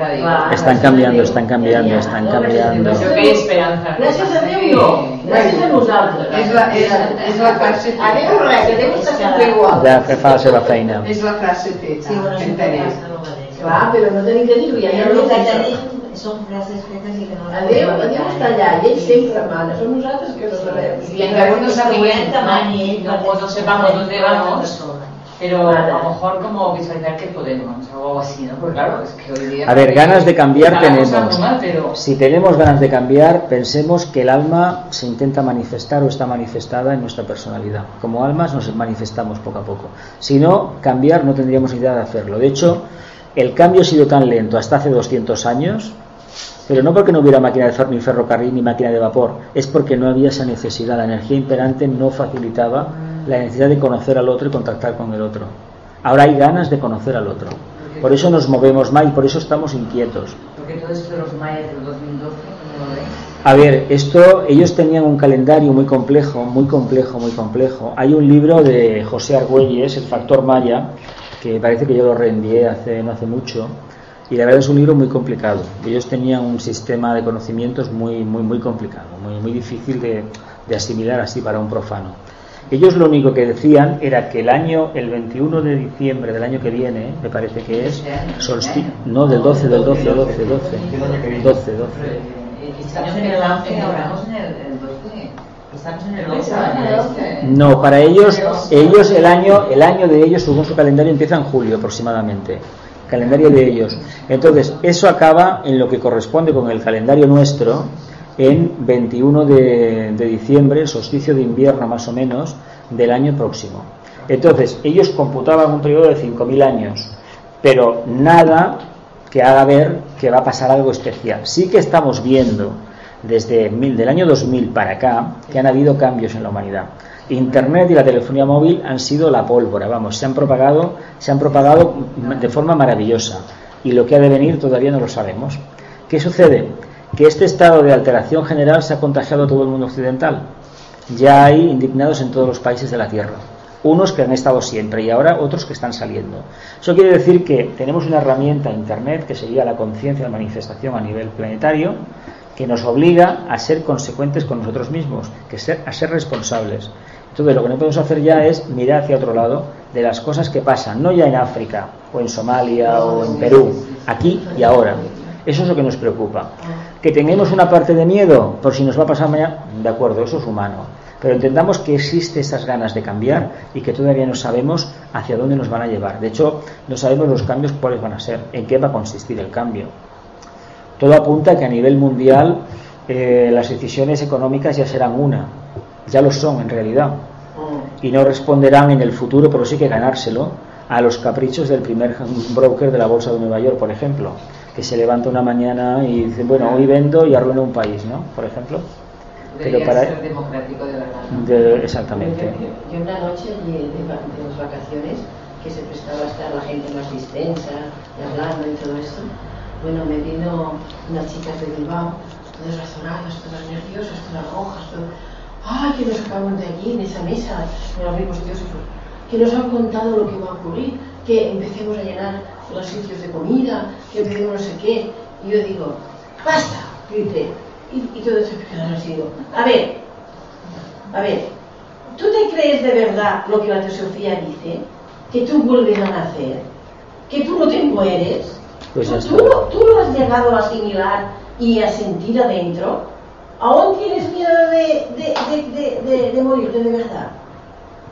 S8: A Dios.
S2: Están cambiando, están cambiando, están cambiando.
S8: Yo que hay esperanza.
S1: Gràcies a no, gràcies a nosaltres.
S6: És la, és, és la frase
S1: A Déu res, que Déu està sempre igual.
S2: ja que fa la seva feina
S6: És la frase feta,
S10: Sí, bueno,
S6: entenem.
S1: Clar, però no tenim que dir-ho, ja
S10: Pero
S1: no
S10: lo que
S1: ho
S10: tenim son frases fetes y que no
S1: A Déu, a Déu està allà, i ell sempre mana, som nosaltres que no sabem.
S8: Y en algunos sabían no, pues no sepamos dónde vamos, pero a lo mejor como visualizar que podemos, o algo así, ¿no? Porque claro, es que hoy día...
S2: a ver ganas de cambiar tenemos.
S8: muy mal, pero
S2: si tenemos ganas de cambiar pensemos que el alma se intenta manifestar o está manifestada en nuestra personalidad. Como almas nos manifestamos poco a poco. Si no cambiar no tendríamos idea de hacerlo. De hecho el cambio ha sido tan lento hasta hace 200 años pero no porque no hubiera máquina de fer- ni ferrocarril ni máquina de vapor, es porque no había esa necesidad. La energía imperante no facilitaba la necesidad de conocer al otro y contactar con el otro. Ahora hay ganas de conocer al otro. Por eso nos movemos más y por eso estamos inquietos.
S8: porque todo esto de los mayas del 2012, ¿cómo lo veis?
S2: A ver, esto, ellos tenían un calendario muy complejo, muy complejo, muy complejo. Hay un libro de José Argüelles, El Factor Maya, que parece que yo lo reenvié hace, no hace mucho, y la verdad es un libro muy complicado. Ellos tenían un sistema de conocimientos muy, muy, muy complicado, muy, muy difícil de, de asimilar así para un profano. Ellos lo único que decían era que el año, el 21 de diciembre del año que viene, me parece que es, no, del 12, del 12, 12, 12, 12, 12.
S8: Estamos en el 11 ahora, estamos en el, el 12. Estamos en el 11 ahora.
S2: No, para ellos, ellos el año, el año de ellos, según su calendario, empieza en julio aproximadamente. Calendario de ellos. Entonces, eso acaba en lo que corresponde con el calendario nuestro, en 21 de, diciembre, el solsticio de invierno más o menos, del año próximo. Entonces, ellos computaban un periodo de 5.000 años, pero nada que haga ver que va a pasar algo especial. Sí que estamos viendo desde mil, del año 2000 para acá que han habido cambios en la humanidad. Internet y la telefonía móvil han sido la pólvora, vamos, se han propagado, se han propagado de forma maravillosa y lo que ha de venir todavía no lo sabemos. ¿Qué sucede? Que este estado de alteración general se ha contagiado a todo el mundo occidental. Ya hay indignados en todos los países de la Tierra. Unos que han estado siempre y ahora otros que están saliendo. Eso quiere decir que tenemos una herramienta, Internet, que sería la conciencia de manifestación a nivel planetario, que nos obliga a ser consecuentes con nosotros mismos, que a ser responsables. Entonces lo que no podemos hacer ya es mirar hacia otro lado de las cosas que pasan, no ya en África o en Somalia o en Perú, aquí y ahora. Eso es lo que nos preocupa. Que tengamos una parte de miedo por si nos va a pasar mañana, de acuerdo, eso es humano. Pero entendamos que existe esas ganas de cambiar y que todavía no sabemos hacia dónde nos van a llevar. De hecho, no sabemos los cambios cuáles van a ser, en qué va a consistir el cambio. Todo apunta a que a nivel mundial eh, las decisiones económicas ya serán una, ya lo son en realidad, y no responderán en el futuro, pero sí que ganárselo, a los caprichos del primer broker de la bolsa de Nueva York, por ejemplo, que se levanta una mañana y dice, bueno, hoy vendo y arruino un país, ¿no? Por ejemplo.
S8: Debería
S2: Pero para-
S8: ser democrático de verdad. ¿no?
S2: De- exactamente.
S1: Yo una noche de, de las vacaciones, que se prestaba a estar la gente más distensa, y hablando y todo eso, bueno, me vino unas chicas de Bilbao, todas razonadas, todas nerviosas, todas rojas, todo. ¡Ay, que nos sacamos de allí, en esa mesa, con amigos teósofos! Que nos han contado lo que va a ocurrir, que empecemos a llenar los sitios de comida, que empecemos no sé qué. Y yo digo, ¡basta! grité. Y, y todos se quedaron así, digo, a ver, a ver, ¿tú te crees de verdad lo que la teosofía dice? ¿Que tú vuelves a nacer? ¿Que tú no te mueres?
S2: Pues
S1: ¿Tú, tú, lo has llegado a asimilar y a sentir adentro? ¿Aún tienes miedo de, de, de- de morirte de verdad?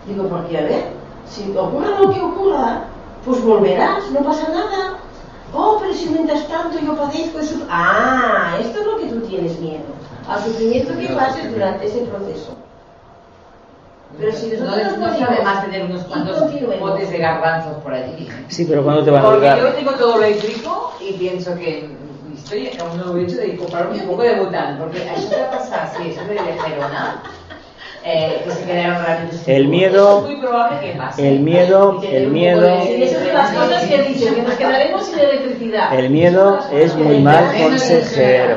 S1: Digo, porque a ver, si ocurra lo que ocurra, pues volverás, no pasa nada. Oh, pero si mientras tanto yo padezco sufro. Ah, esto es lo que tú tienes miedo. Al sufrimiento que pases durante ese proceso. Pero si
S8: No,
S1: nosotros
S8: no sabe más tener unos cuantos botes de garbanzos por allí.
S2: Sí, pero ¿cuándo te van a
S8: Porque yo
S2: durar?
S8: tengo todo lo eléctrico y pienso que estoy a un nuevo hecho de comprarme un poco de bután, porque a eso le pasa, si eso de Gerona, eh, que se quedaron realmente sin
S2: El miedo-
S8: es muy probable que pase.
S2: el miedo- el miedo-
S1: esas son las cosas que dicen, que nos quedaremos sin electricidad.
S2: El miedo es muy mal consejero.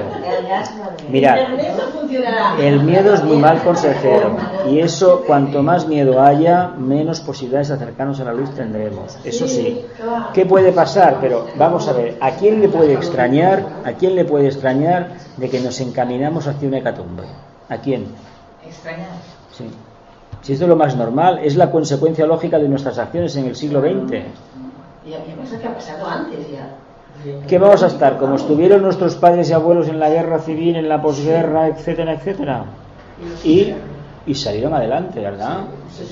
S2: Mirad,
S1: Internet no funcionará.
S2: el miedo es muy mal consejero y eso cuanto más miedo haya, menos posibilidades de acercarnos a la luz tendremos. Eso sí. ¿Qué puede pasar? Pero vamos a ver, ¿a quién le puede extrañar? ¿A quién le puede extrañar de que nos encaminamos hacia una hecatombe? ¿A quién?
S8: Extrañar.
S2: Sí. Si esto es lo más normal, es la consecuencia lógica de nuestras acciones en el siglo XX.
S1: Y además que ha pasado antes ya.
S2: ¿Qué vamos a estar? Como estuvieron nuestros padres y abuelos en la guerra civil, en la posguerra, etcétera, etcétera. Y, y salieron adelante, ¿verdad?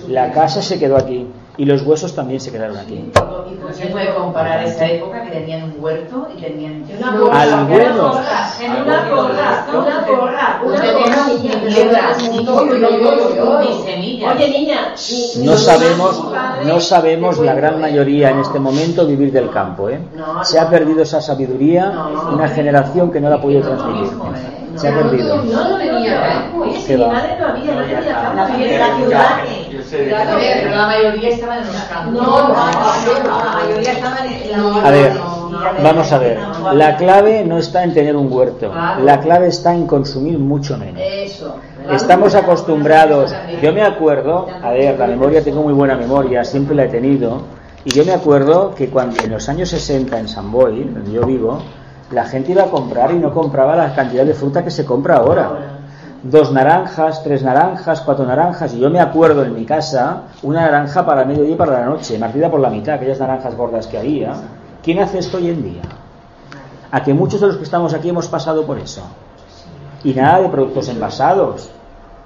S2: La casa se quedó aquí y los huesos también se quedaron aquí.
S1: Y por
S8: se puede comparar esa época que tenían un huerto y tenían
S1: Una porra, una porra, en una porra, una porra, una porra. Oye, niña, ni-
S2: No sabemos, no sabemos la gran
S1: ¿eh?
S2: mayoría en este momento vivir del campo, ¿eh? Se ha perdido esa sabiduría, una generación que no la ha podido transmitir. Se ha perdido.
S1: No, no,
S6: venía,
S1: no. Oye, si
S2: ¿Qué
S1: mi madre no había, no tenía
S10: La
S1: campo,
S10: ciudad,
S1: en la ciudad.
S8: Pero la mayoría estaban en los campos.
S1: No,
S8: la mayoría estaban en la
S2: A ver, vamos a ver. La clave no está en tener un huerto. La clave está en consumir mucho menos.
S1: Eso.
S2: Estamos acostumbrados. Yo me acuerdo, a ver, la memoria, tengo muy buena memoria, siempre la he tenido. Y yo me acuerdo que cuando en los años 60 en San Boy, donde yo vivo, la gente iba a comprar y no compraba la cantidad de fruta que se compra ahora. Dos naranjas, tres naranjas, cuatro naranjas. Y yo me acuerdo en mi casa una naranja para mediodía y para la noche, partida por la mitad, aquellas naranjas gordas que había. ¿Quién hace esto hoy en día? A que muchos de los que estamos aquí hemos pasado por eso. Y nada de productos envasados.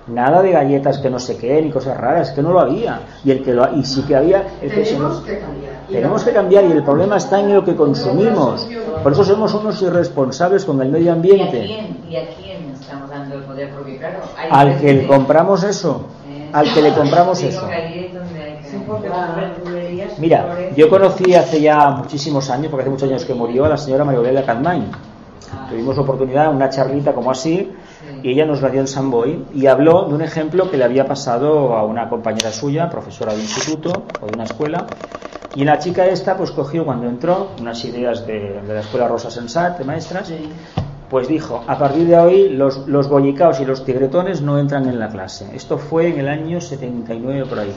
S2: Nada de galletas que no sé qué, ni cosas raras, que no lo había. Y el que lo y sí que había, el que se
S6: Tenemos
S2: nos-
S6: que cambiar. Y
S2: tenemos que cambiar y el problema está en lo que consumimos. Por eso somos unos irresponsables con el medio
S8: ¿Y a
S2: ambiente.
S8: quién, y a quién estamos dando el poder? Porque claro, hay
S2: Al que le compramos eso,
S8: Eh,
S2: al que le compramos eso. Mira, yo conocí hace ya muchísimos años, porque hace muchos años que murió, a la señora María Aurelia Cadmain. Tuvimos oportunidad, una charlita como así, y ella nos la dio en San Boy y habló de un ejemplo que le había pasado a una compañera suya, profesora de instituto o de una escuela. Y la chica esta, pues cogió cuando entró unas ideas de, de la escuela Rosa Sensat, de maestras, pues dijo, a partir de hoy los, los bollicaos y los tigretones no entran en la clase. Esto fue en el año 79 por ahí.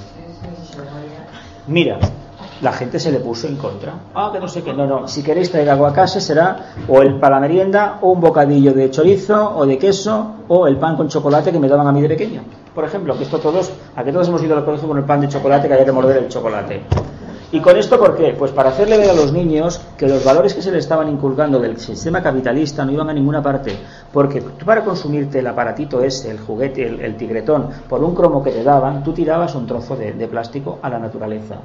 S2: Mira, la gente se le puso en contra. Ah, que no sé qué. No, no. Si queréis traer algo a casa será o el para la merienda o un bocadillo de chorizo o de queso o el pan con chocolate que me daban a mí de pequeño. Por ejemplo, que esto todos, a que todos hemos ido al colegio con el pan de chocolate que había que morder el chocolate. ¿Y con esto por qué? Pues para hacerle ver a los niños que los valores que se le estaban inculcando del sistema capitalista no iban a ninguna parte. Porque tú para consumirte el aparatito ese, el juguete, el, el tigretón, por un cromo que te daban, tú tirabas un trozo de, de plástico a la naturaleza.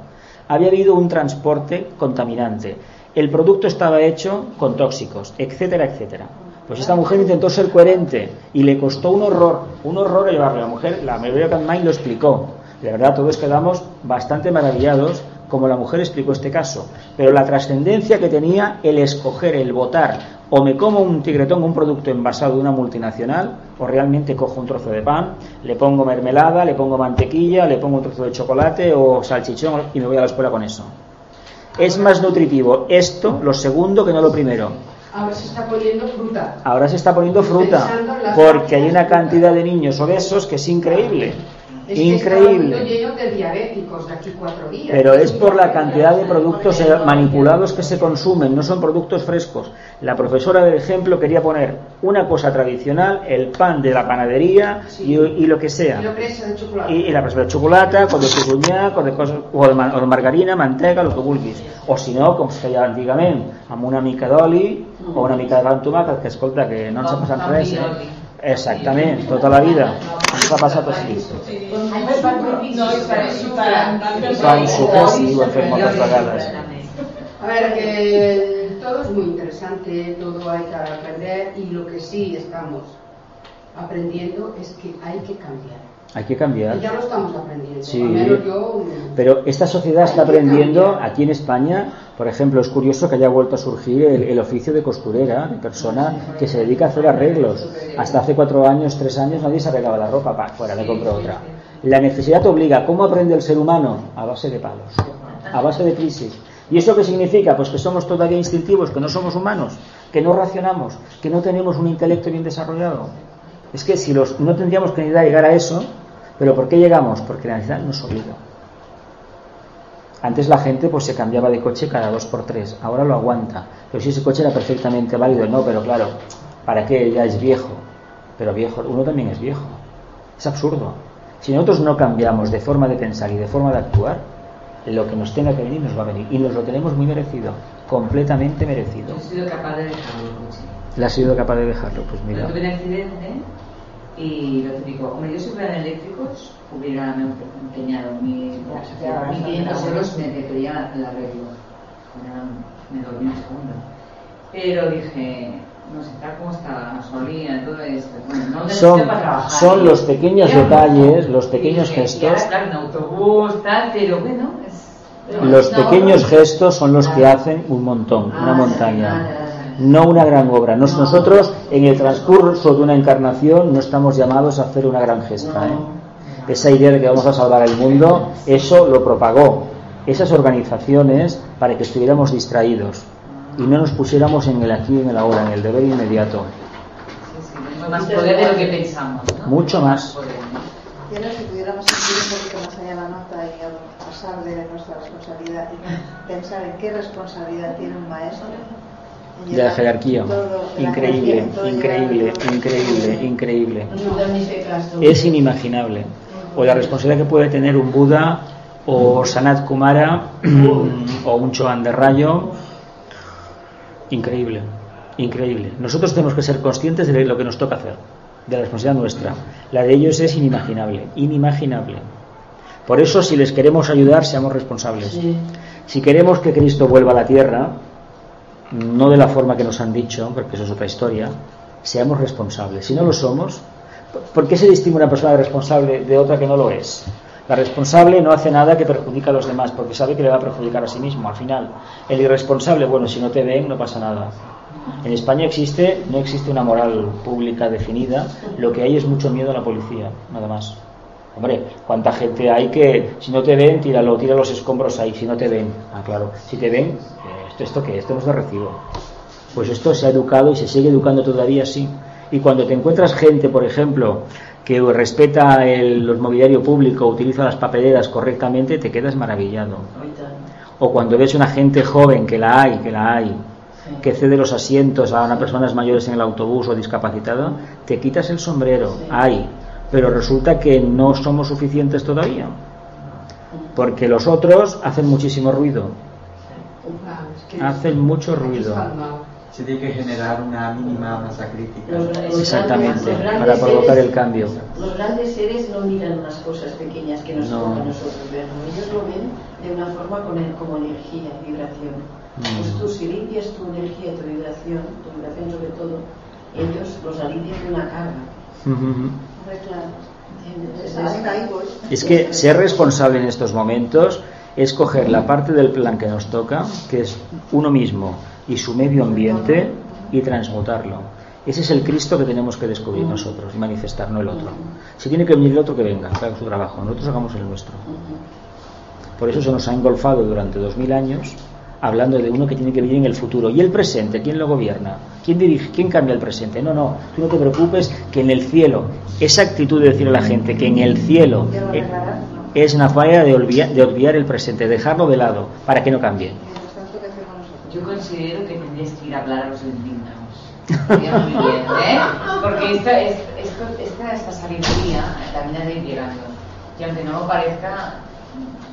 S2: Había habido un transporte contaminante. El producto estaba hecho con tóxicos, etcétera, etcétera. Pues esta mujer intentó ser coherente y le costó un horror, un horror llevarle. La mujer, la de Mind lo explicó. De verdad, todos quedamos bastante maravillados como la mujer explicó este caso. Pero la trascendencia que tenía el escoger, el votar, o me como un tigretón, un producto envasado de una multinacional, o realmente cojo un trozo de pan, le pongo mermelada, le pongo mantequilla, le pongo un trozo de chocolate o salchichón y me voy a la escuela con eso. Es más nutritivo esto, lo segundo, que no lo primero.
S6: Ahora se está poniendo fruta.
S2: Ahora se está poniendo fruta, porque hay una cantidad de niños obesos que es increíble. Increíble.
S6: lleno de diabéticos de aquí cuatro días.
S2: Pero es por la cantidad de productos manipulados que se consumen, no son productos frescos. La profesora del ejemplo quería poner una cosa tradicional, el pan de la panadería y, lo que sea.
S6: Y la presa de chocolate.
S2: Y, la presa de chocolate, con de cunyà, con de o, de, o de margarina, mantega, lo que vulguis. O si no, com es feia antigament, amb una mica d'oli o una mica de gran tomàquet, que escolta, que no ens ha passat res. Eh? Exactament, tota la vida. Ens ha passat així. Fan suque, sí, ho hem fet moltes vegades.
S6: A ver, que todo es muy interesante, todo hay que aprender y lo que sí estamos aprendiendo es que hay que cambiar.
S2: Hay que cambiar.
S6: Ya lo estamos aprendiendo. Sí. yo...
S2: Pero esta sociedad está aprendiendo aquí en España, por ejemplo, es curioso que haya vuelto a surgir el, oficio de costurera, de persona que se dedica a hacer arreglos. Hasta hace cuatro años, tres años, nadie se arreglaba la ropa, para fuera, le compro otra. La necesidad obliga. ¿Cómo aprende el ser humano? A base de palos, a base de crisis. ¿Y eso qué significa? Pues que somos todavía instintivos, que no somos humanos, que no racionamos, que no tenemos un intelecto bien desarrollado. Es que si los, no tendríamos que llegar a eso, pero ¿por qué llegamos? Porque la necesidad nos obliga. Antes la gente pues se cambiaba de coche cada dos por tres, ahora lo aguanta. Pero si ese coche era perfectamente válido, no, pero claro, ¿para qué? Ya es viejo. Pero viejo, uno también es viejo. Es absurdo. Si nosotros no cambiamos de forma de pensar y de forma de actuar, lo que nos tenga que venir nos va a venir. Y nos lo tenemos muy merecido, completamente merecido.
S8: ¿Has sido capaz de dejarlo coche?
S2: ¿Le has sido capaz de dejarlo? Pues mira.
S8: tuve un accidente y lo típico, hombre, yo si fueran eléctricos hubiera empeñado mi, mi 500 euros me pedía el arreglo. Me dormí un segundo. Pero dije, no sé, tal como está la gasolina, todo esto. Bueno, no
S2: son, para trabajar, son los pequeños detalles, los pequeños gestos.
S8: Ya, autobús, tal, pero bueno. Es,
S2: los pequeños gestos son los que hacen un montón, una ah, montaña no una gran obra. nosotros, en el transcurso de una encarnación, no estamos llamados a hacer una gran gesta. ¿eh? Esa idea de que vamos a salvar el mundo, eso lo propagó esas organizaciones para que estuviéramos distraídos y no nos pusiéramos en el aquí y en el ahora, en el deber inmediato.
S8: más poder de lo que pensamos.
S2: Mucho más.
S3: Y ahora si pudiéramos sentir un poquito más allá la nota y pasar de nuestra responsabilidad y pensar en qué responsabilidad tiene un maestro,
S2: de la jerarquía. Increíble, increíble, increíble, increíble. Es inimaginable. O la responsabilidad que puede tener un Buda o Sanat Kumara o un Choan de Rayo. Increíble, increíble. Nosotros tenemos que ser conscientes de lo que nos toca hacer, de la responsabilidad nuestra. La de ellos es inimaginable, inimaginable. Por eso, si les queremos ayudar, seamos responsables. Si queremos que Cristo vuelva a la tierra, no de la forma que nos han dicho, porque eso es otra historia, seamos responsables. Si no lo somos, ¿por qué se distingue una persona responsable de otra que no lo es? La responsable no hace nada que perjudique a los demás, porque sabe que le va a perjudicar a sí mismo al final. El irresponsable, bueno, si no te ven, no pasa nada. En España existe, no existe una moral pública definida, lo que hay es mucho miedo a la policía, nada más. Hombre, ¿cuánta gente hay que si no te ven, tíralo, tira los escombros ahí, si no te ven? Ah, claro, si te ven, ¿Esto qué? Esto no es de recibo. Pues esto se ha educado y se sigue educando todavía así. Y cuando te encuentras gente, por ejemplo, que respeta el, mobiliario público, utiliza las papeleras correctamente, te quedas maravillado. O cuando ves una gente joven, que la hay, que la hay, que cede los asientos a unas personas mayores en el autobús o discapacitada, te quitas el sombrero, hay. Pero resulta que no somos suficientes todavía. Porque los otros hacen muchísimo ruido hacen mucho ruido.
S7: Se tiene que generar una mínima masa crítica.
S2: Exactamente, para provocar el cambio.
S1: Los grandes seres no miran unas cosas pequeñas que nos no. nosotros ver, ellos lo ven de una forma con el, como energía, vibración. Mm. Pues tú si limpias tu energía, tu vibración, tu vibración sobre todo, ellos los alivian de una carga.
S2: Ujú.
S1: ¿Entiendes?
S2: Es que ser responsable en estos momentos es coger la parte del plan que nos toca, que es uno mismo y su medio ambiente, y transmutarlo. Ese es el Cristo que tenemos que descubrir nosotros y manifestar, no el otro. Si tiene que venir el otro, que venga, que haga su trabajo. Nosotros hagamos el nuestro. Por eso se nos ha engolfado durante dos mil años hablando de uno que tiene que vivir en el futuro. ¿Y el presente? ¿Quién lo gobierna? ¿Quién dirige? ¿Quién cambia el presente? No, no, tú no te preocupes que en el cielo, esa actitud de decir a la gente que en el cielo eh, es una falla de olvidar, de olvidar el presente, dejarlo de lado para que no cambie.
S8: Yo considero que tendrías que ir a hablar a los indignados. Muy bien, ¿eh? Porque esta, es- esto, esta, esta sabiduría también ha de ir llegando. Y aunque no lo parezca,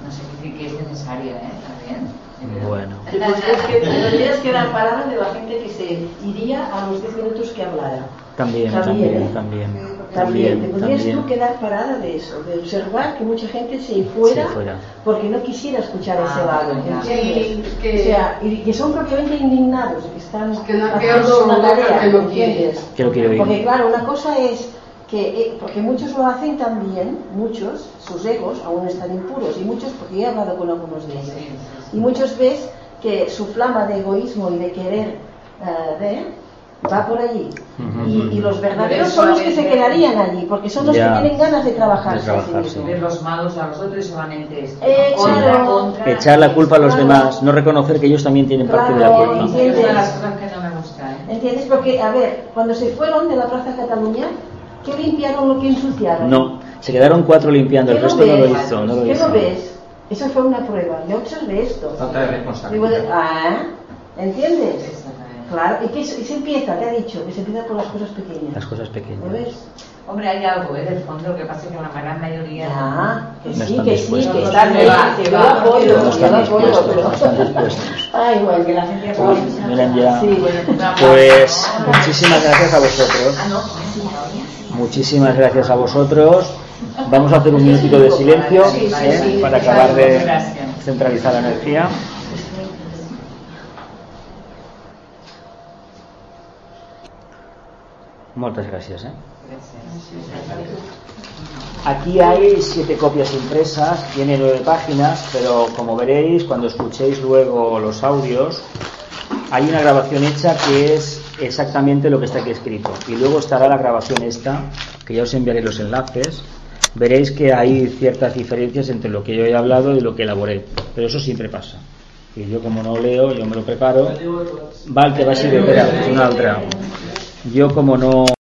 S8: no sé qué decir que es necesaria, ¿eh? También.
S2: Bueno.
S1: Sí, pues es que tendrías que dar parada de la gente que se iría a los 10 minutos que hablara.
S2: También,
S1: También,
S2: también,
S1: ¿eh?
S2: también.
S1: También, te podrías
S2: también.
S1: tú quedar parada de eso, de observar que mucha gente se fuera, porque no quisiera escuchar
S8: Ah,
S1: ese lado,
S6: que-
S1: O sea, y que son propiamente indignados, que están
S6: que no
S1: haciendo
S6: quiero
S1: una tarea,
S6: que.
S2: Que lo quiero oír.
S1: Porque claro, una cosa es que, eh, porque muchos lo hacen también, muchos, sus egos aún están impuros, y muchos, porque he hablado con algunos de ellos, y muchos ves que su flama de egoísmo y de querer de va por allí. Y, y los verdaderos son los que se quedarían allí, porque son los
S2: Ya.
S1: que tienen ganas de trabajarse
S2: De
S1: a sí.
S8: Ver los malos a los otros solamente esto.
S1: Eh,
S8: Contra,
S1: claro.
S8: contra.
S2: Echar la culpa a los
S1: Claro.
S2: demás, no reconocer que ellos también tienen parte de la
S1: Claro,
S2: culpa.
S8: Sí, es una de las cosas que no me gusta, ¿eh?
S1: ¿Entiendes? Porque, a ver, cuando se fueron de la Plaza Cataluña, ¿qué limpiaron lo que ensuciaron?
S2: No, se quedaron cuatro limpiando, el
S1: ¿Qué
S2: resto no lo hizo, no lo
S1: ¿Qué
S2: hizo.
S1: no ves? Eso fue una prueba. Yo observé esto.
S7: Falta de
S1: Digo,
S7: responsabilidad.
S1: ah, ¿entiendes? Claro, y que se, y se empieza, te ha dicho, que se empieza por las cosas pequeñas.
S2: Las cosas
S1: ¿Lo
S2: pequeñas.
S1: ves?
S8: Hombre, hay algo, ¿eh? Del fondo, lo que pasa es que la gran mayoría...
S1: Ya, que
S2: No
S1: sí, que sí, que están
S8: va,
S1: que
S8: va.
S1: apoyo,
S2: No están
S1: apoyo,
S2: dispuestos,
S1: pero-
S2: no están dispuestos.
S1: Ay, bueno,
S8: Que la gente
S2: ya.
S1: Sí.
S2: Pues muchísimas gracias a vosotros. Muchísimas gracias a vosotros. Vamos a hacer un minutito de silencio ¿eh? para acabar de centralizar la energía. Moltes gràcies. Eh? Aquí hay siete copias impresas, tiene nueve páginas, pero como veréis, cuando escuchéis luego los audios, hay una grabación hecha que es exactamente lo que está aquí escrito. Y luego estará la grabación esta, que ya os enviaré los enlaces. Veréis que hay ciertas diferencias entre lo que yo he hablado y lo que elaboré, pero eso siempre pasa. Y yo como no leo, yo me lo preparo. Val, que va a ser una otra. Yo como no